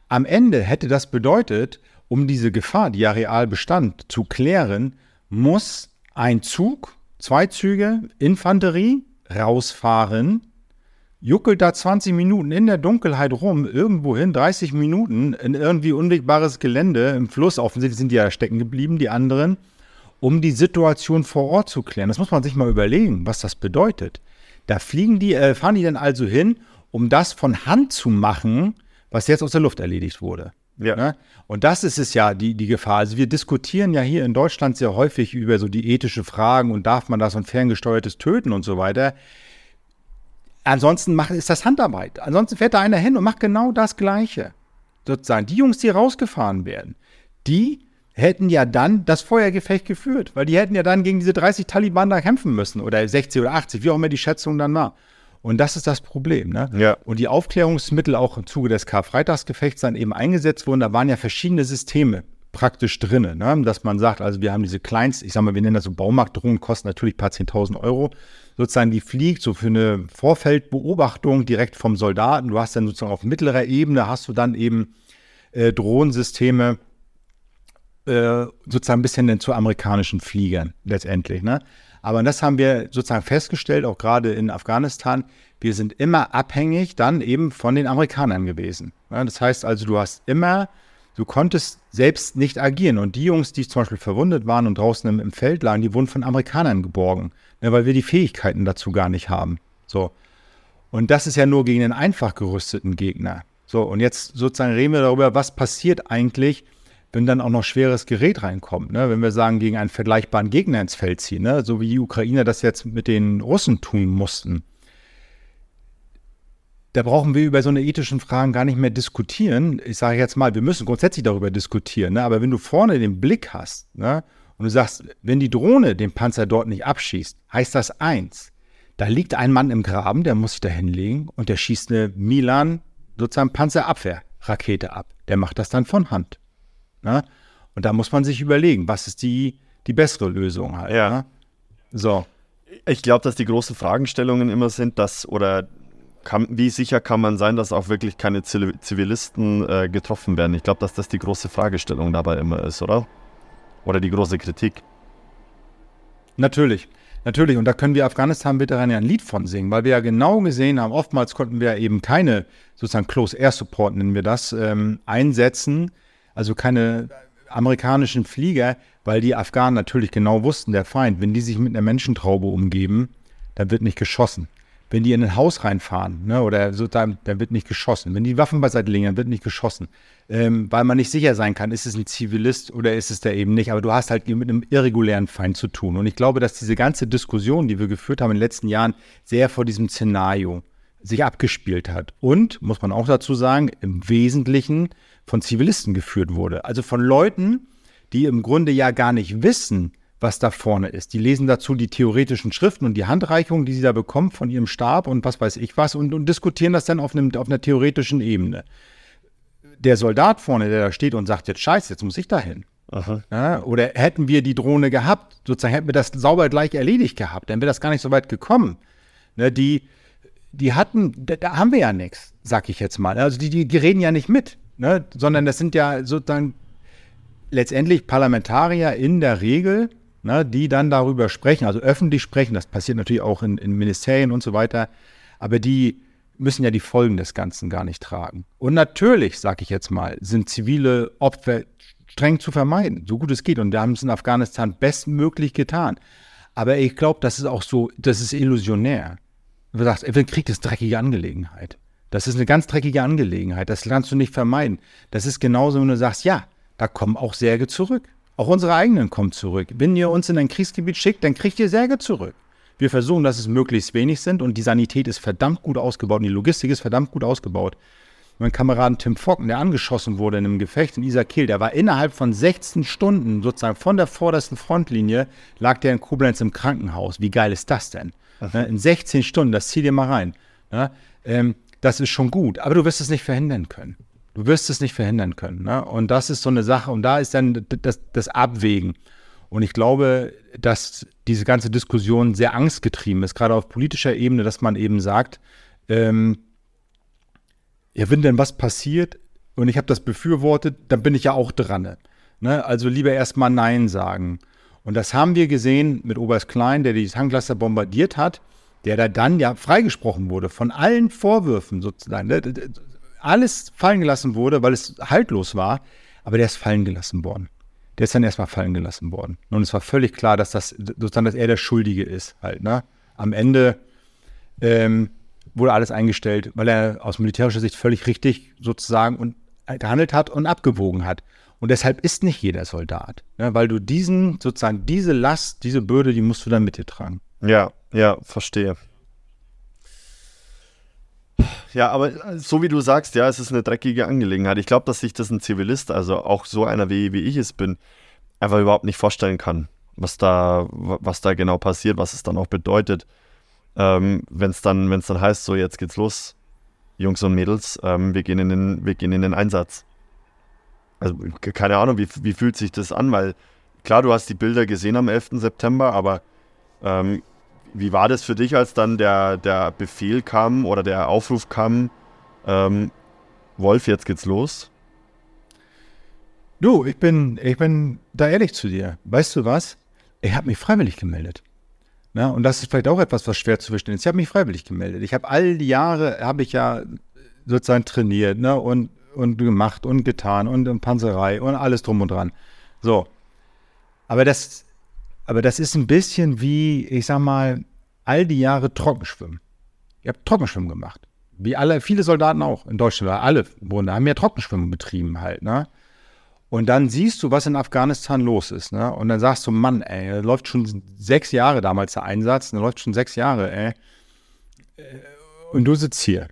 C: Am Ende hätte das bedeutet, um diese Gefahr, die ja real bestand, zu klären, muss ein Zug, zwei Züge, Infanterie rausfahren, juckelt da 20 Minuten in der Dunkelheit rum, irgendwohin, 30 Minuten, in irgendwie unwegbares Gelände im Fluss. Offensichtlich sind die ja stecken geblieben, die anderen um die Situation vor Ort zu klären. Das muss man sich mal überlegen, was das bedeutet. Da fliegen die, äh, fahren die dann also hin, um das von Hand zu machen, was jetzt aus der Luft erledigt wurde. Ja. Ne? Und das ist es ja, die, die Gefahr. Also wir diskutieren ja hier in Deutschland sehr häufig über so die ethische Fragen und darf man das und ferngesteuertes Töten und so weiter. Ansonsten macht, ist das Handarbeit. Ansonsten fährt da einer hin und macht genau das Gleiche. Sozusagen, die Jungs, die rausgefahren werden, die hätten ja dann das Feuergefecht geführt, weil die hätten ja dann gegen diese 30 Taliban da kämpfen müssen oder 60 oder 80, wie auch immer die Schätzung dann war. Und das ist das Problem. Ne?
B: Ja.
C: Und die Aufklärungsmittel auch im Zuge des Karfreitagsgefechts dann eben eingesetzt wurden, da waren ja verschiedene Systeme praktisch drin, ne? dass man sagt, also wir haben diese kleinst, ich sag mal, wir nennen das so Baumarktdrohnen, kosten natürlich ein paar 10.000 Euro, sozusagen die fliegt so für eine Vorfeldbeobachtung direkt vom Soldaten. Du hast dann sozusagen auf mittlerer Ebene hast du dann eben äh, Drohnensysteme, äh, sozusagen ein bisschen zu amerikanischen Fliegern letztendlich. Ne? Aber das haben wir sozusagen festgestellt, auch gerade in Afghanistan. Wir sind immer abhängig dann eben von den Amerikanern gewesen. Ne? Das heißt also, du hast immer, du konntest selbst nicht agieren. Und die Jungs, die zum Beispiel verwundet waren und draußen im, im Feld lagen, die wurden von Amerikanern geborgen, ne? weil wir die Fähigkeiten dazu gar nicht haben. So. Und das ist ja nur gegen den einfach gerüsteten Gegner. So, und jetzt sozusagen reden wir darüber, was passiert eigentlich, wenn dann auch noch schweres Gerät reinkommt, ne? wenn wir sagen, gegen einen vergleichbaren Gegner ins Feld ziehen, ne? so wie die Ukrainer das jetzt mit den Russen tun mussten, da brauchen wir über so eine ethischen Fragen gar nicht mehr diskutieren. Ich sage jetzt mal, wir müssen grundsätzlich darüber diskutieren, ne? aber wenn du vorne den Blick hast ne? und du sagst, wenn die Drohne den Panzer dort nicht abschießt, heißt das eins, da liegt ein Mann im Graben, der muss sich da hinlegen und der schießt eine Milan sozusagen Panzerabwehrrakete ab. Der macht das dann von Hand. Ne? Und da muss man sich überlegen, was ist die, die bessere Lösung halt.
B: Ja.
C: Ne? So.
B: Ich glaube, dass die großen Fragestellungen immer sind, dass oder kann, wie sicher kann man sein, dass auch wirklich keine Zivilisten äh, getroffen werden? Ich glaube, dass das die große Fragestellung dabei immer ist, oder? Oder die große Kritik.
C: Natürlich, natürlich. Und da können wir Afghanistan-Veteranen ja ein Lied von singen, weil wir ja genau gesehen haben, oftmals konnten wir eben keine, sozusagen Close Air Support nennen wir das, ähm, einsetzen, also keine amerikanischen Flieger, weil die Afghanen natürlich genau wussten, der Feind, wenn die sich mit einer Menschentraube umgeben, dann wird nicht geschossen wenn die in ein Haus reinfahren, ne, oder so, dann, dann, wird nicht geschossen. Wenn die Waffen beiseite liegen, dann wird nicht geschossen. Ähm, weil man nicht sicher sein kann, ist es ein Zivilist oder ist es der eben nicht. Aber du hast halt mit einem irregulären Feind zu tun. Und ich glaube, dass diese ganze Diskussion, die wir geführt haben in den letzten Jahren, sehr vor diesem Szenario sich abgespielt hat. Und, muss man auch dazu sagen, im Wesentlichen von Zivilisten geführt wurde. Also von Leuten, die im Grunde ja gar nicht wissen, was da vorne ist. Die lesen dazu die theoretischen Schriften und die Handreichungen, die sie da bekommen von ihrem Stab und was weiß ich was und, und diskutieren das dann auf, einem, auf einer theoretischen Ebene. Der Soldat vorne, der da steht und sagt, jetzt scheiße, jetzt muss ich da hin. Ja, oder hätten wir die Drohne gehabt, sozusagen hätten wir das sauber gleich erledigt gehabt, dann wäre das gar nicht so weit gekommen. Ne, die, die hatten, da, da, haben wir ja nichts, sag ich jetzt mal. Also die, die, die reden ja nicht mit, ne, sondern das sind ja sozusagen letztendlich Parlamentarier in der Regel, ne, die dann darüber sprechen, also öffentlich sprechen, das passiert natürlich auch in, in Ministerien und so weiter, aber die müssen ja die Folgen des Ganzen gar nicht tragen. Und natürlich, sage ich jetzt mal, sind zivile Opfer streng zu vermeiden, so gut es geht. Und wir haben es in Afghanistan bestmöglich getan. Aber ich glaube, das ist auch so, das ist illusionär. Du sagst, Krieg ist dreckige Angelegenheit. Das ist eine ganz dreckige Angelegenheit. Das kannst du nicht vermeiden. Das ist genauso, wenn du sagst, ja, da kommen auch Särge zurück. Auch unsere eigenen kommen zurück. Wenn ihr uns in ein Kriegsgebiet schickt, dann kriegt ihr Särge zurück. Wir versuchen, dass es möglichst wenig sind und die Sanität ist verdammt gut ausgebaut und die Logistik ist verdammt gut ausgebaut. Mein Kameraden Tim Focken, der angeschossen wurde in einem Gefecht in Isakil, der war innerhalb von 16 Stunden sozusagen von der vordersten Frontlinie, lag der in Koblenz im Krankenhaus. Wie geil ist das denn? Ne, in 16 Stunden, das zieh dir mal rein. Ja, ähm, das ist schon gut, aber du wirst es nicht verhindern können. Du wirst es nicht verhindern können. Ne? Und das ist so eine Sache. Und da ist dann das, das Abwägen. Und ich glaube, dass diese ganze Diskussion sehr angstgetrieben ist, gerade auf politischer Ebene, dass man eben sagt, ähm, ja, wenn denn was passiert und ich habe das befürwortet, dann bin ich ja auch dran. Ne? Also lieber erstmal Nein sagen. Und das haben wir gesehen mit Oberst Klein, der die Tanklaster bombardiert hat, der da dann ja freigesprochen wurde von allen Vorwürfen sozusagen. Ne? alles fallen gelassen wurde, weil es haltlos war, aber der ist fallen gelassen worden. Der ist dann erstmal fallen gelassen worden. Und es war völlig klar, dass das sozusagen, dass er der Schuldige ist halt. Ne? Am Ende ähm, wurde alles eingestellt, weil er aus militärischer Sicht völlig richtig sozusagen und gehandelt hat und abgewogen hat. Und deshalb ist nicht jeder Soldat, ne? weil du diesen sozusagen diese Last, diese Bürde, die musst du dann mit dir tragen.
B: Ja, ja, verstehe. Ja, aber äh, so wie du sagst, ja, es ist eine dreckige Angelegenheit. Ich glaube, dass sich das ein Zivilist, also auch so einer wie, wie ich es bin, einfach überhaupt nicht vorstellen kann, was da, was da genau passiert, was es dann auch bedeutet. Ähm, wenn es dann, wenn's dann heißt, so jetzt geht's los, Jungs und Mädels, ähm, wir, gehen in den, wir gehen in den Einsatz. Also keine Ahnung, wie, wie fühlt sich das an, weil klar, du hast die Bilder gesehen am 11. September, aber ähm, wie war das für dich, als dann der, der Befehl kam oder der Aufruf kam, ähm, Wolf, jetzt geht's los?
C: Du, ich bin, ich bin da ehrlich zu dir. Weißt du was? Ich habe mich freiwillig gemeldet. Na, und das ist vielleicht auch etwas, was schwer zu verstehen ist. Ich habe mich freiwillig gemeldet. Ich habe all die Jahre, habe ich ja sozusagen trainiert ne, und, und gemacht und getan und, und Panzerei und alles drum und dran. So. Aber das aber das ist ein bisschen wie, ich sag mal, all die Jahre Trockenschwimmen. Ich habe Trockenschwimmen gemacht. Wie alle, viele Soldaten auch in Deutschland, alle wurden, haben ja Trockenschwimmen betrieben halt, ne? Und dann siehst du, was in Afghanistan los ist, ne? Und dann sagst du, Mann, ey, da läuft schon sechs Jahre damals der Einsatz, da läuft schon sechs Jahre, ey. Und du sitzt hier.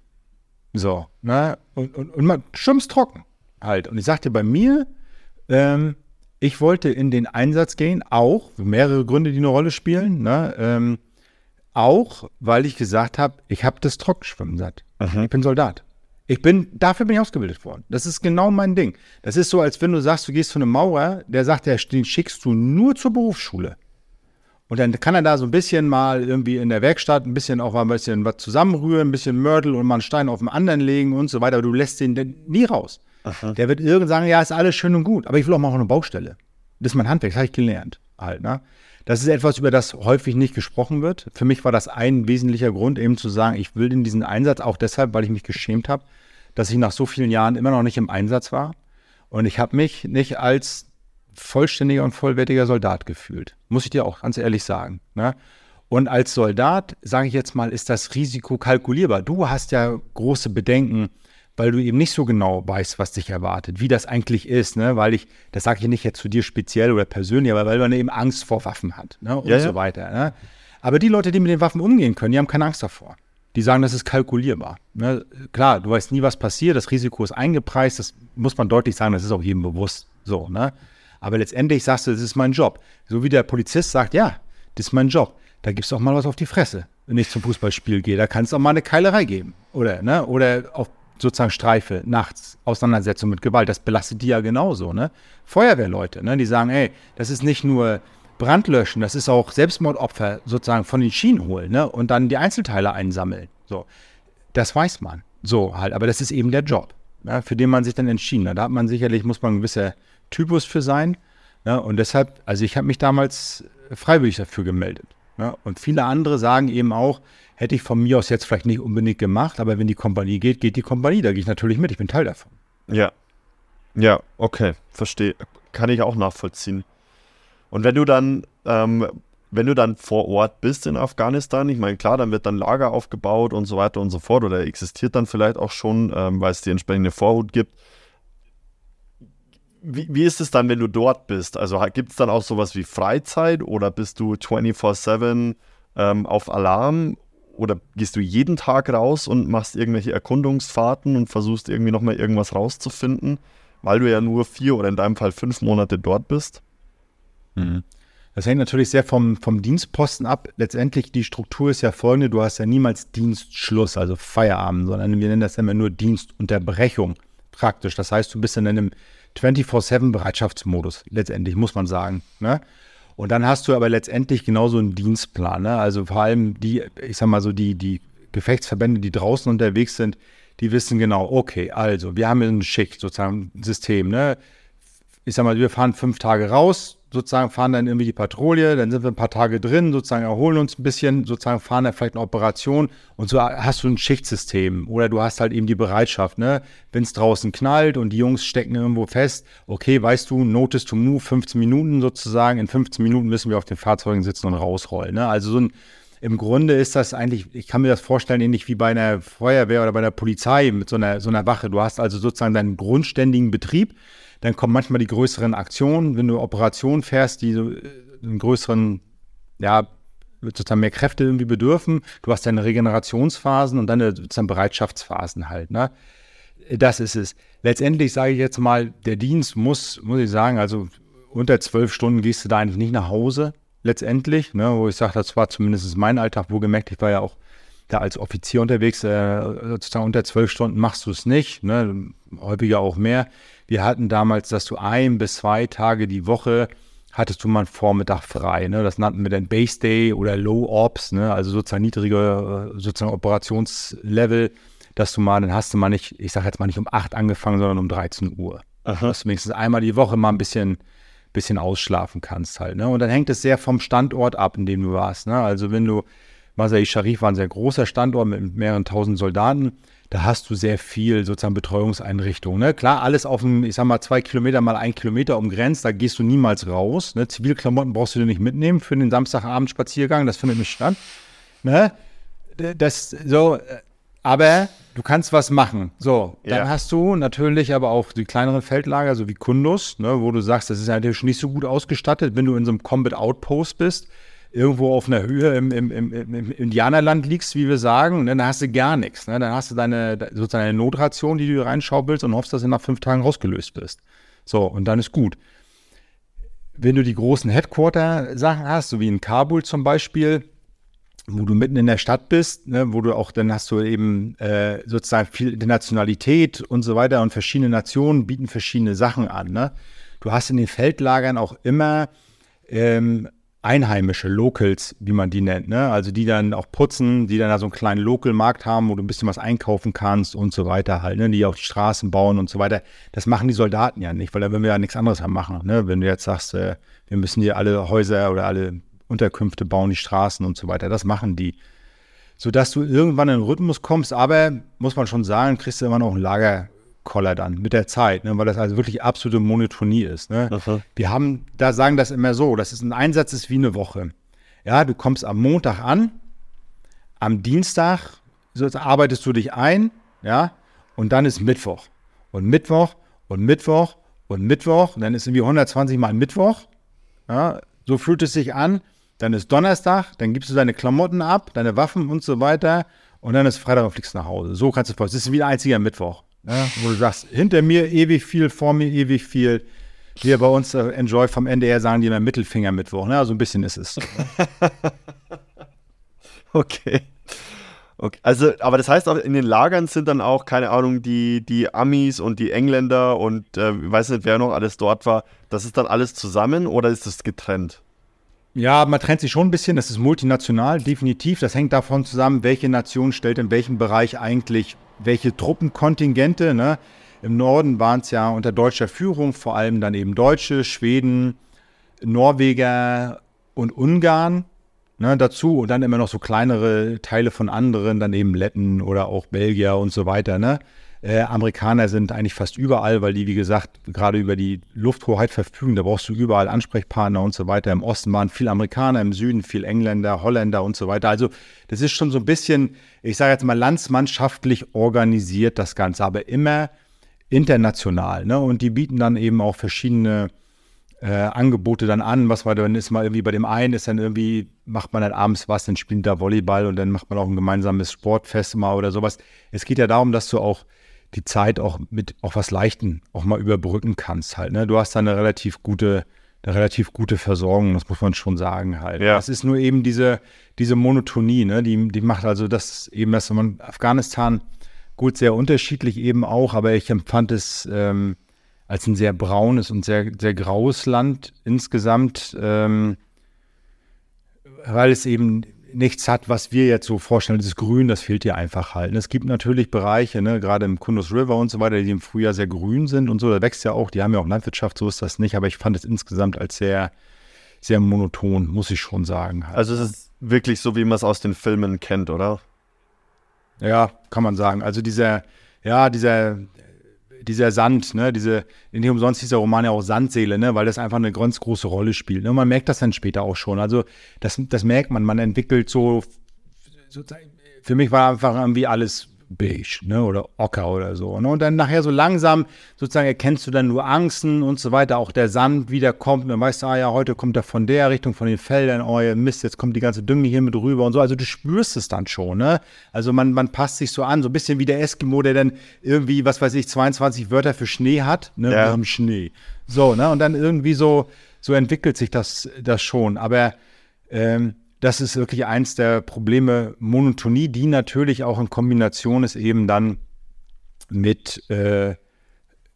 C: So, ne? Und, und, und man schwimmst trocken halt. Und ich sagte bei mir, ähm, ich wollte in den Einsatz gehen, auch, mehrere Gründe, die eine Rolle spielen, ne? Ähm, auch, weil ich gesagt habe, ich habe das Trockenschwimmen satt. Ich bin Soldat. Ich bin, dafür bin ich ausgebildet worden. Das ist genau mein Ding. Das ist so, als wenn du sagst, du gehst zu einem Maurer, der sagt, den schickst du nur zur Berufsschule. Und dann kann er da so ein bisschen mal irgendwie in der Werkstatt ein bisschen auch mal ein bisschen was zusammenrühren, ein bisschen Mörtel und mal einen Stein auf den anderen legen und so weiter. Aber du lässt den nie raus. Aha. Der wird irgendwann sagen, ja, ist alles schön und gut, aber ich will auch mal auf eine Baustelle. Das ist mein Handwerk, das habe ich gelernt halt. Ne? Das ist etwas, über das häufig nicht gesprochen wird. Für mich war das ein wesentlicher Grund, eben zu sagen, ich will in diesen Einsatz, auch deshalb, weil ich mich geschämt habe, dass ich nach so vielen Jahren immer noch nicht im Einsatz war. Und ich habe mich nicht als vollständiger und vollwertiger Soldat gefühlt. Muss ich dir auch ganz ehrlich sagen. Ne? Und als Soldat, sage ich jetzt mal, ist das Risiko kalkulierbar. Du hast ja große Bedenken, weil du eben nicht so genau weißt, was dich erwartet, wie das eigentlich ist, ne? Weil ich, das sage ich nicht jetzt zu dir speziell oder persönlich, aber weil man eben Angst vor Waffen hat, ne? Und ja, so weiter. Ne? Aber die Leute, die mit den Waffen umgehen können, die haben keine Angst davor. Die sagen, das ist kalkulierbar. Ne? Klar, du weißt nie, was passiert, das Risiko ist eingepreist, das muss man deutlich sagen, das ist auch jedem bewusst so, ne? Aber letztendlich sagst du, das ist mein Job. So wie der Polizist sagt, ja, das ist mein Job. Da gibst du auch mal was auf die Fresse, wenn ich zum Fußballspiel gehe. Da kann es auch mal eine Keilerei geben. Oder, ne? Oder auf sozusagen Streife, nachts, Auseinandersetzung mit Gewalt, das belastet die ja genauso, ne? Feuerwehrleute, ne? Die sagen, ey, das ist nicht nur Brandlöschen, das ist auch Selbstmordopfer sozusagen von den Schienen holen, ne? Und dann die Einzelteile einsammeln. So. Das weiß man. So halt, aber das ist eben der Job, ja, für den man sich dann entschieden hat. Da hat man sicherlich, muss man ein gewisser Typus für sein. Ja, und deshalb, also ich habe mich damals freiwillig dafür gemeldet. Ja, und viele andere sagen eben auch, Hätte ich von mir aus jetzt vielleicht nicht unbedingt gemacht, aber wenn die Kompanie geht, geht die Kompanie. Da gehe ich natürlich mit. Ich bin Teil davon.
B: Ja. Ja, okay. Verstehe. Kann ich auch nachvollziehen. Und wenn du dann, ähm, wenn du dann vor Ort bist in Afghanistan, ich meine, klar, dann wird dann Lager aufgebaut und so weiter und so fort oder existiert dann vielleicht auch schon, ähm, weil es die entsprechende Vorhut gibt. Wie, wie, ist es dann, wenn du dort bist? Also gibt es dann auch sowas wie Freizeit oder bist du 24-7 ähm, auf Alarm oder gehst du jeden Tag raus und machst irgendwelche Erkundungsfahrten und versuchst irgendwie nochmal irgendwas rauszufinden, weil du ja nur vier oder in deinem Fall fünf Monate dort bist?
C: Mhm. Das hängt natürlich sehr vom, vom Dienstposten ab. Letztendlich, die Struktur ist ja folgende: Du hast ja niemals Dienstschluss, also Feierabend, sondern wir nennen das ja immer nur Dienstunterbrechung praktisch. Das heißt, du bist in einem 24-7-Bereitschaftsmodus, letztendlich, muss man sagen. Ne? Und dann hast du aber letztendlich genauso einen Dienstplan. Ne? Also vor allem die, ich sag mal so, die, die Gefechtsverbände, die draußen unterwegs sind, die wissen genau, okay, also wir haben ein Schicht, sozusagen ein System. Ne? Ich sag mal, wir fahren fünf Tage raus, sozusagen fahren dann irgendwie die Patrouille, dann sind wir ein paar Tage drin, sozusagen erholen uns ein bisschen, sozusagen fahren dann vielleicht eine Operation und so hast du ein Schichtsystem oder du hast halt eben die Bereitschaft, ne, wenn es draußen knallt und die Jungs stecken irgendwo fest, okay, weißt du, Notice to Move, 15 Minuten sozusagen, in 15 Minuten müssen wir auf den Fahrzeugen sitzen und rausrollen, ne, also so ein im Grunde ist das eigentlich, ich kann mir das vorstellen, ähnlich wie bei einer Feuerwehr oder bei der Polizei mit so einer, so einer Wache. Du hast also sozusagen deinen grundständigen Betrieb, dann kommen manchmal die größeren Aktionen, wenn du Operationen fährst, die so äh, einen größeren, ja, sozusagen mehr Kräfte irgendwie bedürfen. Du hast deine Regenerationsphasen und dann sozusagen Bereitschaftsphasen halt. Ne? Das ist es. Letztendlich sage ich jetzt mal, der Dienst muss, muss ich sagen, also unter zwölf Stunden gehst du da eigentlich nicht nach Hause, letztendlich, ne, wo ich sage, das war zumindest mein Alltag, wo gemerkt, ich war ja auch da als Offizier unterwegs, äh, sozusagen unter zwölf Stunden machst du es nicht, ne, häufiger auch mehr. Wir hatten damals, dass du ein bis zwei Tage die Woche hattest du mal einen Vormittag frei. Ne? Das nannten wir dann Base Day oder Low Ops, ne? also sozusagen niedrige sozusagen Operationslevel, dass du mal, dann hast du mal nicht, ich sage jetzt mal nicht um 8 angefangen, sondern um 13 Uhr. Aha. Dass du wenigstens einmal die Woche mal ein bisschen, bisschen ausschlafen kannst halt. Ne? Und dann hängt es sehr vom Standort ab, in dem du warst. Ne? Also wenn du, Masai Sharif war ein sehr großer Standort mit mehreren tausend Soldaten, da hast du sehr viel sozusagen Betreuungseinrichtungen. Ne? Klar, alles auf dem, ich sag mal, zwei Kilometer mal ein Kilometer umgrenzt, da gehst du niemals raus. Ne? Zivilklamotten brauchst du dir nicht mitnehmen für den Samstagabendspaziergang, das findet nicht statt. Ne? Das so, aber du kannst was machen. So, dann ja. hast du natürlich aber auch die kleineren Feldlager, so wie Kundus, ne, wo du sagst, das ist natürlich nicht so gut ausgestattet, wenn du in so einem Combat Outpost bist irgendwo auf einer Höhe im, im, im, im Indianerland liegst, wie wir sagen, ne, dann hast du gar nichts. Ne? Dann hast du deine sozusagen eine Notration, die du reinschaubelst und hoffst, dass du nach fünf Tagen rausgelöst bist. So, und dann ist gut. Wenn du die großen Headquarter-Sachen hast, so wie in Kabul zum Beispiel, wo du mitten in der Stadt bist, ne, wo du auch, dann hast du eben äh, sozusagen viel Internationalität und so weiter und verschiedene Nationen bieten verschiedene Sachen an. Ne? Du hast in den Feldlagern auch immer ähm, Einheimische, Locals, wie man die nennt, ne? Also die dann auch putzen, die dann da so einen kleinen Local-Markt haben, wo du ein bisschen was einkaufen kannst und so weiter halt, ne? Die auch die Straßen bauen und so weiter. Das machen die Soldaten ja nicht, weil da würden wir ja nichts anderes haben machen, ne? Wenn du jetzt sagst, äh, wir müssen hier alle Häuser oder alle Unterkünfte bauen, die Straßen und so weiter, das machen die. Sodass du irgendwann in den Rhythmus kommst, aber muss man schon sagen, kriegst du immer noch ein Lager Koller dann mit der Zeit, ne, weil das also wirklich absolute Monotonie ist. Ne. Wir haben, da sagen das immer so, das ist ein Einsatz ist wie eine Woche. Ja, du kommst am Montag an, am Dienstag so, arbeitest du dich ein, ja, und dann ist Mittwoch. Und Mittwoch und Mittwoch und Mittwoch, und dann ist irgendwie 120 Mal Mittwoch. Ja, so fühlt es sich an. Dann ist Donnerstag, dann gibst du deine Klamotten ab, deine Waffen und so weiter. Und dann ist Freitag und fliegst nach Hause. So kannst du vor. Es ist wie ein einziger Mittwoch. Ja, wo du sagst, hinter mir ewig viel, vor mir ewig viel. Wir bei uns äh, Enjoy vom NDR sagen die immer Mittelfinger Mittwoch. Ne? So ein bisschen ist es.
B: okay. okay. Also, aber das heißt auch, in den Lagern sind dann auch, keine Ahnung, die, die Amis und die Engländer und äh, ich weiß nicht, wer noch alles dort war. Das ist dann alles zusammen oder ist das getrennt?
C: Ja, man trennt sich schon ein bisschen. Das ist multinational, definitiv. Das hängt davon zusammen, welche Nation stellt in welchem Bereich eigentlich welche Truppenkontingente. Ne? Im Norden waren es ja unter deutscher Führung vor allem dann eben Deutsche, Schweden, Norweger und Ungarn ne, dazu und dann immer noch so kleinere Teile von anderen, dann eben Letten oder auch Belgier und so weiter. Ne? Äh, Amerikaner sind eigentlich fast überall, weil die, wie gesagt, gerade über die Lufthoheit verfügen. Da brauchst du überall Ansprechpartner und so weiter. Im Osten waren viel Amerikaner, im Süden viel Engländer, Holländer und so weiter. Also das ist schon so ein bisschen, ich sage jetzt mal, landsmannschaftlich organisiert das Ganze, aber immer international. Ne? Und die bieten dann eben auch verschiedene äh, Angebote dann an. Was war dann ist mal irgendwie bei dem einen ist dann irgendwie macht man dann abends was, dann spielt da Volleyball und dann macht man auch ein gemeinsames Sportfest mal oder sowas. Es geht ja darum, dass du auch die Zeit auch mit auch was Leichten auch mal überbrücken kannst halt. Ne? Du hast da eine relativ gute, eine relativ gute Versorgung, das muss man schon sagen halt. Ja. Es ist nur eben diese, diese Monotonie, ne? die, die macht also das eben, dass man Afghanistan gut sehr unterschiedlich eben auch, aber ich empfand es ähm, als ein sehr braunes und sehr, sehr graues Land insgesamt, ähm, weil es eben nichts hat, was wir jetzt so vorstellen. Dieses Grün, das fehlt hier einfach halt. Es gibt natürlich Bereiche, ne, gerade im Kundus River und so weiter, die im Frühjahr sehr grün sind und so. Da wächst ja auch, die haben ja auch Landwirtschaft, so ist das nicht. Aber ich fand es insgesamt als sehr, sehr monoton, muss ich schon sagen.
B: Halt. Also es ist wirklich so, wie man es aus den Filmen kennt, oder?
C: Ja, kann man sagen. Also dieser, ja, dieser dieser Sand, ne, diese, nicht umsonst hieß der Roman ja auch Sandseele, ne, weil das einfach eine ganz große Rolle spielt. Ne? Man merkt das dann später auch schon. Also das, das merkt man, man entwickelt so, so für mich war einfach irgendwie alles beige, ne, oder ocker oder so. Ne? Und dann nachher so langsam sozusagen erkennst du dann nur Angsten und so weiter, auch der Sand wieder kommt, und dann weißt du, ah ja, heute kommt er von der Richtung, von den Feldern, oh ja, Mist, jetzt kommt die ganze Dünge hier mit rüber und so. Also du spürst es dann schon, ne? Also man, man passt sich so an, so ein bisschen wie der Eskimo, der dann irgendwie, was weiß ich, 22 Wörter für Schnee hat, ne? Ja. Wir haben Schnee. So, ne? Und dann irgendwie so, so entwickelt sich das, das schon. Aber ähm, das ist wirklich eins der Probleme. Monotonie, die natürlich auch in Kombination ist eben dann mit, äh,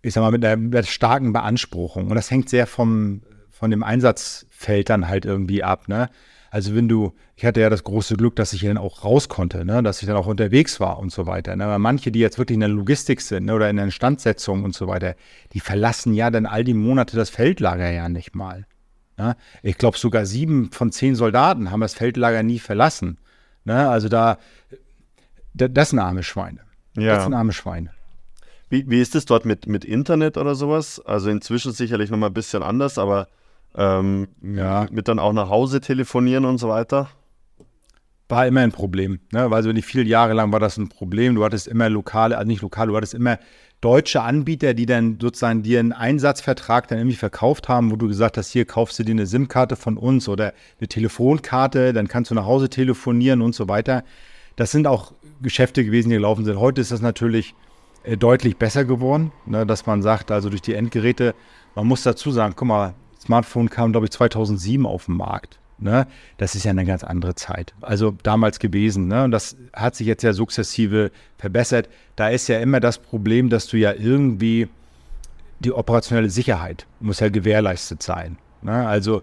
C: ich sag mal, mit einer, mit einer, starken Beanspruchung. Und das hängt sehr vom, von dem Einsatzfeld dann halt irgendwie ab. Ne? Also wenn du, ich hatte ja das große Glück, dass ich dann auch raus konnte, ne? dass ich dann auch unterwegs war und so weiter. Ne? Aber manche, die jetzt wirklich in der Logistik sind ne? oder in der Instandsetzung und so weiter, die verlassen ja dann all die Monate das Feldlager ja nicht mal. Ne? Ich glaube, sogar sieben von zehn Soldaten haben das Feldlager nie verlassen. Ne? Also da, da, das sind arme Schweine. Ja. Das sind arme Schweine.
B: Wie, wie ist es dort mit, mit Internet oder sowas? Also inzwischen sicherlich nochmal ein bisschen anders, aber ähm, ja. mit dann auch nach Hause telefonieren und so weiter?
C: war immer ein Problem. Ne? Also die viele Jahre lang war das ein Problem. Du hattest immer lokale, also nicht lokale, du hattest immer deutsche Anbieter, die dann sozusagen dir einen Einsatzvertrag dann irgendwie verkauft haben, wo du gesagt hast, hier kaufst du dir eine SIM-Karte von uns oder eine Telefonkarte, dann kannst du nach Hause telefonieren und so weiter. Das sind auch Geschäfte gewesen, die gelaufen sind. Heute ist das natürlich äh, deutlich besser geworden, ne, dass man sagt, also durch die Endgeräte, man muss dazu sagen, guck mal, Smartphone kam, glaube ich, 2007 auf den Markt. Ne? Das ist ja eine ganz andere Zeit. Also damals gewesen. Ne? Und das hat sich jetzt ja sukzessive verbessert. Da ist ja immer das Problem, dass du ja irgendwie die operationelle Sicherheit muss ja gewährleistet sein. Ne? Also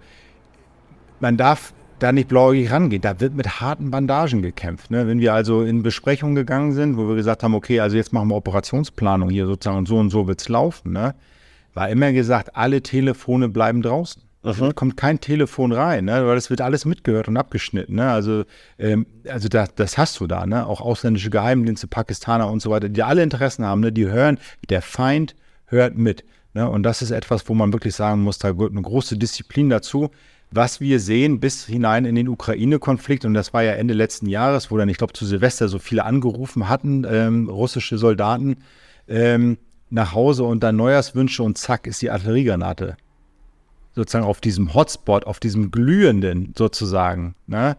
C: man darf da nicht blauäugig rangehen. Da wird mit harten Bandagen gekämpft. Ne? Wenn wir also in Besprechungen gegangen sind, wo wir gesagt haben, okay, also jetzt machen wir Operationsplanung hier sozusagen und so und so wird es laufen, ne? war immer gesagt, alle Telefone bleiben draußen. Mhm. kommt kein Telefon rein, ne? weil das wird alles mitgehört und abgeschnitten. Ne? Also, ähm, also das, das hast du da, ne? auch ausländische Geheimdienste, Pakistaner und so weiter, die alle Interessen haben, ne? die hören, der Feind hört mit. Ne? Und das ist etwas, wo man wirklich sagen muss, da gehört eine große Disziplin dazu. Was wir sehen bis hinein in den Ukraine-Konflikt, und das war ja Ende letzten Jahres, wo dann, ich glaube, zu Silvester so viele angerufen hatten, ähm, russische Soldaten, ähm, nach Hause und dann Neujahrswünsche und zack ist die Artilleriegranate sozusagen auf diesem Hotspot, auf diesem glühenden sozusagen, ne?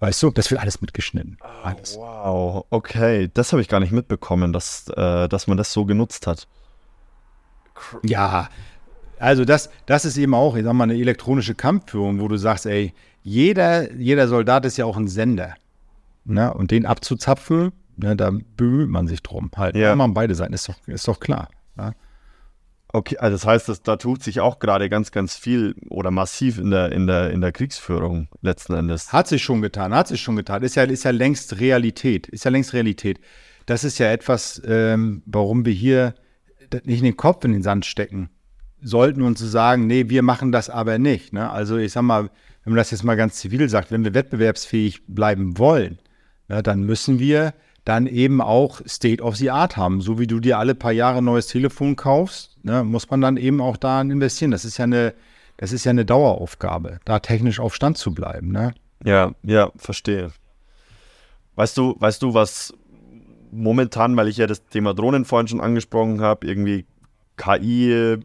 C: Weißt du, das wird alles mitgeschnitten.
B: Oh, alles. Wow, okay. Das habe ich gar nicht mitbekommen, dass, äh, dass man das so genutzt hat.
C: Ja, also das, das ist eben auch, ich sag mal, eine elektronische Kampfführung, wo du sagst, ey, jeder, jeder Soldat ist ja auch ein Sender. Ne? Und den abzuzapfen, ne, da bemüht man sich drum. Halt, ja. man beide sein, ist doch, ist doch klar. Ne?
B: Okay, also das heißt, dass, da tut sich auch gerade ganz, ganz viel oder massiv in der, in, der, in der Kriegsführung letzten Endes.
C: Hat sich schon getan, hat sich schon getan. Ist ja, ist ja längst Realität. Ist ja längst Realität. Das ist ja etwas, ähm, warum wir hier nicht den Kopf in den Sand stecken sollten und zu sagen, nee, wir machen das aber nicht. Ne? Also ich sag mal, wenn man das jetzt mal ganz zivil sagt, wenn wir wettbewerbsfähig bleiben wollen, ne, dann müssen wir dann eben auch State of the Art haben. So wie du dir alle paar Jahre ein neues Telefon kaufst, ne, muss man dann eben auch da investieren. Das ist ja eine, das ist ja eine Daueraufgabe, da technisch auf Stand zu bleiben. Ne?
B: Ja, ja, verstehe. Weißt du, weißt du, was momentan, weil ich ja das Thema Drohnen vorhin schon angesprochen habe, irgendwie KI,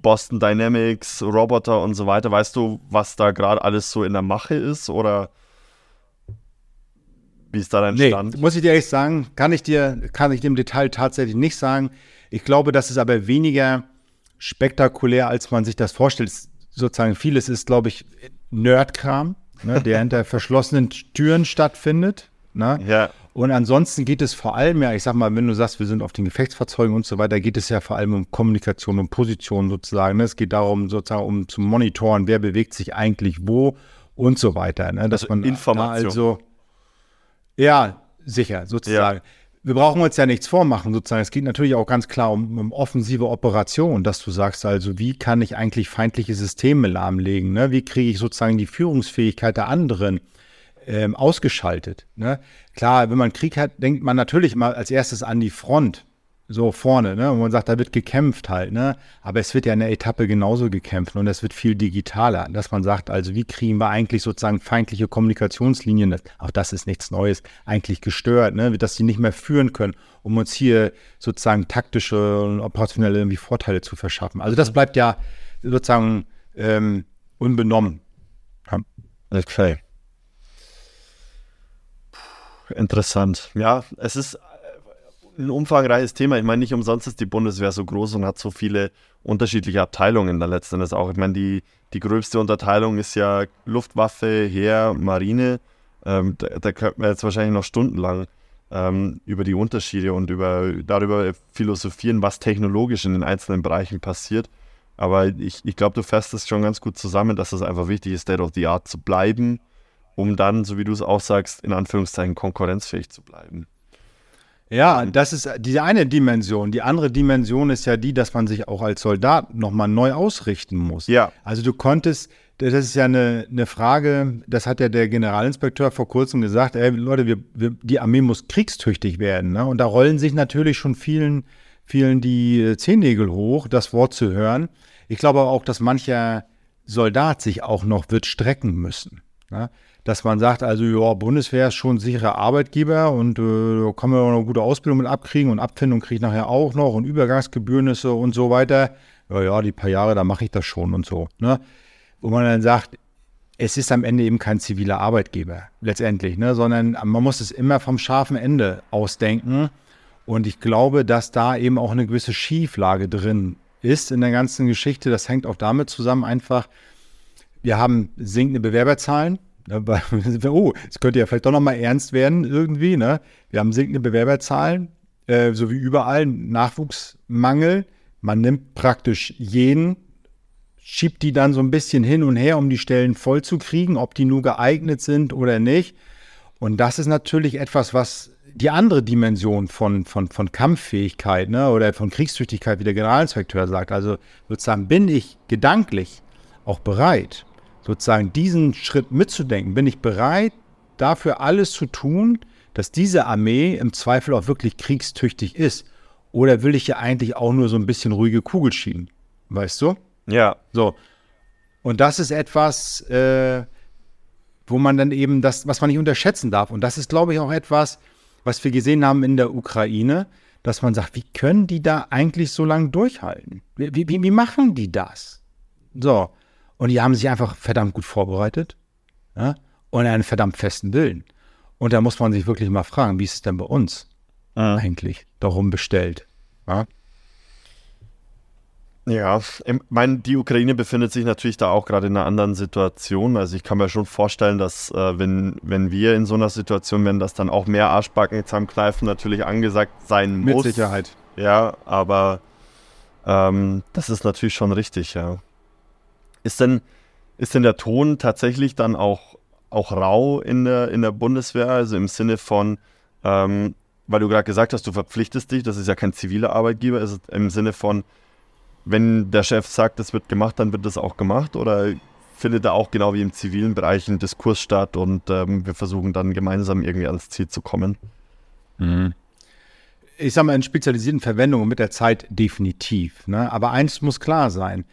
B: Boston Dynamics, Roboter und so weiter, weißt du, was da gerade alles so in der Mache ist oder wie ist da dein nee, Stand?
C: Muss ich dir ehrlich sagen, kann ich dir, kann ich dem Detail tatsächlich nicht sagen. Ich glaube, das ist aber weniger spektakulär, als man sich das vorstellt. Sozusagen vieles ist, glaube ich, Nerdkram, ne, der hinter verschlossenen Türen stattfindet. Ne?
B: Ja.
C: Und ansonsten geht es vor allem ja, ich sag mal, wenn du sagst, wir sind auf den Gefechtsfahrzeugen und so weiter, geht es ja vor allem um Kommunikation, um Position sozusagen. Ne? Es geht darum, sozusagen, um zu monitoren, wer bewegt sich eigentlich wo und so weiter. Ne? Dass
B: also
C: man
B: Information.
C: also ja, sicher, sozusagen. Ja. Wir brauchen uns ja nichts vormachen, sozusagen. Es geht natürlich auch ganz klar um, um offensive Operationen, dass du sagst, also, wie kann ich eigentlich feindliche Systeme lahmlegen? Ne? Wie kriege ich sozusagen die Führungsfähigkeit der anderen ähm, ausgeschaltet? Ne? Klar, wenn man Krieg hat, denkt man natürlich mal als erstes an die Front so vorne, ne? Und man sagt, da wird gekämpft halt, ne? Aber es wird ja in der Etappe genauso gekämpft und es wird viel digitaler, dass man sagt, also wie kriegen wir eigentlich sozusagen feindliche Kommunikationslinien, auch das ist nichts Neues, eigentlich gestört, ne? Dass sie nicht mehr führen können, um uns hier sozusagen taktische und operationelle irgendwie Vorteile zu verschaffen. Also das bleibt ja sozusagen ähm, unbenommen.
B: Okay. Interessant. Ja, es ist ein umfangreiches Thema. Ich meine, nicht umsonst ist die Bundeswehr so groß und hat so viele unterschiedliche Abteilungen da letzten Endes auch. Ich meine, die, die gröbste Unterteilung ist ja Luftwaffe, Heer, Marine. Ähm, da, da könnten wir jetzt wahrscheinlich noch stundenlang ähm, über die Unterschiede und über, darüber philosophieren, was technologisch in den einzelnen Bereichen passiert. Aber ich, ich glaube, du fährst es schon ganz gut zusammen, dass es einfach wichtig ist, State of the Art zu bleiben, um dann, so wie du es auch sagst, in Anführungszeichen konkurrenzfähig zu bleiben.
C: Ja, das ist die eine Dimension. Die andere Dimension ist ja die, dass man sich auch als Soldat nochmal neu ausrichten muss.
B: Ja.
C: Also du konntest, das ist ja eine, eine Frage, das hat ja der Generalinspekteur vor kurzem gesagt, ey Leute, wir, wir, die Armee muss kriegstüchtig werden. Ne? Und da rollen sich natürlich schon vielen, vielen die Zehennägel hoch, das Wort zu hören. Ich glaube auch, dass mancher Soldat sich auch noch wird strecken müssen. Ne? Dass man sagt, also ja, Bundeswehr ist schon ein sicherer Arbeitgeber und äh, da kann man auch eine gute Ausbildung mit abkriegen und Abfindung kriege ich nachher auch noch und Übergangsgebührnisse und so weiter. Ja, ja, die paar Jahre, da mache ich das schon und so. Ne? Wo man dann sagt, es ist am Ende eben kein ziviler Arbeitgeber letztendlich, ne? sondern man muss es immer vom scharfen Ende ausdenken. Und ich glaube, dass da eben auch eine gewisse Schieflage drin ist in der ganzen Geschichte. Das hängt auch damit zusammen einfach, wir haben sinkende Bewerberzahlen. Oh, es könnte ja vielleicht doch nochmal ernst werden irgendwie. Ne? Wir haben sinkende Bewerberzahlen, äh, so wie überall, Nachwuchsmangel. Man nimmt praktisch jeden, schiebt die dann so ein bisschen hin und her, um die Stellen voll zu kriegen, ob die nur geeignet sind oder nicht. Und das ist natürlich etwas, was die andere Dimension von, von, von Kampffähigkeit ne, oder von Kriegstüchtigkeit, wie der Generalinspekteur sagt. Also sozusagen bin ich gedanklich auch bereit, sozusagen diesen Schritt mitzudenken? Bin ich bereit, dafür alles zu tun, dass diese Armee im Zweifel auch wirklich kriegstüchtig ist? Oder will ich ja eigentlich auch nur so ein bisschen ruhige Kugel schieben? Weißt du?
B: Ja.
C: So. Und das ist etwas, äh, wo man dann eben das, was man nicht unterschätzen darf. Und das ist, glaube ich, auch etwas, was wir gesehen haben in der Ukraine, dass man sagt, wie können die da eigentlich so lange durchhalten? Wie, wie, wie machen die das? So. Und die haben sich einfach verdammt gut vorbereitet ja? und einen verdammt festen Willen. Und da muss man sich wirklich mal fragen, wie ist es denn bei uns mhm. eigentlich darum bestellt? Ja?
B: Ja, ich meine, die Ukraine befindet sich natürlich da auch gerade in einer anderen Situation. Also ich kann mir schon vorstellen, dass äh, wenn, wenn wir in so einer Situation wären, dass dann auch mehr Arschbacken zusammenkneifen natürlich angesagt sein muss.
C: Mit Sicherheit.
B: Ja, aber ähm, das ist natürlich schon richtig, ja. Ist denn, ist denn der Ton tatsächlich dann auch, auch rau in der, in der Bundeswehr? Also im Sinne von, ähm, weil du gerade gesagt hast, du verpflichtest dich, das ist ja kein ziviler Arbeitgeber, ist es im Sinne von, wenn der Chef sagt, das wird gemacht, dann wird das auch gemacht? Oder findet da auch genau wie im zivilen Bereich ein Diskurs statt und ähm, wir versuchen dann gemeinsam irgendwie ans Ziel zu kommen?
C: Mhm. Ich sage mal, in spezialisierten Verwendungen mit der Zeit definitiv. Ne? Aber eins muss klar sein: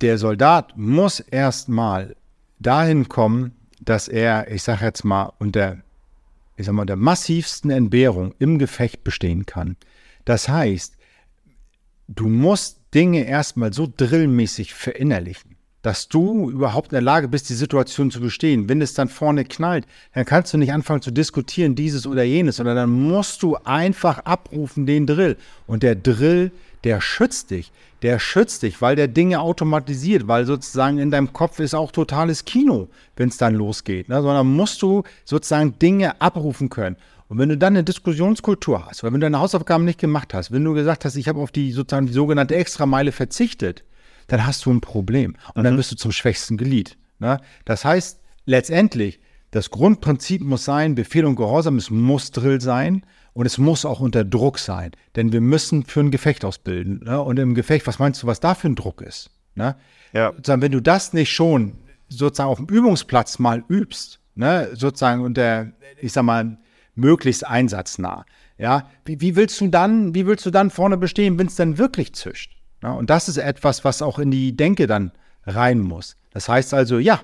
C: der Soldat muss erstmal dahin kommen, dass er, ich sage jetzt mal, unter, ich sag mal, der massivsten Entbehrung im Gefecht bestehen kann. Das heißt, du musst Dinge erstmal so drillmäßig verinnerlichen, dass du überhaupt in der Lage bist, die Situation zu bestehen. Wenn es dann vorne knallt, dann kannst du nicht anfangen zu diskutieren, dieses oder jenes, sondern dann musst du einfach abrufen den Drill. Und der Drill, der schützt dich der schützt dich, weil der Dinge automatisiert, weil sozusagen in deinem Kopf ist auch totales Kino, wenn es dann losgeht. Ne? Sondern musst du sozusagen Dinge abrufen können. Und wenn du dann eine Diskussionskultur hast, oder wenn du deine Hausaufgaben nicht gemacht hast, wenn du gesagt hast, ich habe auf die sozusagen die sogenannte Extrameile verzichtet, dann hast du ein Problem. Und mhm. dann bist du zum schwächsten Glied. Ne? Das heißt, letztendlich, das Grundprinzip muss sein, Befehl und Gehorsam, es muss Drill sein. Und es muss auch unter Druck sein, denn wir müssen für ein Gefecht ausbilden. Ne? Und im Gefecht, was meinst du, was da für ein Druck ist? Ne? Ja. Sozusagen, wenn du das nicht schon sozusagen auf dem Übungsplatz mal übst, ne? sozusagen unter, ich sag mal, möglichst einsatznah, ja, wie, wie willst du dann, wie willst du dann vorne bestehen, wenn es dann wirklich zischt? Ne? Und das ist etwas, was auch in die Denke dann rein muss. Das heißt also, ja,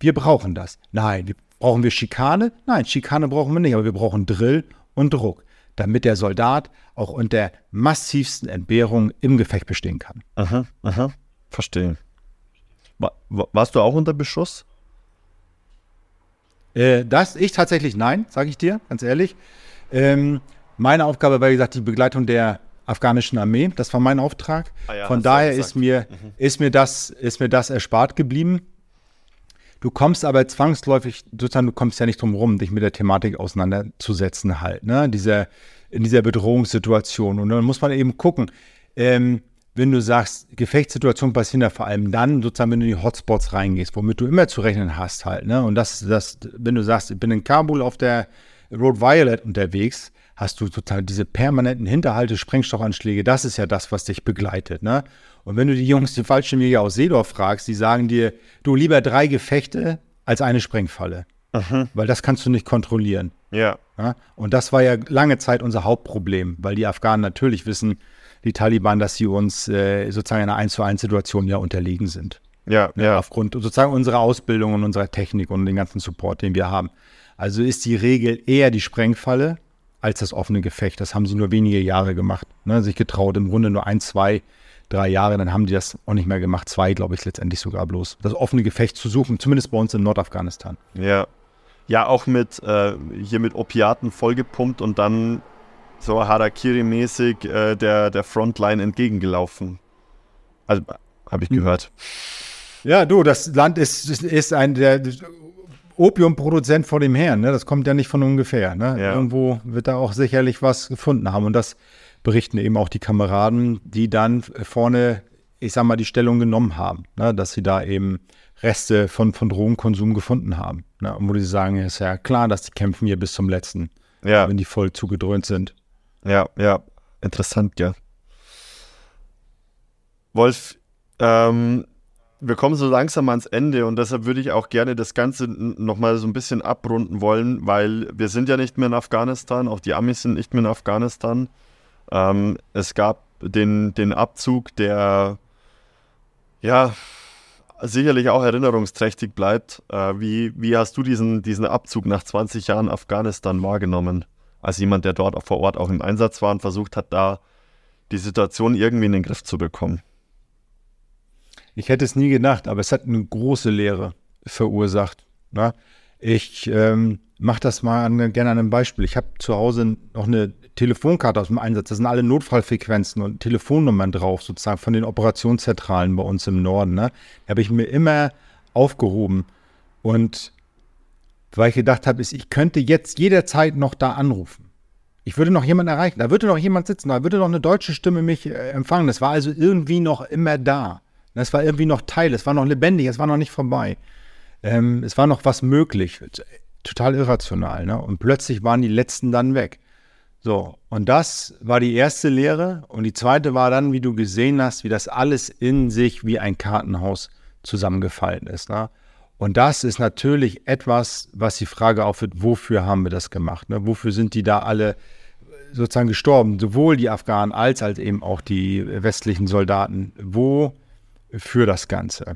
C: wir brauchen das. Nein, brauchen wir Schikane? Nein, Schikane brauchen wir nicht, aber wir brauchen Drill und Druck, damit der Soldat auch unter massivsten Entbehrungen im Gefecht bestehen kann.
B: Aha, aha, verstehe. War, warst du auch unter Beschuss?
C: Äh, das ich tatsächlich nein, sage ich dir, ganz ehrlich. Ähm, meine Aufgabe war, wie gesagt, die Begleitung der afghanischen Armee. Das war mein Auftrag. Ah ja, Von daher ist mir, mhm. ist, mir das, ist mir das erspart geblieben. Du kommst aber zwangsläufig, sozusagen, du kommst ja nicht drum rum, dich mit der Thematik auseinanderzusetzen halt, ne? Dieser, in dieser Bedrohungssituation. Und dann muss man eben gucken, ähm, wenn du sagst, Gefechtssituationen passieren ja vor allem dann, sozusagen, wenn du in die Hotspots reingehst, womit du immer zu rechnen hast halt, ne? Und das, das, wenn du sagst, ich bin in Kabul auf der Road Violet unterwegs, hast du sozusagen diese permanenten Hinterhalte, Sprengstoffanschläge, das ist ja das, was dich begleitet, ne? Und wenn du die Jungs, die Fallschirmjäger aus Seedorf fragst, die sagen dir, du lieber drei Gefechte als eine Sprengfalle. Aha. Weil das kannst du nicht kontrollieren.
B: Ja.
C: ja. Und das war ja lange Zeit unser Hauptproblem, weil die Afghanen natürlich wissen, die Taliban, dass sie uns äh, sozusagen in einer 1 zu 1 Situation ja unterlegen sind.
B: Ja, ja.
C: Aufgrund sozusagen unserer Ausbildung und unserer Technik und den ganzen Support, den wir haben. Also ist die Regel eher die Sprengfalle als das offene Gefecht. Das haben sie nur wenige Jahre gemacht. Ne? Sich getraut, im Grunde nur ein, zwei, drei Jahre, dann haben die das auch nicht mehr gemacht. Zwei, glaube ich, letztendlich sogar bloß. Das offene Gefecht zu suchen, zumindest bei uns in Nordafghanistan.
B: Ja. Ja, auch mit äh, hier mit Opiaten vollgepumpt und dann so Harakiri-mäßig äh, der, der Frontline entgegengelaufen. Also, habe ich hm. gehört.
C: Ja, du, das Land ist, ist ein der Opiumproduzent vor dem Herrn, ne? Das kommt ja nicht von ungefähr. Ne? Ja. Irgendwo wird da auch sicherlich was gefunden haben. Und das berichten eben auch die Kameraden, die dann vorne, ich sag mal, die Stellung genommen haben, ne? dass sie da eben Reste von, von Drogenkonsum gefunden haben. Ne? Und wo sie sagen, ist ja klar, dass die kämpfen hier bis zum letzten, ja. wenn die voll zugedröhnt sind.
B: Ja, ja, interessant, ja. Wolf, ähm, wir kommen so langsam ans Ende und deshalb würde ich auch gerne das Ganze nochmal so ein bisschen abrunden wollen, weil wir sind ja nicht mehr in Afghanistan, auch die Amis sind nicht mehr in Afghanistan. Ähm, es gab den, den Abzug, der ja sicherlich auch erinnerungsträchtig bleibt. Äh, wie, wie hast du diesen, diesen Abzug nach 20 Jahren Afghanistan wahrgenommen? Als jemand, der dort vor Ort auch im Einsatz war und versucht hat, da die Situation irgendwie in den Griff zu bekommen.
C: Ich hätte es nie gedacht, aber es hat eine große Lehre verursacht. Ne? Ich ähm, mache das mal an, gerne an einem Beispiel. Ich habe zu Hause noch eine Telefonkarte aus dem Einsatz. Da sind alle Notfallfrequenzen und Telefonnummern drauf, sozusagen von den Operationszentralen bei uns im Norden. Ne? Die habe ich mir immer aufgehoben. Und weil ich gedacht habe, ich könnte jetzt jederzeit noch da anrufen. Ich würde noch jemanden erreichen. Da würde noch jemand sitzen. Da würde noch eine deutsche Stimme mich äh, empfangen. Das war also irgendwie noch immer da. Es war irgendwie noch Teil, es war noch lebendig, es war noch nicht vorbei. Ähm, es war noch was möglich. Total irrational. Ne? Und plötzlich waren die letzten dann weg. So, und das war die erste Lehre. Und die zweite war dann, wie du gesehen hast, wie das alles in sich wie ein Kartenhaus zusammengefallen ist. Ne? Und das ist natürlich etwas, was die Frage aufwirft, wofür haben wir das gemacht? Ne? Wofür sind die da alle sozusagen gestorben? Sowohl die Afghanen als, als eben auch die westlichen Soldaten. Wo für das Ganze.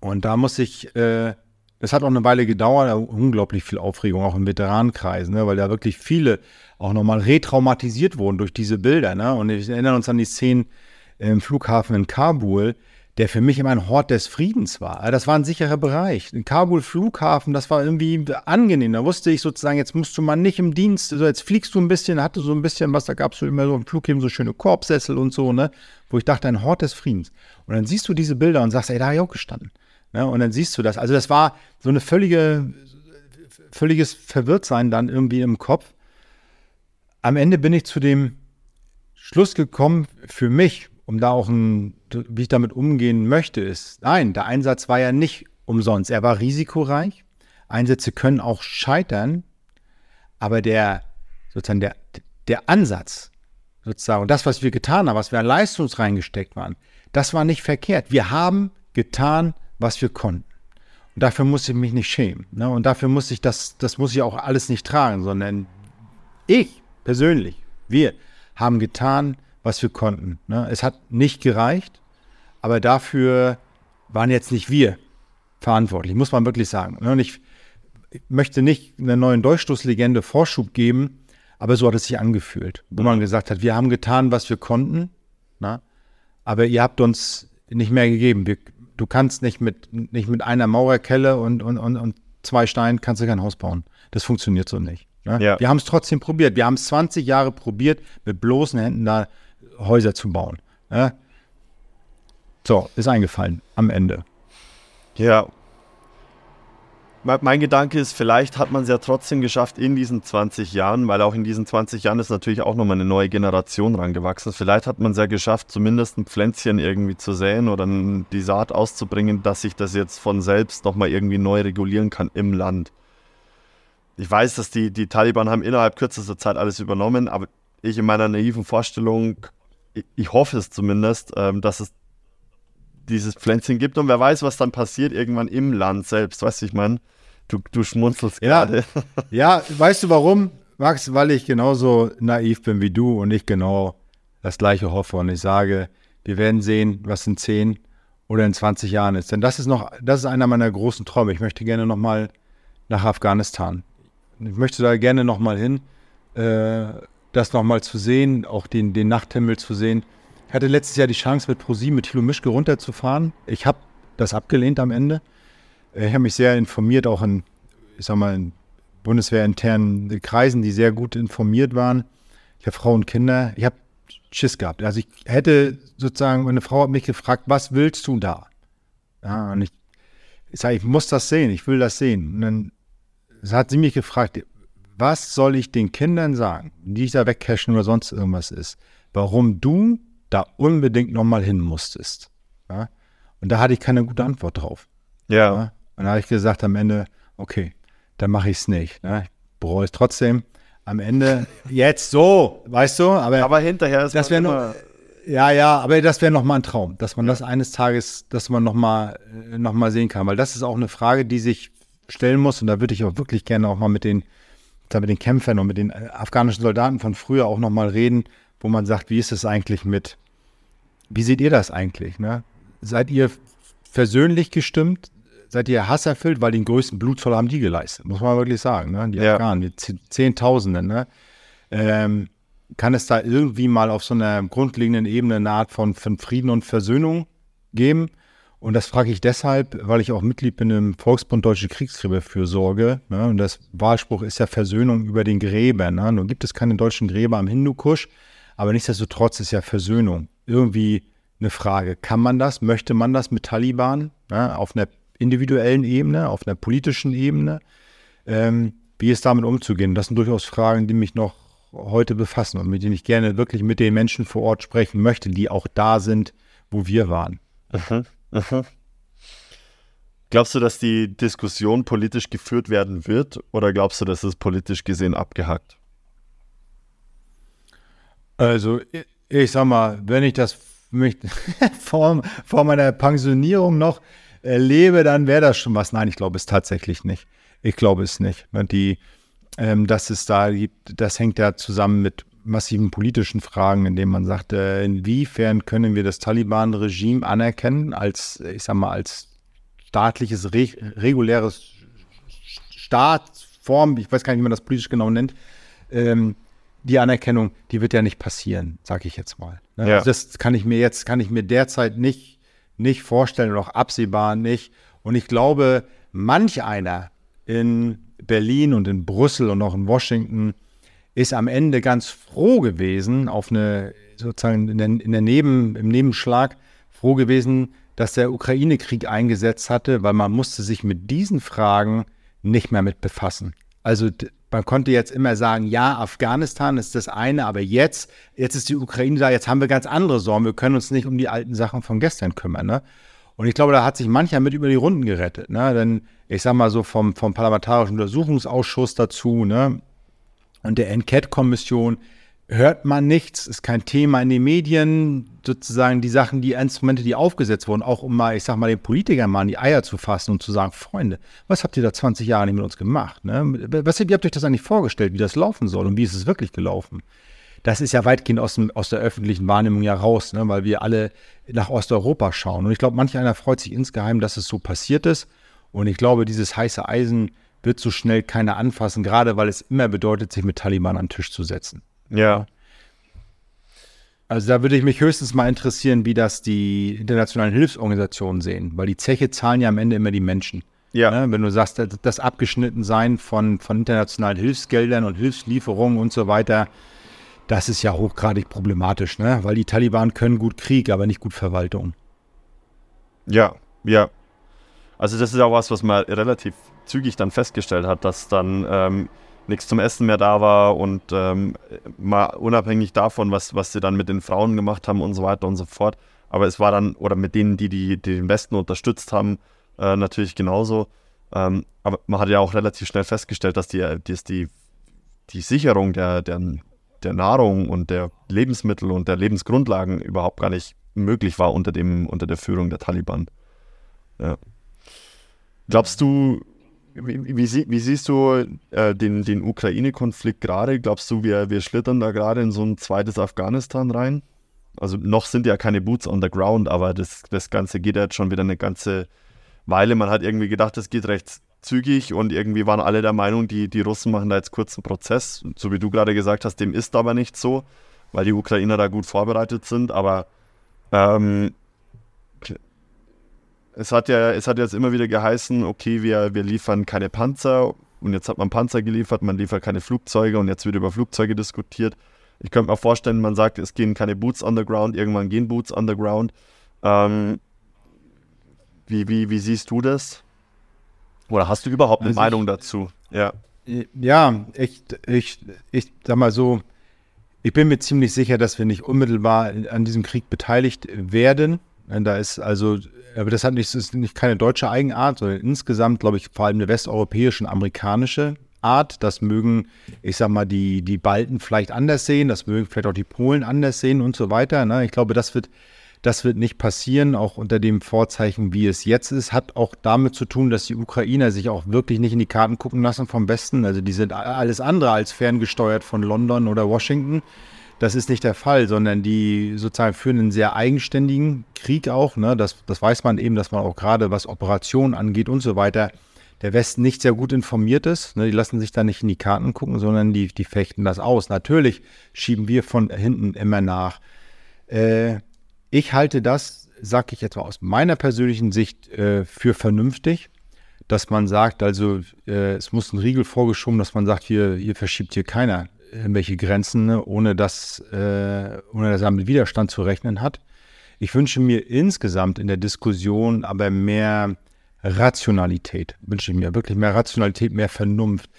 C: Und da muss ich, äh, das hat auch eine Weile gedauert, unglaublich viel Aufregung, auch in Veteranenkreisen, ne, weil da wirklich viele auch nochmal retraumatisiert wurden durch diese Bilder. Ne? Und wir erinnern uns an die Szenen im Flughafen in Kabul, der für mich immer ein Hort des Friedens war. Das war ein sicherer Bereich. In Kabul Flughafen, das war irgendwie angenehm. Da wusste ich sozusagen, jetzt musst du mal nicht im Dienst, also jetzt fliegst du ein bisschen, hatte so ein bisschen was, da gab es so immer so im Flughäfen so schöne Korbsessel und so, ne? Wo ich dachte, ein Hort des Friedens. Und dann siehst du diese Bilder und sagst, ey, da habe ich auch gestanden. Ne? Und dann siehst du das. Also das war so eine völlige, völliges Verwirrtsein dann irgendwie im Kopf. Am Ende bin ich zu dem Schluss gekommen, für mich, um da auch ein, wie ich damit umgehen möchte, ist, nein, der Einsatz war ja nicht umsonst. Er war risikoreich. Einsätze können auch scheitern, aber der, sozusagen der, der Ansatz, sozusagen, das, was wir getan haben, was wir an Leistungs reingesteckt waren, das war nicht verkehrt. Wir haben getan, was wir konnten. Und dafür muss ich mich nicht schämen. Ne? Und dafür muss ich das, das muss ich auch alles nicht tragen, sondern ich persönlich, wir haben getan, wir konnten. Ne? Es hat nicht gereicht, aber dafür waren jetzt nicht wir verantwortlich, muss man wirklich sagen. Ne? Und ich, ich möchte nicht einer neuen Durchstoßlegende Vorschub geben, aber so hat es sich angefühlt, wo man gesagt hat, wir haben getan, was wir konnten, na? Ne? aber ihr habt uns nicht mehr gegeben. Wir, du kannst nicht mit, nicht mit einer Mauerkelle und, und, und, und zwei Steinen kannst du kein Haus bauen. Das funktioniert so nicht. Ne? Ja. Wir haben es trotzdem probiert. Wir haben es 20 Jahre probiert, mit bloßen Händen da Häuser zu bauen. Ja? So, ist eingefallen am Ende.
B: Ja. Mein Gedanke ist, vielleicht hat man es ja trotzdem geschafft in diesen 20 Jahren, weil auch in diesen 20 Jahren ist natürlich auch nochmal eine neue Generation rangewachsen. Vielleicht hat man es ja geschafft, zumindest ein Pflänzchen irgendwie zu säen oder die Saat auszubringen, dass sich das jetzt von selbst nochmal irgendwie neu regulieren kann im Land. Ich weiß, dass die, die Taliban haben innerhalb kürzester Zeit alles übernommen, aber ich in meiner naiven Vorstellung ich hoffe es zumindest, ähm, dass es dieses Pflänzchen gibt und wer weiß, was dann passiert irgendwann im Land selbst. Weißt du, ich meine, du, du schmunzelst
C: ja. gerade. Ja, weißt du warum, Max? Weil ich genauso naiv bin wie du und ich genau das Gleiche hoffe und ich sage, wir werden sehen, was in 10 oder in 20 Jahren ist. Denn das ist noch, das ist einer meiner großen Träume. Ich möchte gerne nochmal nach Afghanistan. Ich möchte da gerne nochmal hin, äh, das nochmal zu sehen, auch den, den Nachthimmel zu sehen. Ich hatte letztes Jahr die Chance, mit ProSieben mit Thilo Mischke runterzufahren. Ich habe das abgelehnt am Ende. Ich habe mich sehr informiert, auch in, ich sag mal, in bundeswehrinternen Kreisen, die sehr gut informiert waren. Ich habe Frauen und Kinder. Ich habe Schiss gehabt. Also ich hätte sozusagen, meine Frau hat mich gefragt, was willst du da? Ja, und ich, ich sage, ich muss das sehen, ich will das sehen. Und dann hat sie mich gefragt, was soll ich den Kindern sagen, die ich da wegcashen oder sonst irgendwas ist, warum du da unbedingt nochmal hin musstest. Ja? Und da hatte ich keine gute Antwort drauf.
B: Ja.
C: ja? Und da habe ich gesagt am Ende, okay, dann mache ich es nicht. Ne? Ich bereue es trotzdem am Ende jetzt so, weißt du? Aber,
B: aber hinterher ist
C: das wäre noch, ja, ja, aber das wäre noch mal ein Traum, dass man ja. das eines Tages, dass man noch mal, äh, noch mal sehen kann, weil das ist auch eine Frage, die sich stellen muss und da würde ich auch wirklich gerne auch mal mit den, mit den Kämpfern und mit den äh, afghanischen Soldaten von früher auch noch mal reden, wo man sagt, wie ist es eigentlich mit, wie seht ihr das eigentlich? Ne? Seid ihr versöhnlich gestimmt? seid ihr hasserfüllt, weil den größten Blutzoll haben die geleistet, muss man wirklich sagen. Ne? Die ja. Afghanen, die Zehntausende. Ne? Ähm, kann es da irgendwie mal auf so einer grundlegenden Ebene eine Art von, von Frieden und Versöhnung geben? Und das frage ich deshalb, weil ich auch Mitglied bin im Volksbund Deutsche Kriegsgräberfürsorge. Ne? Und das Wahlspruch ist ja Versöhnung über den Gräbern. Ne? Nun gibt es keine deutschen Gräber am Hindukusch, aber nichtsdestotrotz ist ja Versöhnung irgendwie eine Frage. Kann man das? Möchte man das mit Taliban ne? auf einer individuellen Ebene, auf einer politischen Ebene. Ähm, wie ist damit umzugehen? Das sind durchaus Fragen, die mich noch heute befassen und mit denen ich gerne wirklich mit den Menschen vor Ort sprechen möchte, die auch da sind, wo wir waren.
B: Aha, aha. Glaubst du, dass die Diskussion politisch geführt werden wird oder glaubst du, dass es politisch gesehen abgehackt?
C: Also, ich, ich sag mal, wenn ich das mich vor, vor meiner Pensionierung noch erlebe, dann wäre das schon was. Nein, ich glaube es tatsächlich nicht. Ich glaube es nicht. Die, ähm, dass es da gibt, das hängt ja zusammen mit massiven politischen Fragen, indem man sagt, äh, inwiefern können wir das Taliban-Regime anerkennen als, ich sag mal, als staatliches, re reguläres Staatsform, ich weiß gar nicht, wie man das politisch genau nennt, ähm, die Anerkennung, die wird ja nicht passieren, sage ich jetzt mal. Ne? Ja. Also das kann ich mir jetzt, kann ich mir derzeit nicht nicht vorstellen und auch absehbar nicht. Und ich glaube, manch einer in Berlin und in Brüssel und auch in Washington ist am Ende ganz froh gewesen, auf eine sozusagen in der, in der Neben, im Nebenschlag froh gewesen, dass der Ukraine-Krieg eingesetzt hatte, weil man musste sich mit diesen Fragen nicht mehr mit befassen. Also man konnte jetzt immer sagen, ja, Afghanistan ist das eine, aber jetzt, jetzt ist die Ukraine da, jetzt haben wir ganz andere Sorgen. Wir können uns nicht um die alten Sachen von gestern kümmern. Ne? Und ich glaube, da hat sich mancher mit über die Runden gerettet. Ne? Denn ich sag mal so vom, vom Parlamentarischen Untersuchungsausschuss dazu ne? Und der Enquete-Kommission, hört man nichts, ist kein Thema in den Medien, sozusagen die Sachen, die Instrumente, die aufgesetzt wurden, auch um mal, ich sag mal, den Politikern mal in die Eier zu fassen und zu sagen, Freunde, was habt ihr da 20 Jahre nicht mit uns gemacht? Ne? Was, wie habt ihr euch das eigentlich vorgestellt, wie das laufen soll und wie ist es wirklich gelaufen? Das ist ja weitgehend aus, dem, aus der öffentlichen Wahrnehmung ja raus, ne? weil wir alle nach Osteuropa schauen. Und ich glaube, manch einer freut sich insgeheim, dass es so passiert ist. Und ich glaube, dieses heiße Eisen wird so schnell keiner anfassen, gerade weil es immer bedeutet, sich mit Taliban an den Tisch zu setzen.
B: Ja.
C: Also da würde ich mich höchstens mal interessieren, wie das die internationalen Hilfsorganisationen sehen, weil die Zeche zahlen ja am Ende immer die Menschen.
B: Ja.
C: Ne? Wenn du sagst, das Abgeschnittensein von, von internationalen Hilfsgeldern und Hilfslieferungen und so weiter, das ist ja hochgradig problematisch, ne? weil die Taliban können gut Krieg, aber nicht gut Verwaltung.
B: Ja, ja. Also das ist auch was, was man relativ zügig dann festgestellt hat, dass dann ähm, nichts zum Essen mehr da war und ähm, mal unabhängig davon, was, was sie dann mit den Frauen gemacht haben und so weiter und so fort. Aber es war dann, oder mit denen, die, die, die den Westen unterstützt haben, äh, natürlich genauso. Ähm, aber man hat ja auch relativ schnell festgestellt, dass die, dass die, die Sicherung der, der, der Nahrung und der Lebensmittel und der Lebensgrundlagen überhaupt gar nicht möglich war unter, dem, unter der Führung der Taliban. Ja. Glaubst du, wie, wie, wie, siehst du äh, den, den Ukraine-Konflikt gerade? Glaubst du, wir, wir schlittern da gerade in so ein zweites Afghanistan rein? also noch sind ja keine Boots on the ground, aber das, das Ganze geht ja jetzt schon wieder eine ganze Weile. Man hat irgendwie gedacht, es geht recht zügig und irgendwie waren alle der Meinung, die, die Russen machen da jetzt kurzen Prozess. So wie du gerade gesagt hast, dem ist aber nicht so, weil die Ukrainer da gut vorbereitet sind. Aber ähm, es hat ja, es hat jetzt immer wieder geheißen, okay, wir, wir liefern keine Panzer und jetzt hat man Panzer geliefert, man liefert keine Flugzeuge und jetzt wird über Flugzeuge diskutiert. Ich könnte mir vorstellen, man sagt, es gehen keine Boots underground, irgendwann gehen Boots underground. Ähm, wie, wie, wie siehst du das? Oder hast du überhaupt eine also Meinung ich, dazu?
C: Ja. Ja, ich, ich, ich sag mal so, ich bin mir ziemlich sicher, dass wir nicht unmittelbar an diesem Krieg beteiligt werden. Da ist also, aber das hat nicht, das ist nicht keine deutsche Eigenart, sondern insgesamt, glaube ich, vor allem eine westeuropäische und amerikanische Art. Das mögen, ich sag mal, die, die Balten vielleicht anders sehen, das mögen vielleicht auch die Polen anders sehen und so weiter. Ne? Ich glaube, das wird, das wird nicht passieren, auch unter dem Vorzeichen, wie es jetzt ist. Hat auch damit zu tun, dass die Ukrainer sich auch wirklich nicht in die Karten gucken lassen vom Westen. Also die sind alles andere als ferngesteuert von London oder Washington. Das ist nicht der Fall, sondern die sozusagen führen einen sehr eigenständigen Krieg auch. Ne? Das, das weiß man eben, dass man auch gerade was Operationen angeht und so weiter, der Westen nicht sehr gut informiert ist. Ne? Die lassen sich da nicht in die Karten gucken, sondern die, die fechten das aus. Natürlich schieben wir von hinten immer nach. Äh, ich halte das, sage ich jetzt mal aus meiner persönlichen Sicht, äh, für vernünftig dass man sagt, also äh, es muss ein Riegel vorgeschoben, dass man sagt, hier, hier verschiebt hier keiner irgendwelche Grenzen, ne, ohne dass, äh, ohne dass er mit Widerstand zu rechnen hat. Ich wünsche mir insgesamt in der Diskussion aber mehr Rationalität. Wünsche ich mir wirklich mehr Rationalität, mehr Vernunft.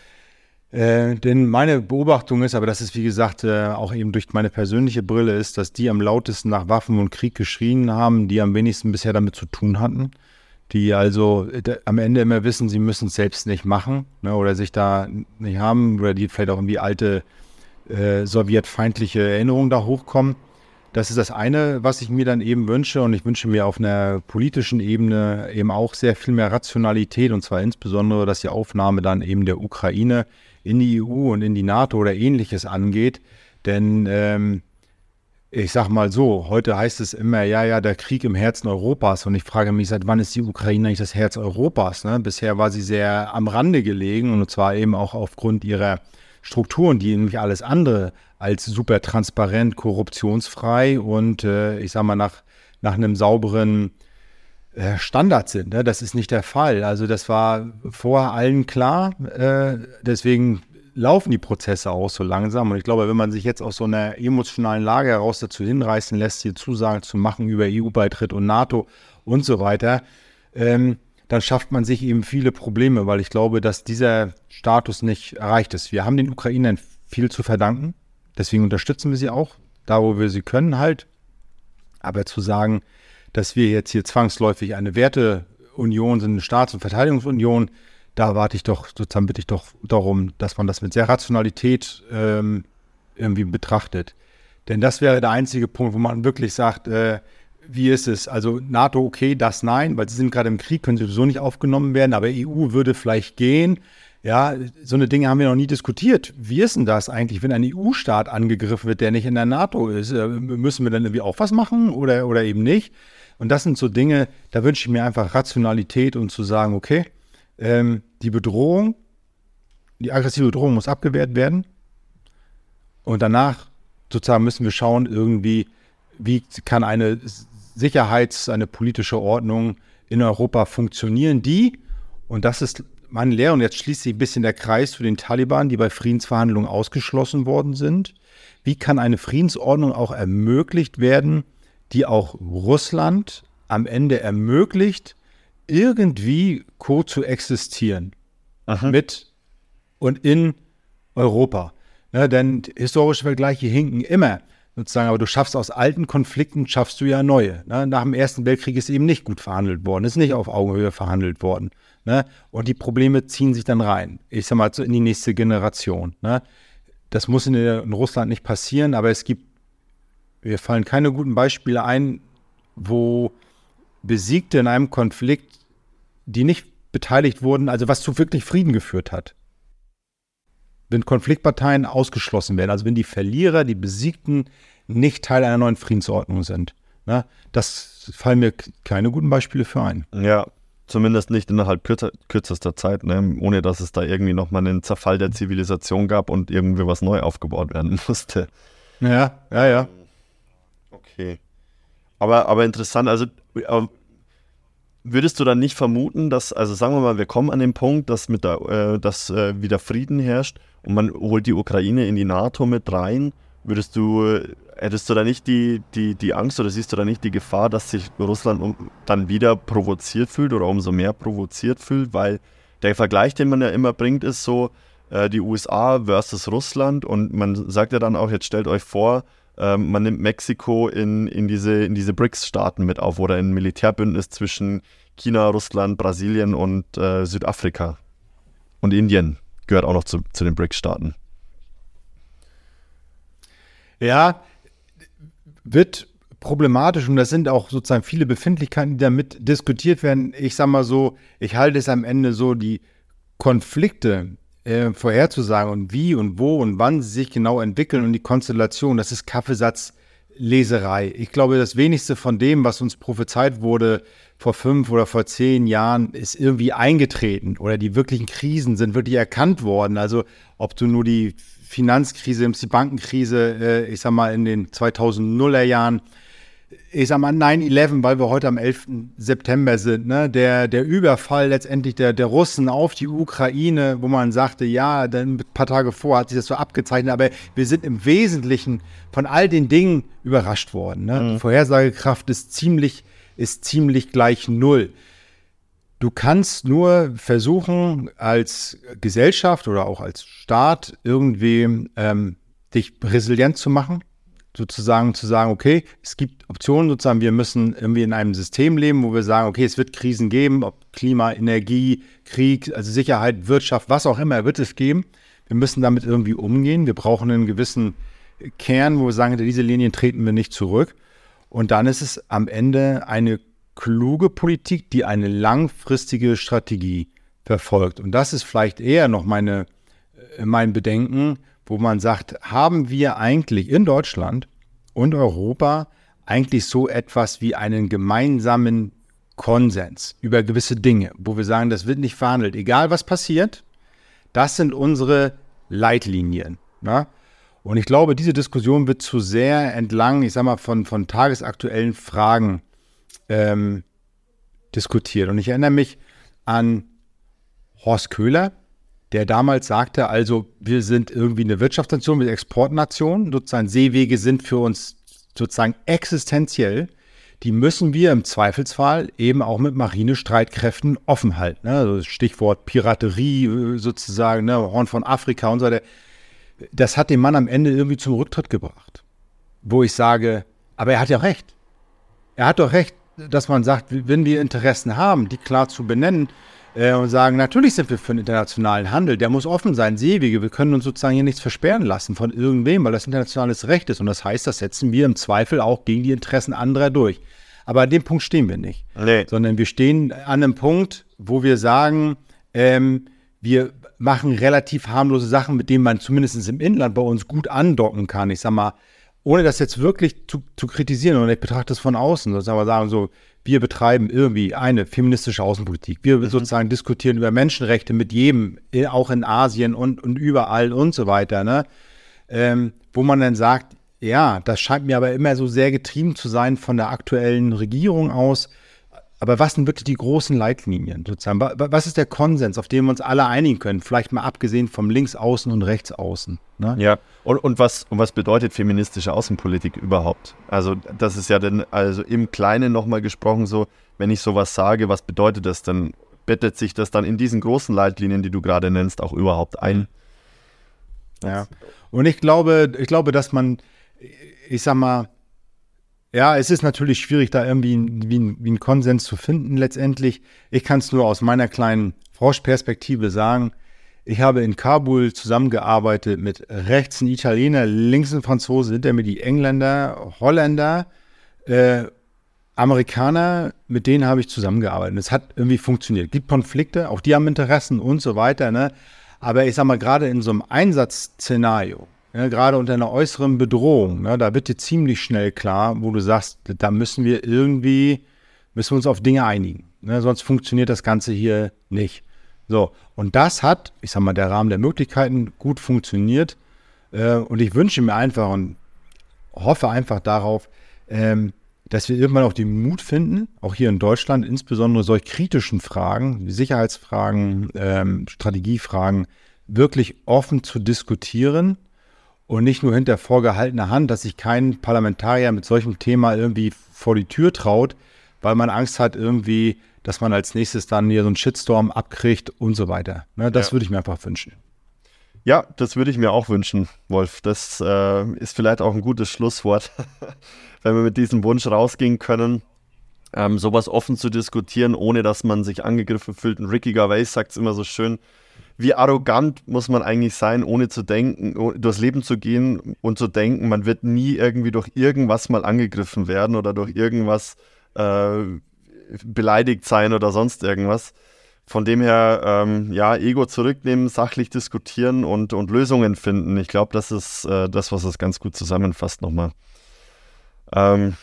C: Äh, denn meine Beobachtung ist, aber das ist wie gesagt äh, auch eben durch meine persönliche Brille ist, dass die am lautesten nach Waffen und Krieg geschrien haben, die am wenigsten bisher damit zu tun hatten die also äh, am Ende immer wissen, sie müssen es selbst nicht machen ne, oder sich da nicht haben oder die vielleicht auch irgendwie alte äh, sowjetfeindliche Erinnerungen da hochkommen. Das ist das eine, was ich mir dann eben wünsche und ich wünsche mir auf einer politischen Ebene eben auch sehr viel mehr Rationalität und zwar insbesondere, dass die Aufnahme dann eben der Ukraine in die EU und in die NATO oder ähnliches angeht, denn ähm, ich sag mal so, heute heißt es immer, ja, ja, der Krieg im Herzen Europas. Und ich frage mich, seit wann ist die Ukraine eigentlich das Herz Europas? Ne? Bisher war sie sehr am Rande gelegen und zwar eben auch aufgrund ihrer Strukturen, die nämlich alles andere als super transparent, korruptionsfrei und äh, ich sag mal nach, nach einem sauberen äh, Standard sind. Ne? Das ist nicht der Fall. Also das war vor allen klar. Äh, deswegen laufen die Prozesse auch so langsam. Und ich glaube, wenn man sich jetzt aus so einer emotionalen Lage heraus dazu hinreißen lässt, hier Zusagen zu machen über EU-Beitritt und NATO und so weiter, ähm, dann schafft man sich eben viele Probleme, weil ich glaube, dass dieser Status nicht erreicht ist. Wir haben den Ukrainern viel zu verdanken, deswegen unterstützen wir sie auch, da wo wir sie können halt. Aber zu sagen, dass wir jetzt hier zwangsläufig eine Werteunion sind, eine Staats- und Verteidigungsunion, da warte ich doch, sozusagen bitte ich doch darum, dass man das mit sehr Rationalität ähm, irgendwie betrachtet. Denn das wäre der einzige Punkt, wo man wirklich sagt, äh, wie ist es? Also NATO, okay, das nein, weil sie sind gerade im Krieg, können sie sowieso nicht aufgenommen werden, aber EU würde vielleicht gehen. Ja, so eine Dinge haben wir noch nie diskutiert. Wie ist denn das eigentlich, wenn ein EU-Staat angegriffen wird, der nicht in der NATO ist? Äh, müssen wir dann irgendwie auch was machen oder, oder eben nicht? Und das sind so Dinge, da wünsche ich mir einfach Rationalität und zu sagen, okay, ähm, die Bedrohung, die aggressive Bedrohung muss abgewehrt werden. Und danach sozusagen müssen wir schauen, irgendwie, wie kann eine Sicherheits-, eine politische Ordnung in Europa funktionieren, die, und das ist meine Lehre, und jetzt schließt sich ein bisschen der Kreis für den Taliban, die bei Friedensverhandlungen ausgeschlossen worden sind. Wie kann eine Friedensordnung auch ermöglicht werden, die auch Russland am Ende ermöglicht, irgendwie co zu existieren Aha. mit und in Europa. Ne, denn historische Vergleiche hinken immer sozusagen, aber du schaffst aus alten Konflikten, schaffst du ja neue. Ne? Nach dem Ersten Weltkrieg ist eben nicht gut verhandelt worden, ist nicht auf Augenhöhe verhandelt worden. Ne? Und die Probleme ziehen sich dann rein. Ich sag mal, so in die nächste Generation. Ne? Das muss in, in Russland nicht passieren, aber es gibt, mir fallen keine guten Beispiele ein, wo Besiegte in einem Konflikt die nicht beteiligt wurden, also was zu wirklich Frieden geführt hat. Wenn Konfliktparteien ausgeschlossen werden, also wenn die Verlierer, die Besiegten nicht Teil einer neuen Friedensordnung sind. Ne? Das fallen mir keine guten Beispiele für ein.
B: Ja, zumindest nicht innerhalb kürzer, kürzester Zeit, ne? ohne dass es da irgendwie nochmal einen Zerfall der Zivilisation gab und irgendwie was neu aufgebaut werden musste.
C: Ja, ja, ja.
B: Okay. Aber, aber interessant, also würdest du dann nicht vermuten, dass, also sagen wir mal, wir kommen an den Punkt, dass, mit der, äh, dass äh, wieder Frieden herrscht und man holt die Ukraine in die NATO mit rein, würdest du, hättest du da nicht die, die, die Angst oder siehst du da nicht die Gefahr, dass sich Russland um, dann wieder provoziert fühlt oder umso mehr provoziert fühlt, weil der Vergleich, den man ja immer bringt, ist so, äh, die USA versus Russland und man sagt ja dann auch, jetzt stellt euch vor, ähm, man nimmt Mexiko in, in diese, in diese BRICS-Staaten mit auf oder ein Militärbündnis zwischen China, Russland, Brasilien und äh, Südafrika. Und Indien gehört auch noch zu, zu den BRICS-Staaten.
C: Ja, wird problematisch und das sind auch sozusagen viele Befindlichkeiten, die damit diskutiert werden. Ich sage mal so, ich halte es am Ende so, die Konflikte äh, vorherzusagen und wie und wo und wann sie sich genau entwickeln und die Konstellation, das ist Kaffeesatzleserei. Ich glaube, das wenigste von dem, was uns prophezeit wurde vor fünf oder vor zehn Jahren, ist irgendwie eingetreten oder die wirklichen Krisen sind wirklich erkannt worden. Also ob du nur die Finanzkrise, die Bankenkrise, äh, ich sag mal in den 2000er Jahren ich sag mal 9-11, weil wir heute am 11. September sind, ne? der, der Überfall letztendlich der, der Russen auf die Ukraine, wo man sagte, ja, dann ein paar Tage vor hat sich das so abgezeichnet, aber wir sind im Wesentlichen von all den Dingen überrascht worden. Ne? Mhm. Die Vorhersagekraft ist ziemlich, ist ziemlich gleich null. Du kannst nur versuchen, als Gesellschaft oder auch als Staat irgendwie ähm, dich resilient zu machen, sozusagen zu sagen, okay, es gibt Optionen sozusagen, wir müssen irgendwie in einem System leben, wo wir sagen, okay, es wird Krisen geben, ob Klima, Energie, Krieg, also Sicherheit, Wirtschaft, was auch immer, wird es geben. Wir müssen damit irgendwie umgehen. Wir brauchen einen gewissen Kern, wo wir sagen, hinter diese Linien treten wir nicht zurück. Und dann ist es am Ende eine kluge Politik, die eine langfristige Strategie verfolgt. Und das ist vielleicht eher noch meine, äh, mein Bedenken, wo man sagt, haben wir eigentlich in Deutschland und Europa eigentlich so etwas wie einen gemeinsamen Konsens über gewisse Dinge, wo wir sagen, das wird nicht verhandelt, egal was passiert, das sind unsere Leitlinien. Na? Und ich glaube, diese Diskussion wird zu sehr entlang, ich sag mal, von, von tagesaktuellen Fragen ähm, diskutiert. Und ich erinnere mich an Horst Köhler, der damals sagte, also wir sind irgendwie eine Wirtschaftsnation, wir sind Exportnation, sozusagen Seewege sind für uns sozusagen existenziell. Die müssen wir im Zweifelsfall eben auch mit Marinestreitkräften offen halten. Ne? Also Stichwort Piraterie äh, sozusagen, ne? Horn von Afrika und so weiter. Das hat den Mann am Ende irgendwie zum Rücktritt gebracht. Wo ich sage, aber er hat ja recht. Er hat doch recht, dass man sagt, wenn wir Interessen haben, die klar zu benennen, äh, und sagen, natürlich sind wir für den internationalen Handel, der muss offen sein, Seewege, wir können uns sozusagen hier nichts versperren lassen von irgendwem, weil das internationales Recht ist und das heißt, das setzen wir im Zweifel auch gegen die Interessen anderer durch. Aber an dem Punkt stehen wir nicht, nee. sondern wir stehen an einem Punkt, wo wir sagen, ähm, wir machen relativ harmlose Sachen, mit denen man zumindest im Inland bei uns gut andocken kann. Ich sag mal, ohne das jetzt wirklich zu, zu kritisieren, und ich betrachte das von außen, sondern wir sagen so, wir betreiben irgendwie eine feministische Außenpolitik. Wir mhm. sozusagen diskutieren über Menschenrechte mit jedem, äh, auch in Asien und, und überall und so weiter, ne? Ähm, wo man dann sagt, ja, das scheint mir aber immer so sehr getrieben zu sein von der aktuellen Regierung aus. Aber was sind wirklich die großen Leitlinien sozusagen? Was ist der Konsens, auf den wir uns alle einigen können? Vielleicht mal abgesehen vom Linksaußen und Rechtsaußen.
B: Ne? Ja, und, und, was, und was bedeutet feministische Außenpolitik überhaupt? Also, das ist ja dann, also im Kleinen nochmal gesprochen, so, wenn ich sowas sage, was bedeutet das denn? Bettet sich das dann in diesen großen Leitlinien, die du gerade nennst, auch überhaupt ein?
C: Ja. Und ich glaube, ich glaube, dass man, ich sag mal, ja, es ist natürlich schwierig, da irgendwie wie, ein, wie einen Konsens zu finden letztendlich. Ich kann es nur aus meiner kleinen Froschperspektive sagen. Ich habe in Kabul zusammengearbeitet mit rechts ein Italiener, links ein Franzose, hinter mir die Engländer, Holländer, äh, Amerikaner, mit denen habe ich zusammengearbeitet. Es hat irgendwie funktioniert. Es gibt Konflikte, auch die haben Interessen und so weiter. Ne? Aber ich sage mal, gerade in so einem Einsatzszenario, ja, gerade unter einer äußeren Bedrohung, ne, da wird dir ziemlich schnell klar, wo du sagst, da müssen wir irgendwie, müssen wir uns auf Dinge einigen. Ne, sonst funktioniert das Ganze hier nicht. So, und das hat, ich sag mal, der Rahmen der Möglichkeiten gut funktioniert. Äh, und ich wünsche mir einfach und hoffe einfach darauf, ähm, dass wir irgendwann auch den Mut finden, auch hier in Deutschland, insbesondere solch kritischen Fragen, Sicherheitsfragen, ähm, Strategiefragen, wirklich offen zu diskutieren und nicht nur hinter vorgehaltener Hand, dass sich kein Parlamentarier mit solchem Thema irgendwie vor die Tür traut, weil man Angst hat, irgendwie, dass man als nächstes dann hier so einen Shitstorm abkriegt und so weiter. Ne, das ja. würde ich mir einfach wünschen.
B: Ja, das würde ich mir auch wünschen, Wolf. Das äh, ist vielleicht auch ein gutes Schlusswort, wenn wir mit diesem Wunsch rausgehen können, ähm, sowas offen zu diskutieren, ohne dass man sich angegriffen fühlt. Und Ricky Gervais sagt es immer so schön, wie arrogant muss man eigentlich sein, ohne zu denken, durchs Leben zu gehen und zu denken, man wird nie irgendwie durch irgendwas mal angegriffen werden oder durch irgendwas äh, beleidigt sein oder sonst irgendwas. Von dem her, ähm, ja, Ego zurücknehmen, sachlich diskutieren und, und Lösungen finden. Ich glaube, das ist äh, das, was es ganz gut zusammenfasst nochmal. Ähm,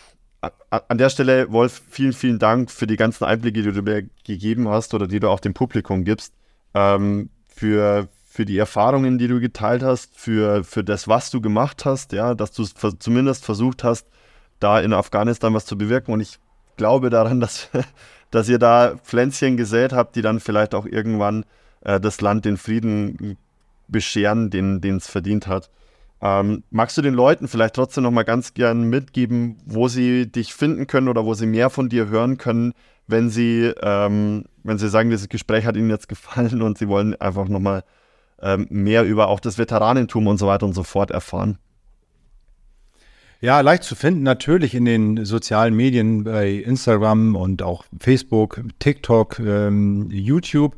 B: an der Stelle, Wolf, vielen, vielen Dank für die ganzen Einblicke, die du mir gegeben hast oder die du auch dem Publikum gibst. Ähm, für, für die Erfahrungen, die du geteilt hast, für, für das, was du gemacht hast, ja, dass du zumindest versucht hast, da in Afghanistan was zu bewirken. Und ich glaube daran, dass, dass ihr da Pflänzchen gesät habt, die dann vielleicht auch irgendwann äh, das Land den Frieden bescheren, den es verdient hat. Ähm, magst du den Leuten vielleicht trotzdem noch mal ganz gern mitgeben, wo sie dich finden können oder wo sie mehr von dir hören können, wenn sie, ähm, wenn sie sagen, dieses Gespräch hat ihnen jetzt gefallen und sie wollen einfach noch mal ähm, mehr über auch das Veteranentum und so weiter und so fort erfahren?
C: Ja, leicht zu finden natürlich in den sozialen Medien bei Instagram und auch Facebook, TikTok, ähm, YouTube.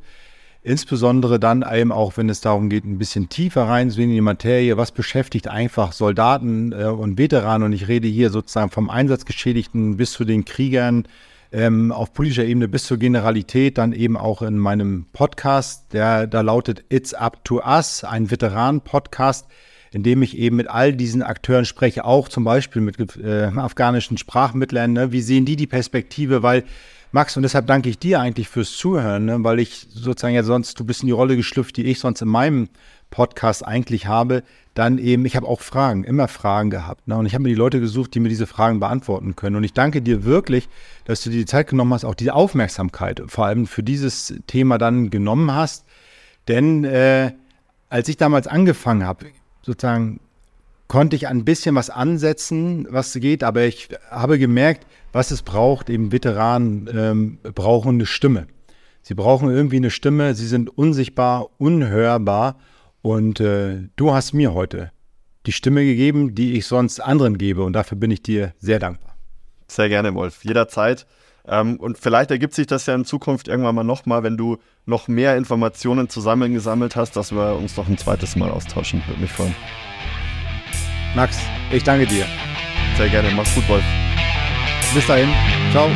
C: Insbesondere dann eben auch, wenn es darum geht, ein bisschen tiefer reinzusehen in die Materie, was beschäftigt einfach Soldaten äh, und Veteranen. Und ich rede hier sozusagen vom Einsatzgeschädigten bis zu den Kriegern, ähm, auf politischer Ebene bis zur Generalität, dann eben auch in meinem Podcast, der da lautet It's Up to Us, ein Veteran-Podcast in dem ich eben mit all diesen Akteuren spreche, auch zum Beispiel mit äh, afghanischen Sprachmittlern. Ne? Wie sehen die die Perspektive? Weil Max, und deshalb danke ich dir eigentlich fürs Zuhören, ne? weil ich sozusagen ja sonst, du bist in die Rolle geschlüpft, die ich sonst in meinem Podcast eigentlich habe. Dann eben, ich habe auch Fragen, immer Fragen gehabt. Ne? Und ich habe mir die Leute gesucht, die mir diese Fragen beantworten können. Und ich danke dir wirklich, dass du dir die Zeit genommen hast, auch diese Aufmerksamkeit vor allem für dieses Thema dann genommen hast. Denn äh, als ich damals angefangen habe, sozusagen konnte ich ein bisschen was ansetzen, was geht, aber ich habe gemerkt, was es braucht. Eben Veteranen ähm, brauchen eine Stimme. Sie brauchen irgendwie eine Stimme, sie sind unsichtbar, unhörbar und äh, du hast mir heute die Stimme gegeben, die ich sonst anderen gebe und dafür bin ich dir sehr dankbar.
B: Sehr gerne, Wolf. Jederzeit. Ähm, und vielleicht ergibt sich das ja in Zukunft irgendwann mal nochmal, wenn du noch mehr Informationen zusammengesammelt hast, dass wir uns doch ein zweites Mal austauschen. Würde mich freuen.
C: Max, ich danke dir.
B: Sehr gerne. Mach's gut, Wolf.
C: Bis dahin. Ciao.